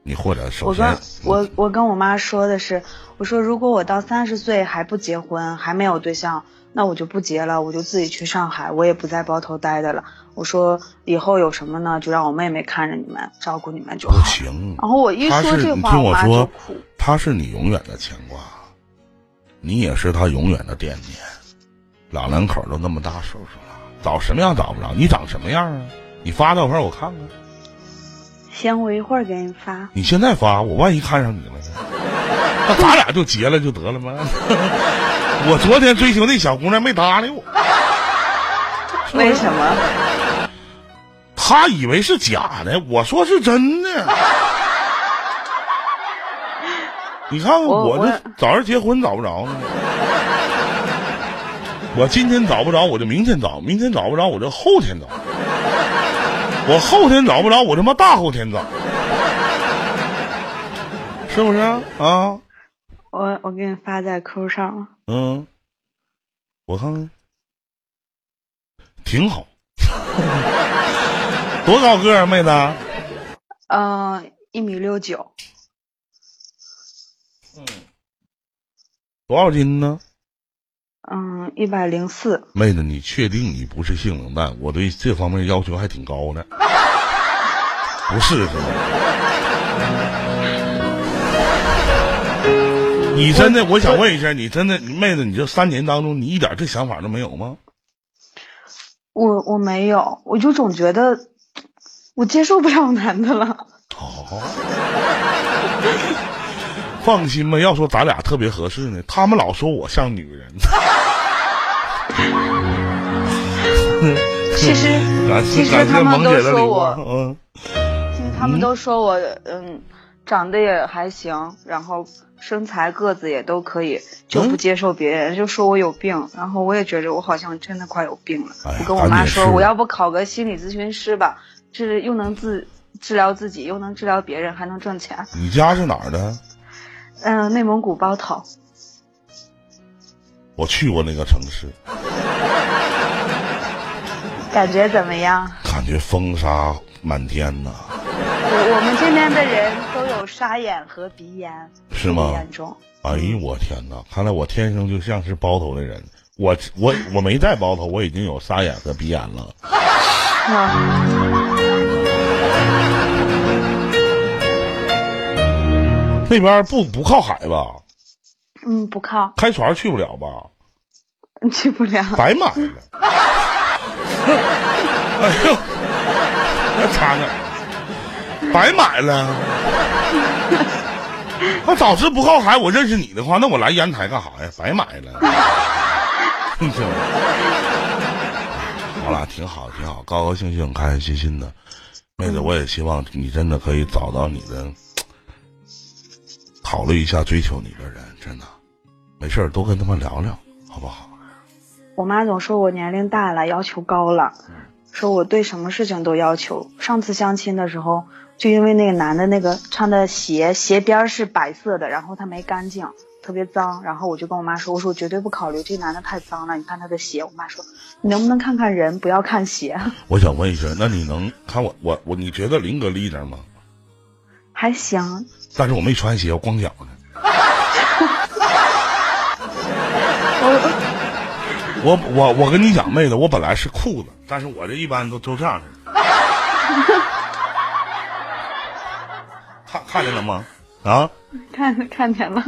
你或者首先我跟，我我跟我妈说的是，我说如果我到三十岁还不结婚，还没有对象，那我就不结了，我就自己去上海，我也不在包头待着了。我说以后有什么呢，就让我妹妹看着你们，照顾你们就好。不行。然后我一说这话，妈就听我说哭。，他是你永远的牵挂，你也是他永远的惦念。老两口都那么大岁数了，找什么样找不着？你长什么样啊？你发照片我看看。行，我一会儿给你发。你现在发，我万一看上你了呢？那咱俩就结了就得了吗？[laughs] 我昨天追求那小姑娘没搭理我，[laughs] 为什么？她以为是假的，我说是真的。你看看我我这早上结婚找不着呢，我今天找不着，我就明天找；明天找不着，我就后天找；我后天找不着，我他妈大后天找，是不是啊？我我给你发在 Q 上了。嗯，我看看，挺好。多高个儿，妹子？嗯、一米六九，嗯多少斤呢？嗯，一百零四。妹子，你确定你不是性冷淡？我对这方面要求还挺高的。不是是吗？你真的，我想问一下，你真的，妹子，你这三年当中，你一点这想法都没有吗？我我没有，我就总觉得我接受不了男的了。哦，放心吧，要说咱俩特别合适呢，他们老说我像女人。其实 [laughs] 其实他们都说我，嗯，其实他们都说我嗯长得也还行，然后身材个子也都可以，就嗯不接受别人，就说我有病。然后我也觉得我好像真的快有病了。哎我跟我妈说，我要不考个心理咨询师吧，这又能自治疗自己，又能治疗别人，还能挣钱。你家是哪儿的？嗯、内蒙古包头。我去过那个城市，感觉怎么样？感觉风沙满天呐，我我们这边的人都有沙眼和鼻炎，是吗严重。哎呦我天哪！看来我天生就像是包头的人。我我我没带包头，我已经有沙眼和鼻炎了。那边不不靠海吧？嗯，不靠，开船去不了吧？[laughs] 去不了。白买了。[laughs] 哎呦，那擦呢，白买了。[laughs] 那早知不靠海，我认识你的话，那我来烟台干啥呀？白买了。好了，挺好，挺好，高高兴兴、开开心心的。妹子，我也希望你真的可以找到你的，考虑一下追求你的人，真的，没事儿多跟他们聊聊，好不好？我妈总说我年龄大了，要求高了，说我对什么事情都要求。上次相亲的时候，就因为那个男的那个穿的鞋鞋边是白色的，然后他没干净，特别脏，然后我就跟我妈说，我说我绝对不考虑这男的太脏了，你看他的鞋。我妈说你能不能看看人，不要看鞋。[laughs] 我想问一下，那你能看我我我？你觉得林哥立正吗？还行，但是我没穿鞋，我光脚呢。我我我跟你讲，妹子，我本来是裤子，但是我这一般都都这样式的。[laughs] 看看见了吗？啊，看看见了。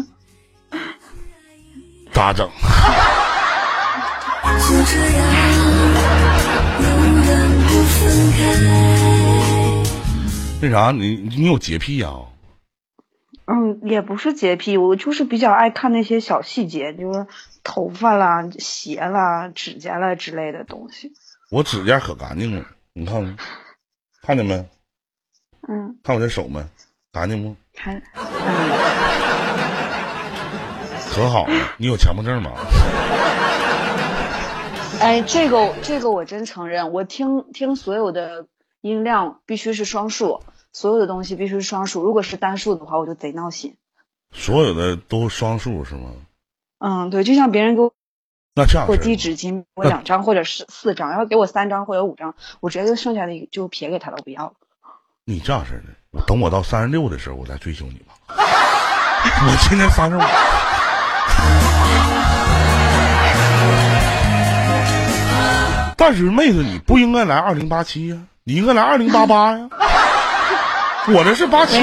[laughs] 咋整？就这样，永远不分开。那啥，你你有洁癖呀、嗯，也不是洁癖，我就是比较爱看那些小细节，就是头发啦、鞋啦、指甲啦之类的东西。我指甲可干净了，你看没？看见没？嗯，看我这手没？干净不？看，可好了。你有强迫症吗？[laughs] 哎，这个这个我真承认，我听听所有的音量必须是双数，所有的东西必须是双数，如果是单数的话，我就贼闹心。所有的都双数是吗？嗯，对，就像别人给我那这样我递纸巾，我两张或者是四张，然后给我三张或者五张，我直接就剩下的就撇给他了，我不要了。你这样式的，等我到三十六的时候，我再追求你吧。[laughs] 我今年三十五。[laughs] 但是妹子，你不应该来二零八七呀，你应该来二零八八呀。我这是八七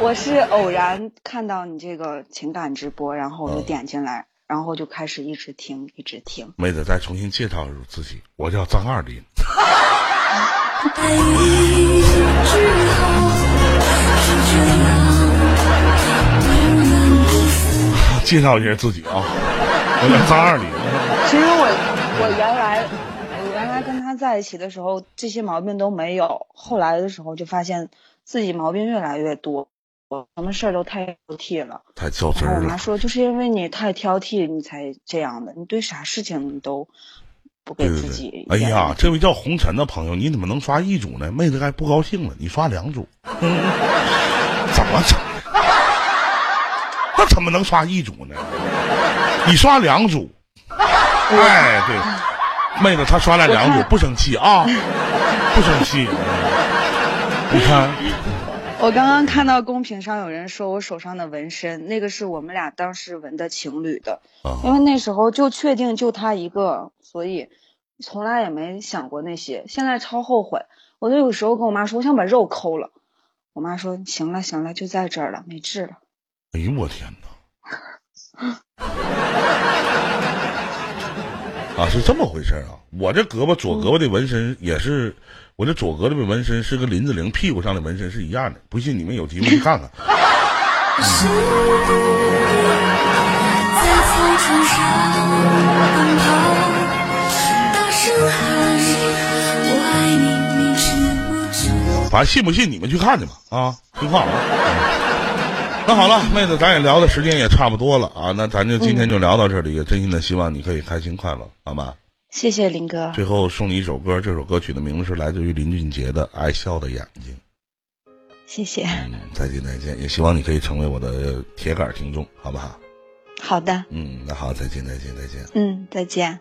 我是偶然看到你这个情感直播，然后我就点进来，然后就开始一直听，一直听。妹子，再重新介绍自己，我叫张二林。[laughs] 介绍一下自己啊，我叫张二林。其实我我原来在一起的时候，这些毛病都没有，后来的时候就发现自己毛病越来越多，我什么事儿都太挑剔了。太较真了。我妈说，就是因为你太挑剔，你才这样的，你对啥事情你都不给自对对己对。哎呀，这位叫红尘的朋友，你怎么能刷一组呢？妹子该不高兴了，你刷两组，[laughs] 怎么整？那怎么能刷一组呢？你刷两组，哎，对，[laughs] 妹子她刷了两组，不生气啊，[laughs] 不生气。你看，我刚刚看到公屏上有人说我手上的纹身，那个是我们俩当时纹的情侣的，啊因为那时候就确定就他一个，所以从来也没想过那些。现在超后悔，我都有时候跟我妈说，我想把肉抠了。我妈说行了行了，就在这儿了，没治了。哎呦我天哪！[laughs] 啊，是这么回事儿啊！我这胳膊左胳膊的纹身也是，我这左胳膊的纹身是跟林志玲屁股上的纹身是一样的。不信你们有机会去看看。反正信不信你们去看去吧啊，听话啊。那好了，妹子，咱也聊的时间也差不多了啊，那咱就今天就聊到这里，也真心的希望你可以开心快乐，好吗？谢谢林哥，最后送你一首歌，这首歌曲的名字是来自于林俊杰的《爱笑的眼睛》。谢谢。嗯，再见再见，也希望你可以成为我的铁杆听众，好不好？好的，嗯，那好，再见再见再见。嗯，再见。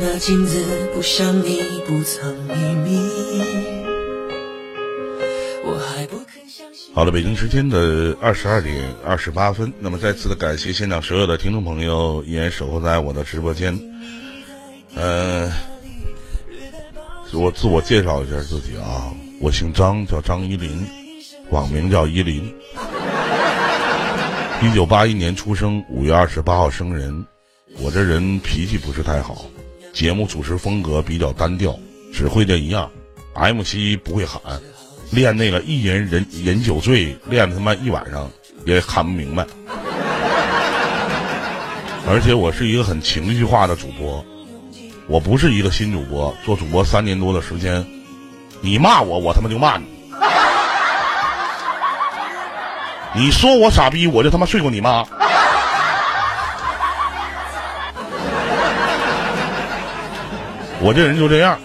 那镜子不像你不藏秘密，我还不。好了，北京时间的二十二点二十八分，那么再次的感谢现场所有的听众朋友依然守候在我的直播间。呃，我自我介绍一下自己啊，我姓张，叫张依林，网名叫依林。一九八一年出生，五月二十八号生人。我这人脾气不是太好，节目主持风格比较单调，只会这一样，MC 不会喊，练那个一人人饮酒醉，练他妈一晚上也喊不明白。而且我是一个很情绪化的主播，我不是一个新主播，做主播三年多的时间，你骂我，我他妈就骂你。你说我傻逼，我就他妈睡过你妈。我这人就这样。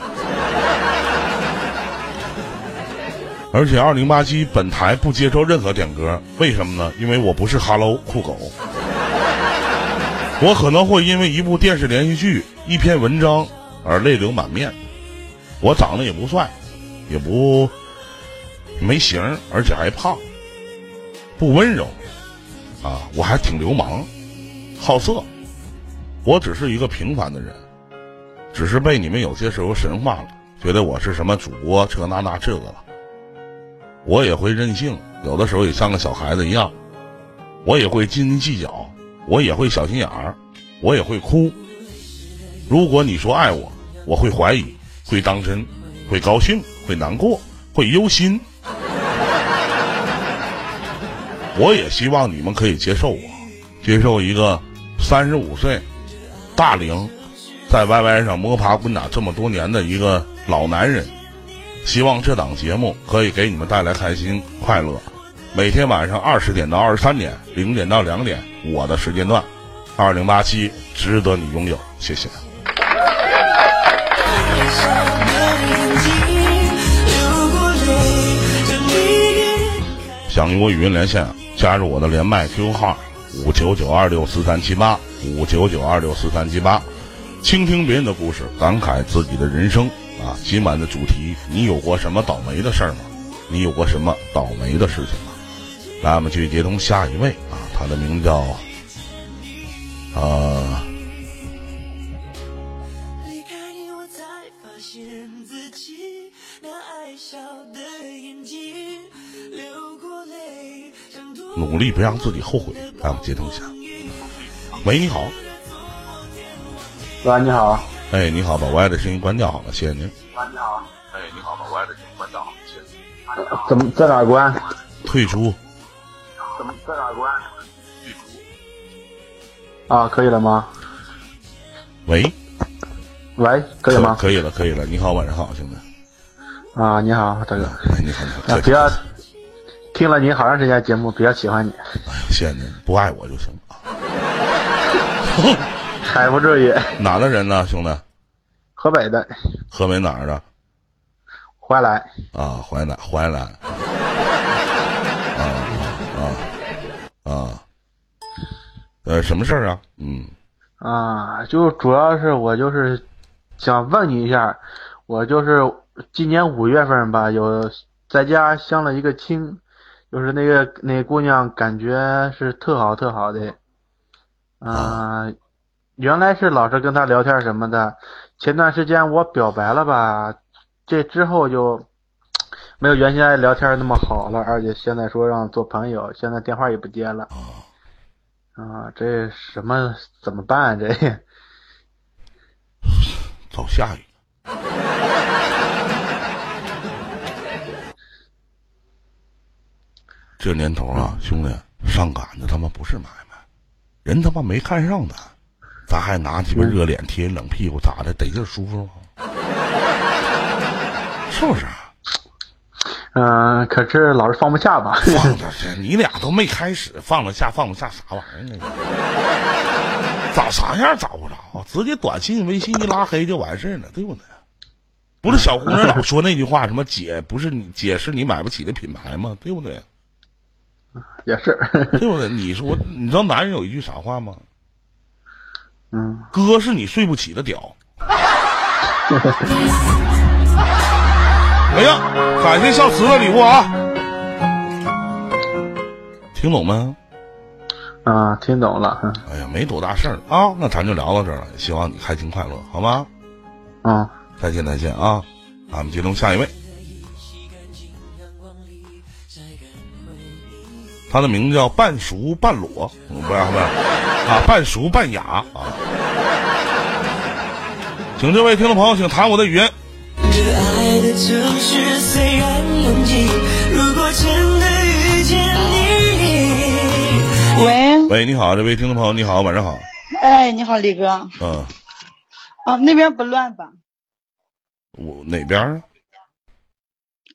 而且二零八七本台不接受任何点歌，为什么呢？因为我不是 Hello 酷狗，我可能会因为一部电视连续剧、一篇文章而泪流满面。我长得也不帅，也不没型，而且还胖，不温柔，啊，我还挺流氓，好色。我只是一个平凡的人，只是被你们有些时候神化了，觉得我是什么主播这那那这个了。我也会任性，有的时候也像个小孩子一样，我也会斤斤计较，我也会小心眼儿，我也会哭。如果你说爱我，我会怀疑，会当真，会高兴，会难过，会忧心。[laughs] 我也希望你们可以接受我，接受一个三十五岁大龄，在 YY 上摸爬滚打这么多年的一个老男人。希望这档节目可以给你们带来开心快乐。每天晚上二十点到二十三点，零点到两点，我的时间段，二零八七值得你拥有。谢谢。想与我语音连线，加入我的连麦 QQ 号五九九二六四三七八五九九二六四三七八，倾听别人的故事，感慨自己的人生啊！今晚的主题，你有过什么倒霉的事儿吗？你有过什么倒霉的事情吗？来，我们继续接通下一位啊，他的名字叫呃。努力不让自己后悔。来，我们接通一下。喂，你好。喂，你好。哎，你好，把 Y 的声音关掉好了，谢谢您。喂，你好。哎，你好，把 Y 的声音关掉好了，谢谢您。怎么在哪儿关？退出。怎么在哪儿关？退出。啊，可以了吗？喂。喂，可以吗？可以了，可以了。你好，晚上好，兄弟。啊，你好，大哥。你好，你好。不要听了你好长时间节目，比较喜欢你。哎呀，谢谢您，不爱我就行啊。还不至于。[laughs] 哪的人呢，兄弟？河北的。河北哪儿的？怀来。啊，淮南，淮南。啊啊啊！呃，什么事儿啊？嗯。啊，就主要是我就是想问你一下，我就是今年五月份吧，有在家相了一个亲，就是那个那姑娘感觉是特好特好的，啊，原来是老是跟他聊天什么的，前段时间我表白了吧，这之后就没有原先聊天那么好了，而且现在说让做朋友，现在电话也不接了。啊，这什么怎么办？这 [laughs] 早下雨。这年头啊，兄弟，上赶子他妈不是买卖，人他妈没看上咱，咱还拿鸡巴热脸贴冷屁股，咋的？得劲舒服吗？是不是？嗯，可是老是放不下吧？放得下，你俩都没开始，放得下放不下啥玩意儿呢？找啥样找不着？直接短信、微信一拉黑就完事儿了，对不对？不是小姑娘老说那句话，什么姐不是你姐是你买不起的品牌吗？对不对？也是，对不对？你说，你知道男人有一句啥话吗？嗯，哥是你睡不起的屌。哎呀，感谢小慈的礼物啊！听懂没？啊，听懂了。哎呀，没多大事儿啊，那咱就聊到这儿了。希望你开心快乐，好吗？啊，再见再见啊！咱们接通下一位，他的名字叫半熟半裸，不要不要啊，半熟半哑啊。请这位听众朋友，请谈我的语言。这爱的城市虽然拥挤，如果真的遇见你，喂喂，你好，这位听众朋友，你好，晚上好。哎，你好，李哥。嗯，啊，那边不乱吧？我哪边儿？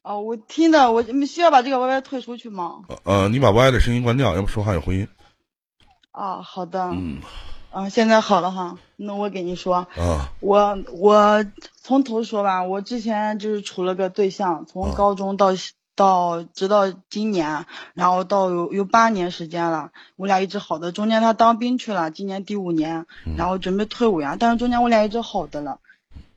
哦，我听的，我你需要把这个 YY 退出去吗？呃，你把 YY 的声音关掉，要不说话有回音。啊，好的。嗯。啊，现在好了哈。那我给你说，啊，我我从头说吧，我之前就是处了个对象，从高中到到直到今年，然后到有有八年时间了，我俩一直好的。中间他当兵去了，今年第五年，然后准备退伍呀，但是中间我俩一直好的了。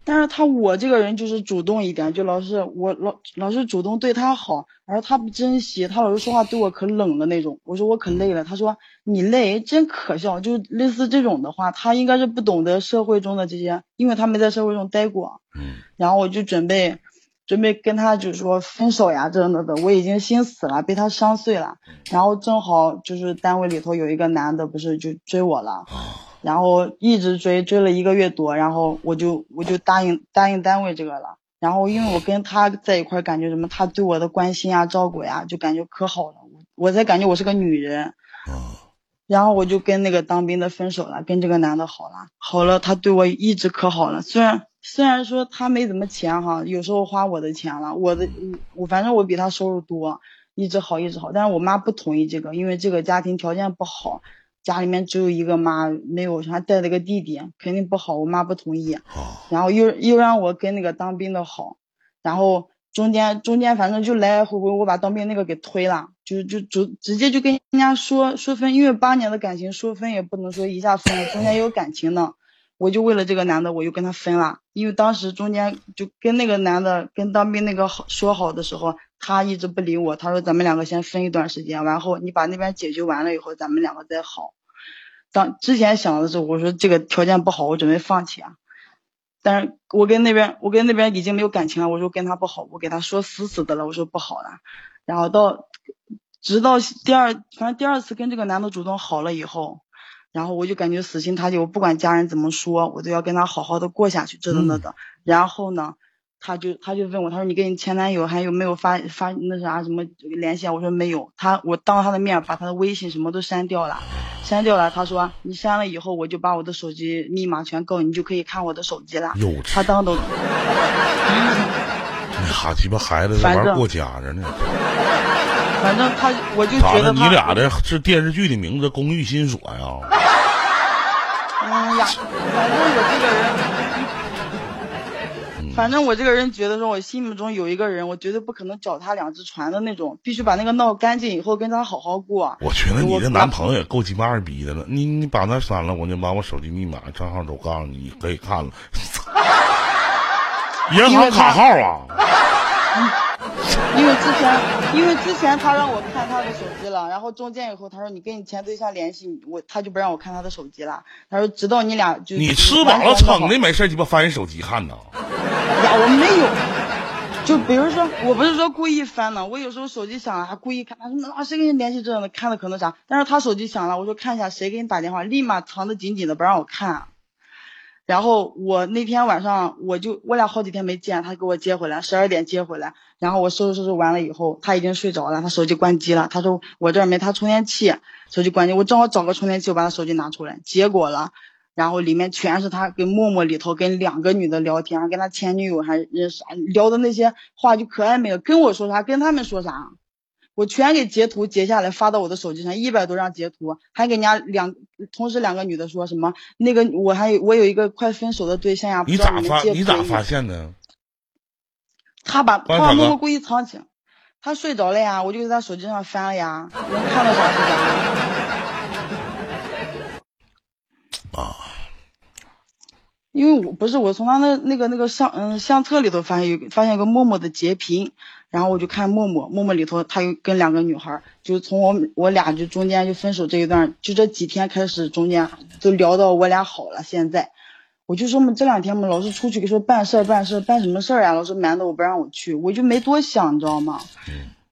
但是他我这个人就是主动一点，就老是我老老是主动对他好，而他不珍惜，他老是说话对我可冷了那种。我说我可累了，他说你累真可笑，就类似这种的话，他应该是不懂得社会中的这些，因为他没在社会中待过。嗯然后我就准备准备跟他就是说分手呀，这那的，我已经心死了，被他伤碎了。然后正好就是单位里头有一个男的，不是就追我了。然后一直追追了一个月多，然后我就我就答应答应单位这个了。然后因为我跟他在一块儿，感觉什么，他对我的关心啊、照顾呀，就感觉可好了。我我才感觉我是个女人。然后我就跟那个当兵的分手了，跟这个男的好了，好了，他对我一直可好了。虽然虽然说他没怎么钱哈，有时候花我的钱了，我的我反正我比他收入多，一直好一直好。但是我妈不同意这个，因为这个家庭条件不好。家里面只有一个妈，没有还带了个弟弟，肯定不好。我妈不同意，然后又又让我跟那个当兵的好，然后中间中间反正就来来回回，我把当兵那个给推了，就就就直接就跟人家说说分，因为八年的感情说分也不能说一下分了，中间有感情的，我就为了这个男的，我就跟他分了，因为当时中间就跟那个男的跟当兵那个好说好的时候。他一直不理我，他说咱们两个先分一段时间，完后你把那边解决完了以后，咱们两个再好。当之前想的是，我说这个条件不好，我准备放弃啊。但是我跟那边，我跟那边已经没有感情了，我说跟他不好，我给他说死死的了，我说不好了。然后到直到第二，反正第二次跟这个男的主动好了以后，然后我就感觉死心塌地，我不管家人怎么说，我都要跟他好好的过下去，这的那的。然后呢？他就他就问我，他说你跟你前男友还有没有发发那啥什么联系啊？我说没有。他我当他的面把他的微信什么都删掉了，删掉了。他说你删了以后，我就把我的手机密码全告你，就可以看我的手机了。他当都。哈鸡巴孩子这玩过家着呢。反正他我就觉得你俩的是电视剧的名字《公寓新锁》呀。哎呀，反正我这个人。反正我这个人觉得说，我心目中有一个人，我绝对不可能脚踏两只船的那种，必须把那个闹干净以后跟他好好过。我觉得你这男朋友也够鸡巴二逼的了，你你把他删了，我就把我手机密码、账号都告诉你，你可以看了。[laughs] 银行卡号啊。因为之前，因为之前他让我看他的手机了，然后中间以后他说你跟你前对象联系，我他就不让我看他的手机了。他说直到你俩就你吃饱了撑的没事鸡巴翻人手机看呢。呀，我没有，就比如说我不是说故意翻呢，我有时候手机响了还故意看，他说那谁跟你联系这样的，看的可能啥，但是他手机响了，我说看一下谁给你打电话，立马藏的紧紧的不让我看。然后我那天晚上我就我俩好几天没见，他给我接回来，十二点接回来，然后我收拾收拾完了以后，他已经睡着了，他手机关机了。他说我这儿没他充电器，手机关机，我正好找个充电器，我把他手机拿出来，结果了，然后里面全是他跟陌陌里头跟两个女的聊天，跟他前女友还认识，聊的那些话就可暧昧了，跟我说啥，跟他们说啥。我全给截图截下来发到我的手机上，一百多张截图，还给人家两同时两个女的说什么那个我还有我有一个快分手的对象呀，你咋发你咋发现的？他把他把默默故意藏起，他睡着了呀，我就在他手机上翻了呀，能看到啥是啥。啊，因为我不是我从他那那个那个相嗯相册里头发现有发现一个默默的截屏。然后我就看陌陌，陌陌里头他又跟两个女孩，就从我我俩就中间就分手这一段，就这几天开始中间就聊到我俩好了。现在我就说嘛，这两天嘛老是出去给说办事儿办事儿办什么事儿呀，老是瞒着我不让我去，我就没多想，你知道吗？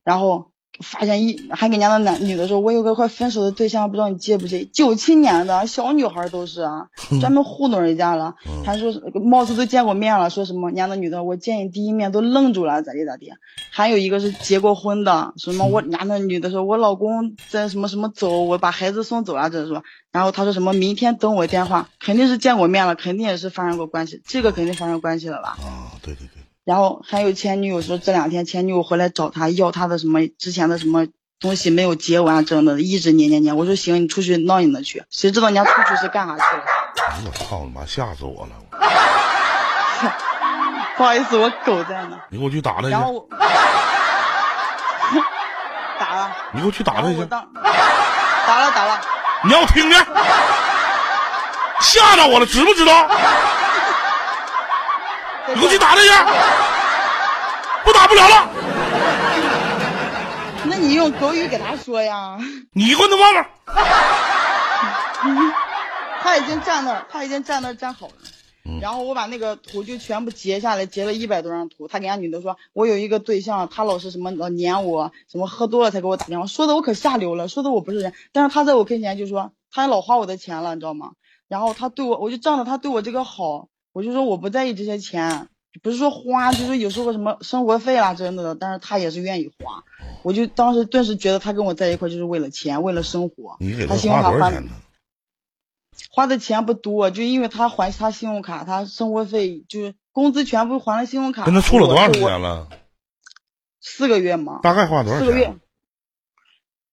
然后。发现一还给人家那男女的说，我有个快分手的对象，不知道你介不接？九七年的小女孩都是啊，[laughs] 专门糊弄人家了。还说貌似都见过面了，说什么人家那女的，我见你第一面都愣住了，咋地咋地？还有一个是结过婚的，什么我人家那女的说，我老公在什么什么走，我把孩子送走了，这是说。然后他说什么明天等我电话，肯定是见过面了，肯定也是发生过关系，这个肯定发生关系了吧？啊，对对对。然后还有前女友说这两天前女友回来找他要他的什么之前的什么东西没有结完，真的一直撵撵撵。我说行，你出去闹你的去，谁知道人家出去是干啥去了？我操你妈，吓死我了！[laughs] 不好意思，我狗在呢。你给我去打他去。然后打了，你给我去打他一下，我当打了打了，你要我听听，吓着我了，知不知道？你给我去打他一下，不打不了了，那你用口语给他说呀。你滚他妈了！[laughs] 他已经站那儿，他已经站那儿站好了。然后我把那个图就全部截下来，截了一百多张图。他给人家女的说，我有一个对象，他老是什么老撵我，什么喝多了才给我打电话，说的我可下流了，说的我不是人。但是他在我跟前就说，他还老花我的钱了，你知道吗？然后他对我，我就仗着他对我这个好，我就说我不在意这些钱，不是说花，就是有时候什么生活费啦真的，但是他也是愿意花。我就当时顿时觉得他跟我在一块就是为了钱，为了生活。你给他信用卡还多少钱呢？花的钱不多，就因为他还他信用卡，他生活费就是工资全部还了信用卡。跟他处了多长时间了？四个月嘛。大概花多少四个月？。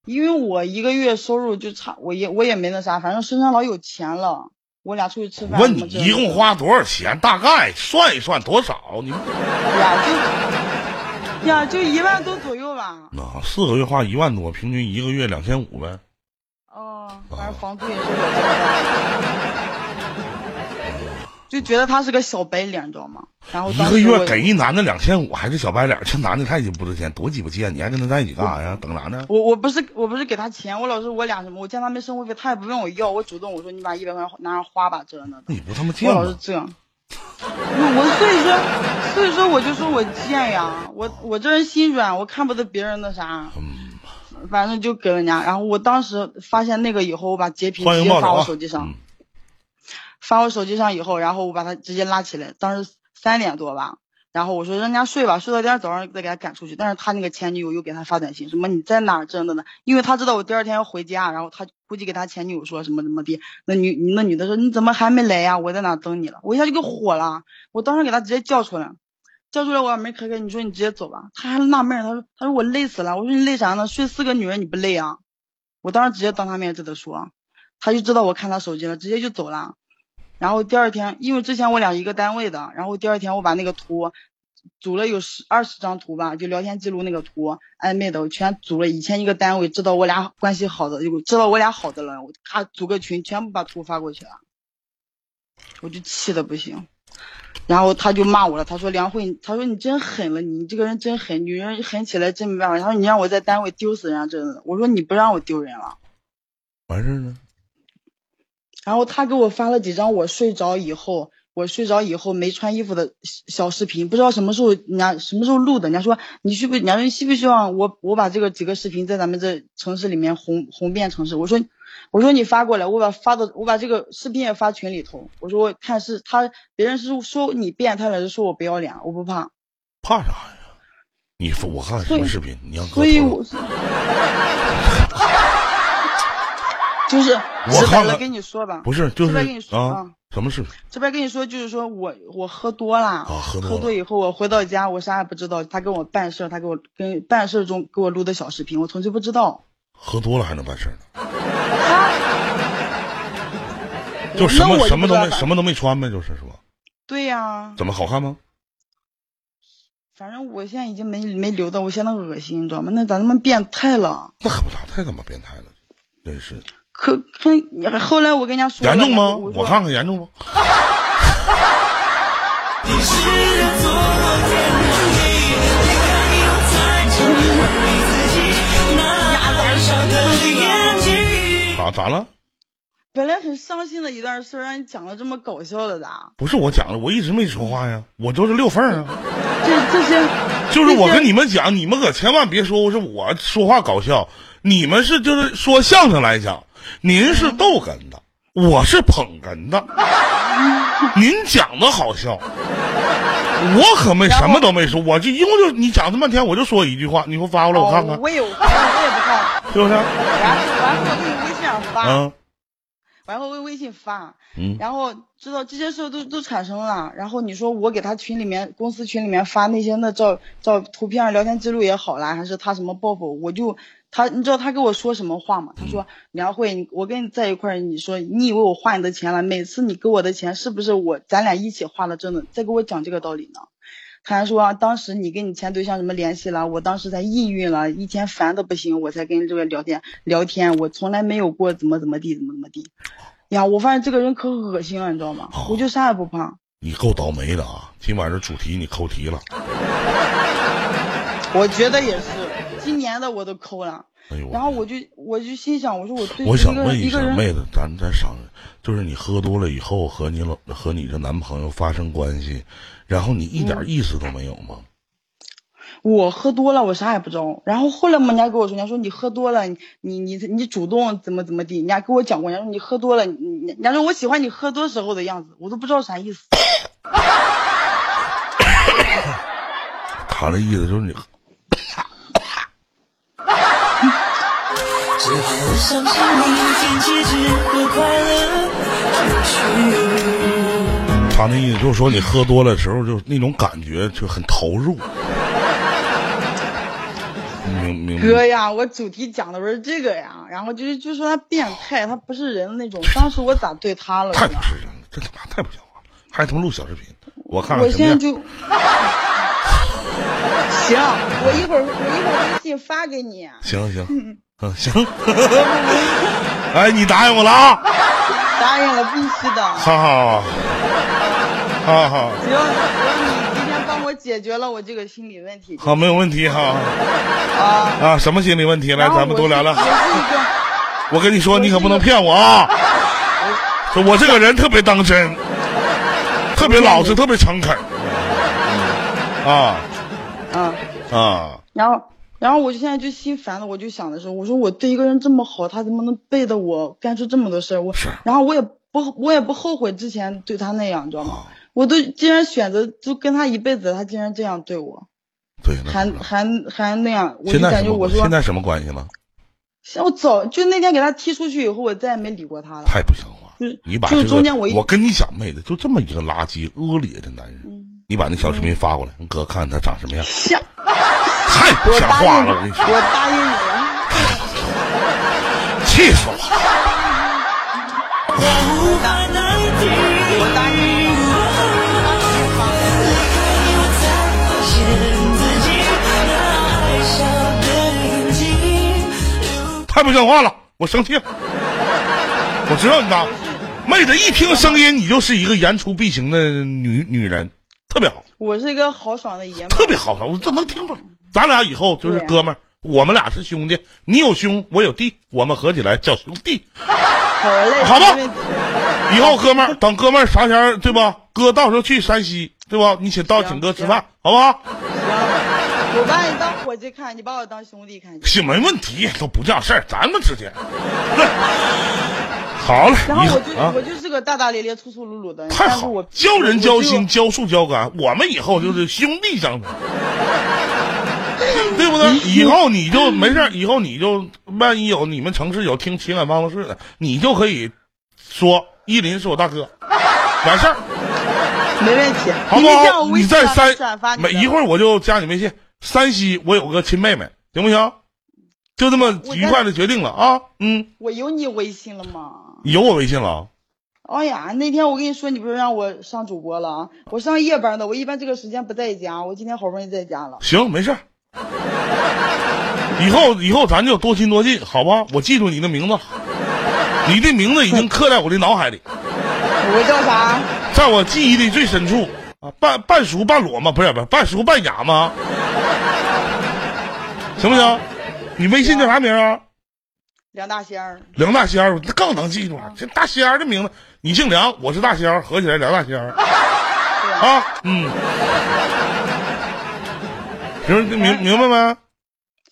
因为我一个月收入就差，我也我也没那啥，反正身上老有钱了。我俩出去吃饭。问你一共花多少钱？大概算一算多少？你们呀就呀就一万多左右吧。那，四个月花一万多，平均一个月两千五呗。哦，反正房租也是我交的。就觉得他是个小白脸，你知道吗？然后一个月给一男的两千五，还是小白脸，这男的太鸡不值钱，多鸡巴贱！你还跟他在一起干啥呀？等啥呢？我我不是我不是给他钱，我老是我俩什么，我见他没生活费，他也不问我要，我主动我说你把一百块钱拿上花吧，这那的。你不他妈贱吗？我老是这样。我我所以说所以说我就说我贱呀，我我这人心软，我看不得别人那啥。嗯反正就给人家，然后我当时发现那个以后，我把截屏直接发我手机上，发我手机上以后，然后我把他直接拉起来，当时三点多吧，然后我说让人家睡吧，睡到第二天早上再给他赶出去。但是他那个前女友又给他发短信，什么你在哪儿真的呢？因为他知道我第二天要回家，然后他估计给他前女友说什么怎么的。那女那女的说你怎么还没来呀？我在哪等你了。我一下就给火了，我当时给他直接叫出来，叫出来我把门开开，你说你直接走吧。他还纳闷，他说他说我累死了。我说你累啥呢？睡四个女人你不累啊？我当时直接当他面对他说，他就知道我看他手机了，直接就走了。然后第二天，因为之前我俩一个单位的，然后第二天我把那个图组了有十二十张图吧，就聊天记录那个图，暧昧的我全组了。以前一个单位知道我俩关系好的，知道我俩好的了，我咔组个群，全部把图发过去了，我就气的不行。然后他就骂我了，他说梁慧，他说你真狠了，你这个人真狠，女人狠起来真没办法。他说你让我在单位丢死人真的，我说你不让我丢人了。完事儿了。然后他给我发了几张我睡着以后，我睡着以后没穿衣服的小小视频，不知道什么时候人家什么时候录的。人家说你需不，人家说你希不希望我我把这个几个视频在咱们这城市里面红红遍城市？我说我说你发过来，我把发到我把这个视频也发群里头。我说我看是他别人是说你变态了，是说我不要脸，我不怕。怕啥呀？你说我看什么视频？你让哥所以瞅瞅我是 [laughs] 就是我直白了跟你说吧，不是，就是跟你说啊，什么视频？这边跟你说，就是说我我喝多了，啊喝多了以后我回到家，我啥也不知道。他跟我办事儿，他给我跟办事中给我录的小视频，我从来不知道。喝多了还能办事呢？那就什么就什么都没什么都没穿呗，就是是吧？对呀、怎么好看吗？反正我现在已经没没留的，我现在恶心，你知道吗？那咋那么变态了？那可不咋太他妈变态了，真是可可后来我跟人家说严重吗？我我看看严重吗？咋咋了？本来很伤心的一段事儿，让你讲的这么搞笑的咋？不是我讲的，我一直没说话呀，我就是溜缝儿啊。这这些就是我跟你们讲，你们可千万别说我是我说话搞笑，你们是就是说相声来讲，您是逗哏的，我是捧哏的，您讲的好笑，我可没什么都没说，我就一共就你讲这么半天，我就说一句话，你给我发过来我看看哦，我有，我也不看，是不是？然后然后我给你微信上发。嗯然后微微信发，嗯然后知道这些事儿都都产生了，然后你说我给他群里面公司群里面发那些那照照图片聊天记录也好啦，还是他什么报复，我就他你知道他跟我说什么话吗？他说梁慧，我跟你在一块儿，你说你以为我花你的钱了？每次你给我的钱是不是我咱俩一起花的？真的在给我讲这个道理呢？他还说、啊、当时你跟你前对象什么联系了，我当时才抑郁了，一天烦的不行，我才跟这个聊天聊天，我从来没有过怎么怎么地怎么怎么地。呀，我发现这个人可恶心了，你知道吗？我就啥也不怕。你够倒霉的啊！今晚这主题你扣题了。我觉得也是，的我都抠了。哎呦，然后我就我就心想，我说我对我想问一下妹子，咱咱商量，就是你喝多了以后和你老和你这男朋友发生关系，然后你一点嗯意思都没有吗？我喝多了，我啥也不知道。然后后来嘛，人家跟我说，人家说你喝多了，你你你你主动怎么怎么地，人家跟我讲过，人家说你喝多了，人家说我喜欢你喝多时候的样子，我都不知道啥意思。他的意思就是你只好相信明天结局和快乐结局。他那意思就是说你喝多了时候，就那种感觉就很投入。明明哥呀，我主题讲的不是这个呀，然后就是就说他变态，他不是人那种。当时我咋对他了？太不是人了，这他妈太不像话了，还他妈录小视频，我看看我。现在就行，我一会儿我一会儿微信发给你。行行，嗯行，[laughs] 哎，你答应我了啊！答应了，必须的。好好，好好，只要只要你今天帮我解决了我这个心理问题，好，没有问题哈。啊，啊，什么心理问题？来，咱们多聊聊我。跟你说，你可不能骗我啊！说我这个人特别当真，特别老实，特别诚恳。啊啊，啊！然后，然后我就现在就心烦了，我就想的是，我说我对一个人这么好，他怎么能背着我干出这么多事儿？我，然后我也不，我也不后悔之前对他那样，你知道吗？我都既然选择就跟他一辈子，他竟然这样对我，对，还还还那样，我现就？感觉我说现，在什么关系了？像我早就那天给他踢出去以后，我再也没理过他了。太不像话！就是你把这个，中间我一我跟你讲，妹子，就这么一个垃圾恶劣的男人，你把那小视频发过来，你哥看看他长什么样。像，太不像话了！我跟你说，我答应你了。气死我！我答应你太不像话了，我生气了。我知道你答，妹子一听声音，你就是一个言出必行的女女人，特别好，我是一个豪爽的爷们儿。特别豪爽，我这能听出来。咱俩以后就是哥们儿，我们俩是兄弟，你有兄，我有弟，我们合起来叫兄弟，好嘞，好吧以后哥们儿，等哥们儿啥前儿对吧？哥到时候去山西对吧？你请到请哥吃饭，好不好？我把你当伙计看，你把我当兄弟看。行，没问题，都不叫事儿，咱们之间。好嘞，然后我就、啊我就是个大大咧咧、粗粗鲁鲁的，太好但是我，交人交心，交树交肝，我们以后就是兄弟相称，[laughs] 对不对？以后你就没事儿以后你就万一有你们城市有听情感办公室的，你就可以说依林是我大哥，完事儿，没问题，好不好？你加我微你在信让他转发你的每一会儿我就加你微信，山西我有个亲妹妹，行不行？就这么愉快的决定了啊，嗯，我有你微信了吗？有我微信了。哎呀，那天我跟你说，你不是让我上主播了啊？我上夜班的，我一般这个时间不在家，我今天好不容易在家了。行，没事儿。[laughs] 以后以后咱就多亲多近，好吧？我记住你的名字，你的名字已经刻在我的脑海里，我叫啥？在我记忆的最深处啊，半半熟半裸吗？不是不是，半熟半哑吗？行不行？你微信叫啥名啊？梁大仙儿。梁大仙儿，这更能记住了。这大仙儿的名字，你姓梁，我是大仙儿，合起来梁大仙儿。[laughs] 啊，嗯，行，明明白没？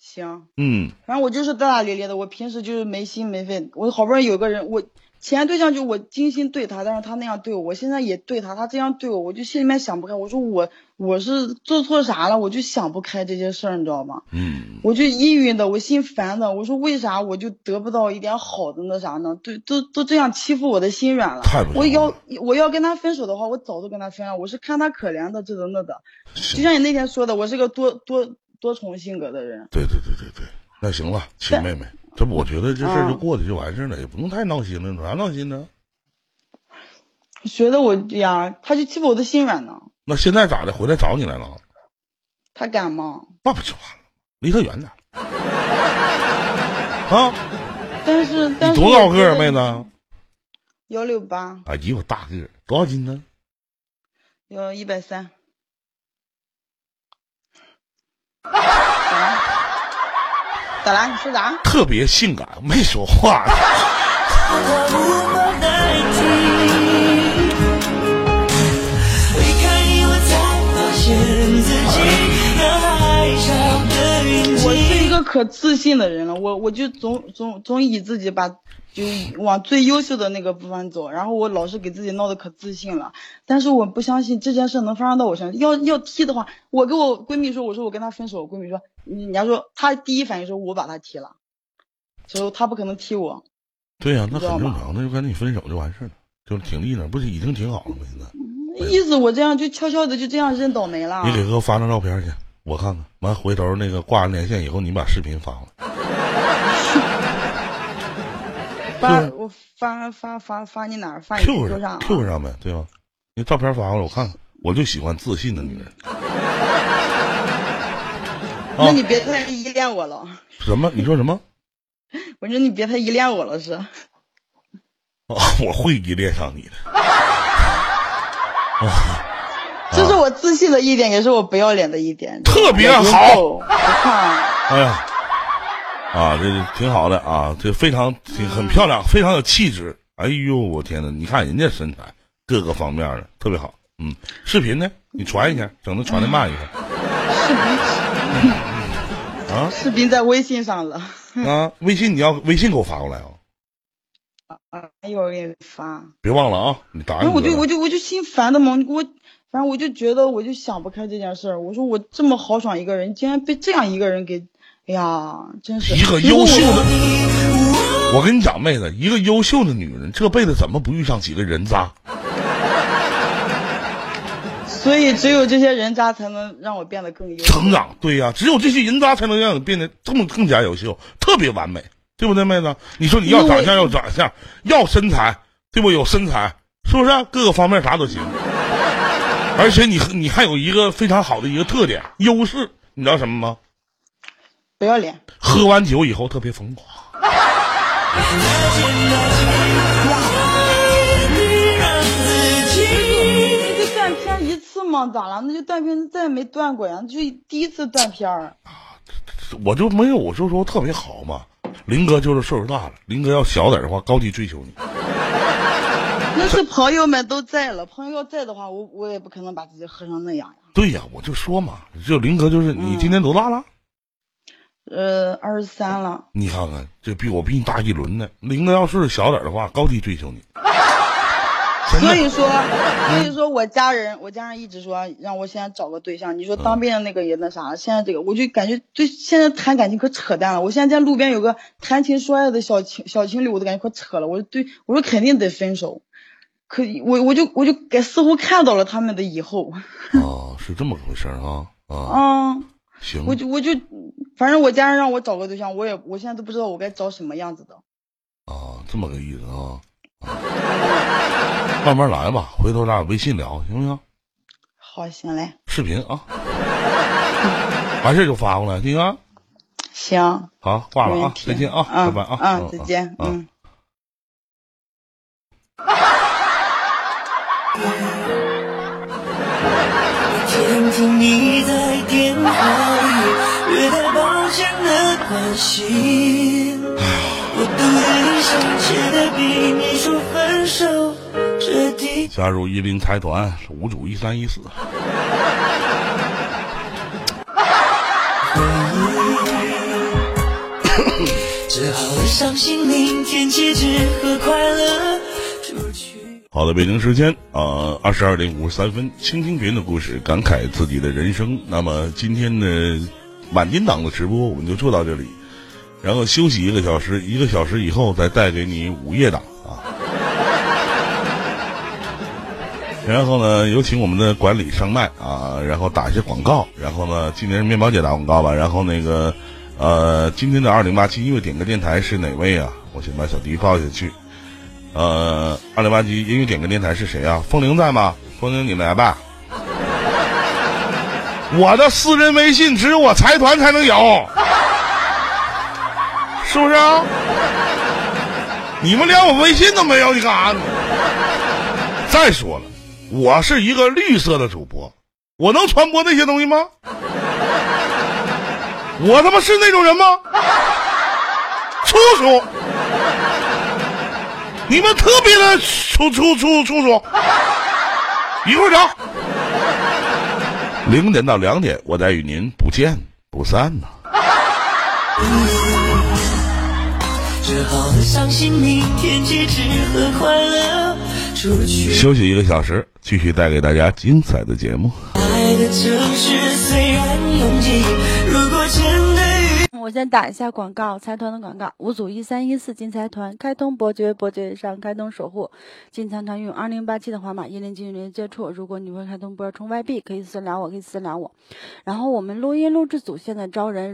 行，嗯，反正我就是大大咧咧的，我平时就是没心没肺。我好不容易有个人，我前对象就我精心对他，但是他那样对我，我现在也对他，他这样对我，我就心里面想不开。我说我我是做错啥了？我就想不开这些事儿，你知道吗？嗯，我就抑郁的，我心烦的。我说为啥我就得不到一点好的那啥呢？对，都都这样欺负我的心软了太不。我要我要跟他分手的话，我早就跟他分了。我是看他可怜的，这的那的。就像你那天说的，我是个多多多重性格的人。对对对对对，那行了，亲妹妹，这不我觉得这事儿就嗯过去就完事儿了，也不用太闹心了，有啥闹心呢？觉得我呀，他就欺负我的心软呢。那现在咋的？回来找你来了？他敢吗？那不就完了？离他远点啊！[laughs] 但是但你是多高个儿，妹子？幺六八，哎呦我大个儿，多少斤呢？有一百三。[laughs] 咋啦？你说啥？特别性感，没说话。我是一。个可自信的人了，我我就总总总以自己把就往最优秀的那个部分走，然后我老是给自己闹得可自信了，但是我不相信这件事能发生到我身上。要要踢的话，我跟我闺蜜说，我说我跟他分手，我闺蜜说，人家说她第一反应说我把他踢了，所以她不可能踢我。对呀、那很正常，那就跟你分手就完事了，就挺立那，不是已经挺好了吗？现在意思我这样就悄悄的就这样认倒霉了。你给哥发张照片去，我看看。完回头那个挂上连线以后，你把视频发过来。发我发发发发你哪儿？发你 Q 桌上上 Q 上呗，对吧？你照片发过来，我看看。我就喜欢自信的女人。[laughs] 那你别太依恋我了，什么？你说什么？[laughs] 我说你别太依恋我了是。啊，我会依恋上你的。[laughs] 这是我自信的一点，也是我不要脸的一点。特别好不怕。哎呀，啊，这挺好的啊，这非常挺很漂亮，非常有气质。哎呦，我天呐，你看人家身材，各个方面的特别好。嗯，视频呢？你传一下，整的传的慢一点。啊视频在微信上了，啊！微信你要微信给我发过来啊，啊，一会儿给你发。别忘了啊！你答应我我就我就我就心烦的嘛，你给我反正我就觉得我就想不开这件事儿。我说我这么豪爽一个人，竟然被这样一个人给，哎呀，真是一个优秀的，我跟你讲，妹子，一个优秀的女人，这辈子怎么不遇上几个人渣？所以只有这些人渣才能让我变得更优秀。成长，对呀、只有这些人渣才能让你变得这么更加优秀，特别完美，对不对，妹子？你说你要长相，要长相，要身材，对不？有身材，是不是？各个方面啥都行。而且你你还有一个非常好的一个特点优势，你知道什么吗？不要脸。喝完酒以后特别疯狂。那就断片一次嘛，咋了？那就断片，再也没断过呀，就第一次断片儿。我就没有，我就说特别好嘛。林哥就是岁数大了，林哥要小点儿的话，高低追求你。那是朋友们都在了，朋友要在的话，我我也不可能把自己喝成那样呀。对呀、我就说嘛，就林哥就是你今年多大了？呃，二十三了，你看看，这比我比你大一轮呢。林哥要是小点的话，高低追求你。[laughs] 所以说，所以说我家人，我家人一直说让我现在找个对象。你说当兵的那个也那啥，现在这个我就感觉对现在谈感情可扯淡了。我现在在路边有个谈情说爱的小情小情侣，我都感觉可扯了。我就对我说肯定得分手，可我我就我就感似乎看到了他们的以后。啊，是这么回事啊啊，啊，行，我就我就反正我家人让我找个对象，我也我现在都不知道我该找什么样子的。啊，这么个意思啊。啊慢慢来吧，回头咱俩微信聊，行不行？好，行嘞，视频啊，完事就发过来，行啊。行，好，挂了啊再见啊，嗯拜拜啊，嗯再见嗯。[laughs] 听听你在电话里略带抱歉的关心，我读你想写的比你说分手彻底。加入一零财团五组一三一四。[coughs] 只好伤心，明天起只和快乐。好的，北京时间啊，二十二点五十三分，倾听别人的故事，感慨自己的人生。那么今天的晚间档的直播我们就做到这里，然后休息一个小时，一个小时以后再带给你午夜档啊。[laughs] 然后呢，有请我们的管理上麦啊，然后打一些广告。然后呢，今天是面包姐打广告吧。然后那个呃，今天的二零八七音乐点歌电台是哪位啊？我先把小迪报下去。呃，二零八七音乐点歌电台是谁啊？风铃在吗？风铃你来吧。我的私人微信只有我财团才能有，是不是啊？你们连我微信都没有，你干啥呢？再说了，我是一个绿色的主播，我能传播那些东西吗？我他妈是那种人吗？处处，你们特别的处处处处处，一会儿聊。零点到两点，我再与您不见不散呢。说好的相信明天结局和快乐，除去休息一个小时，继续带给大家精彩的节目。爱的城市虽然拥挤，我先打一下广告，财团的广告，五组一三一四金财团，开通伯爵，伯爵上开通守护，金财团用二零八七的黄码一零进行接触。如果你会开通波充外币，可以私聊我，可以私聊我。然后我们录音录制组现在招人。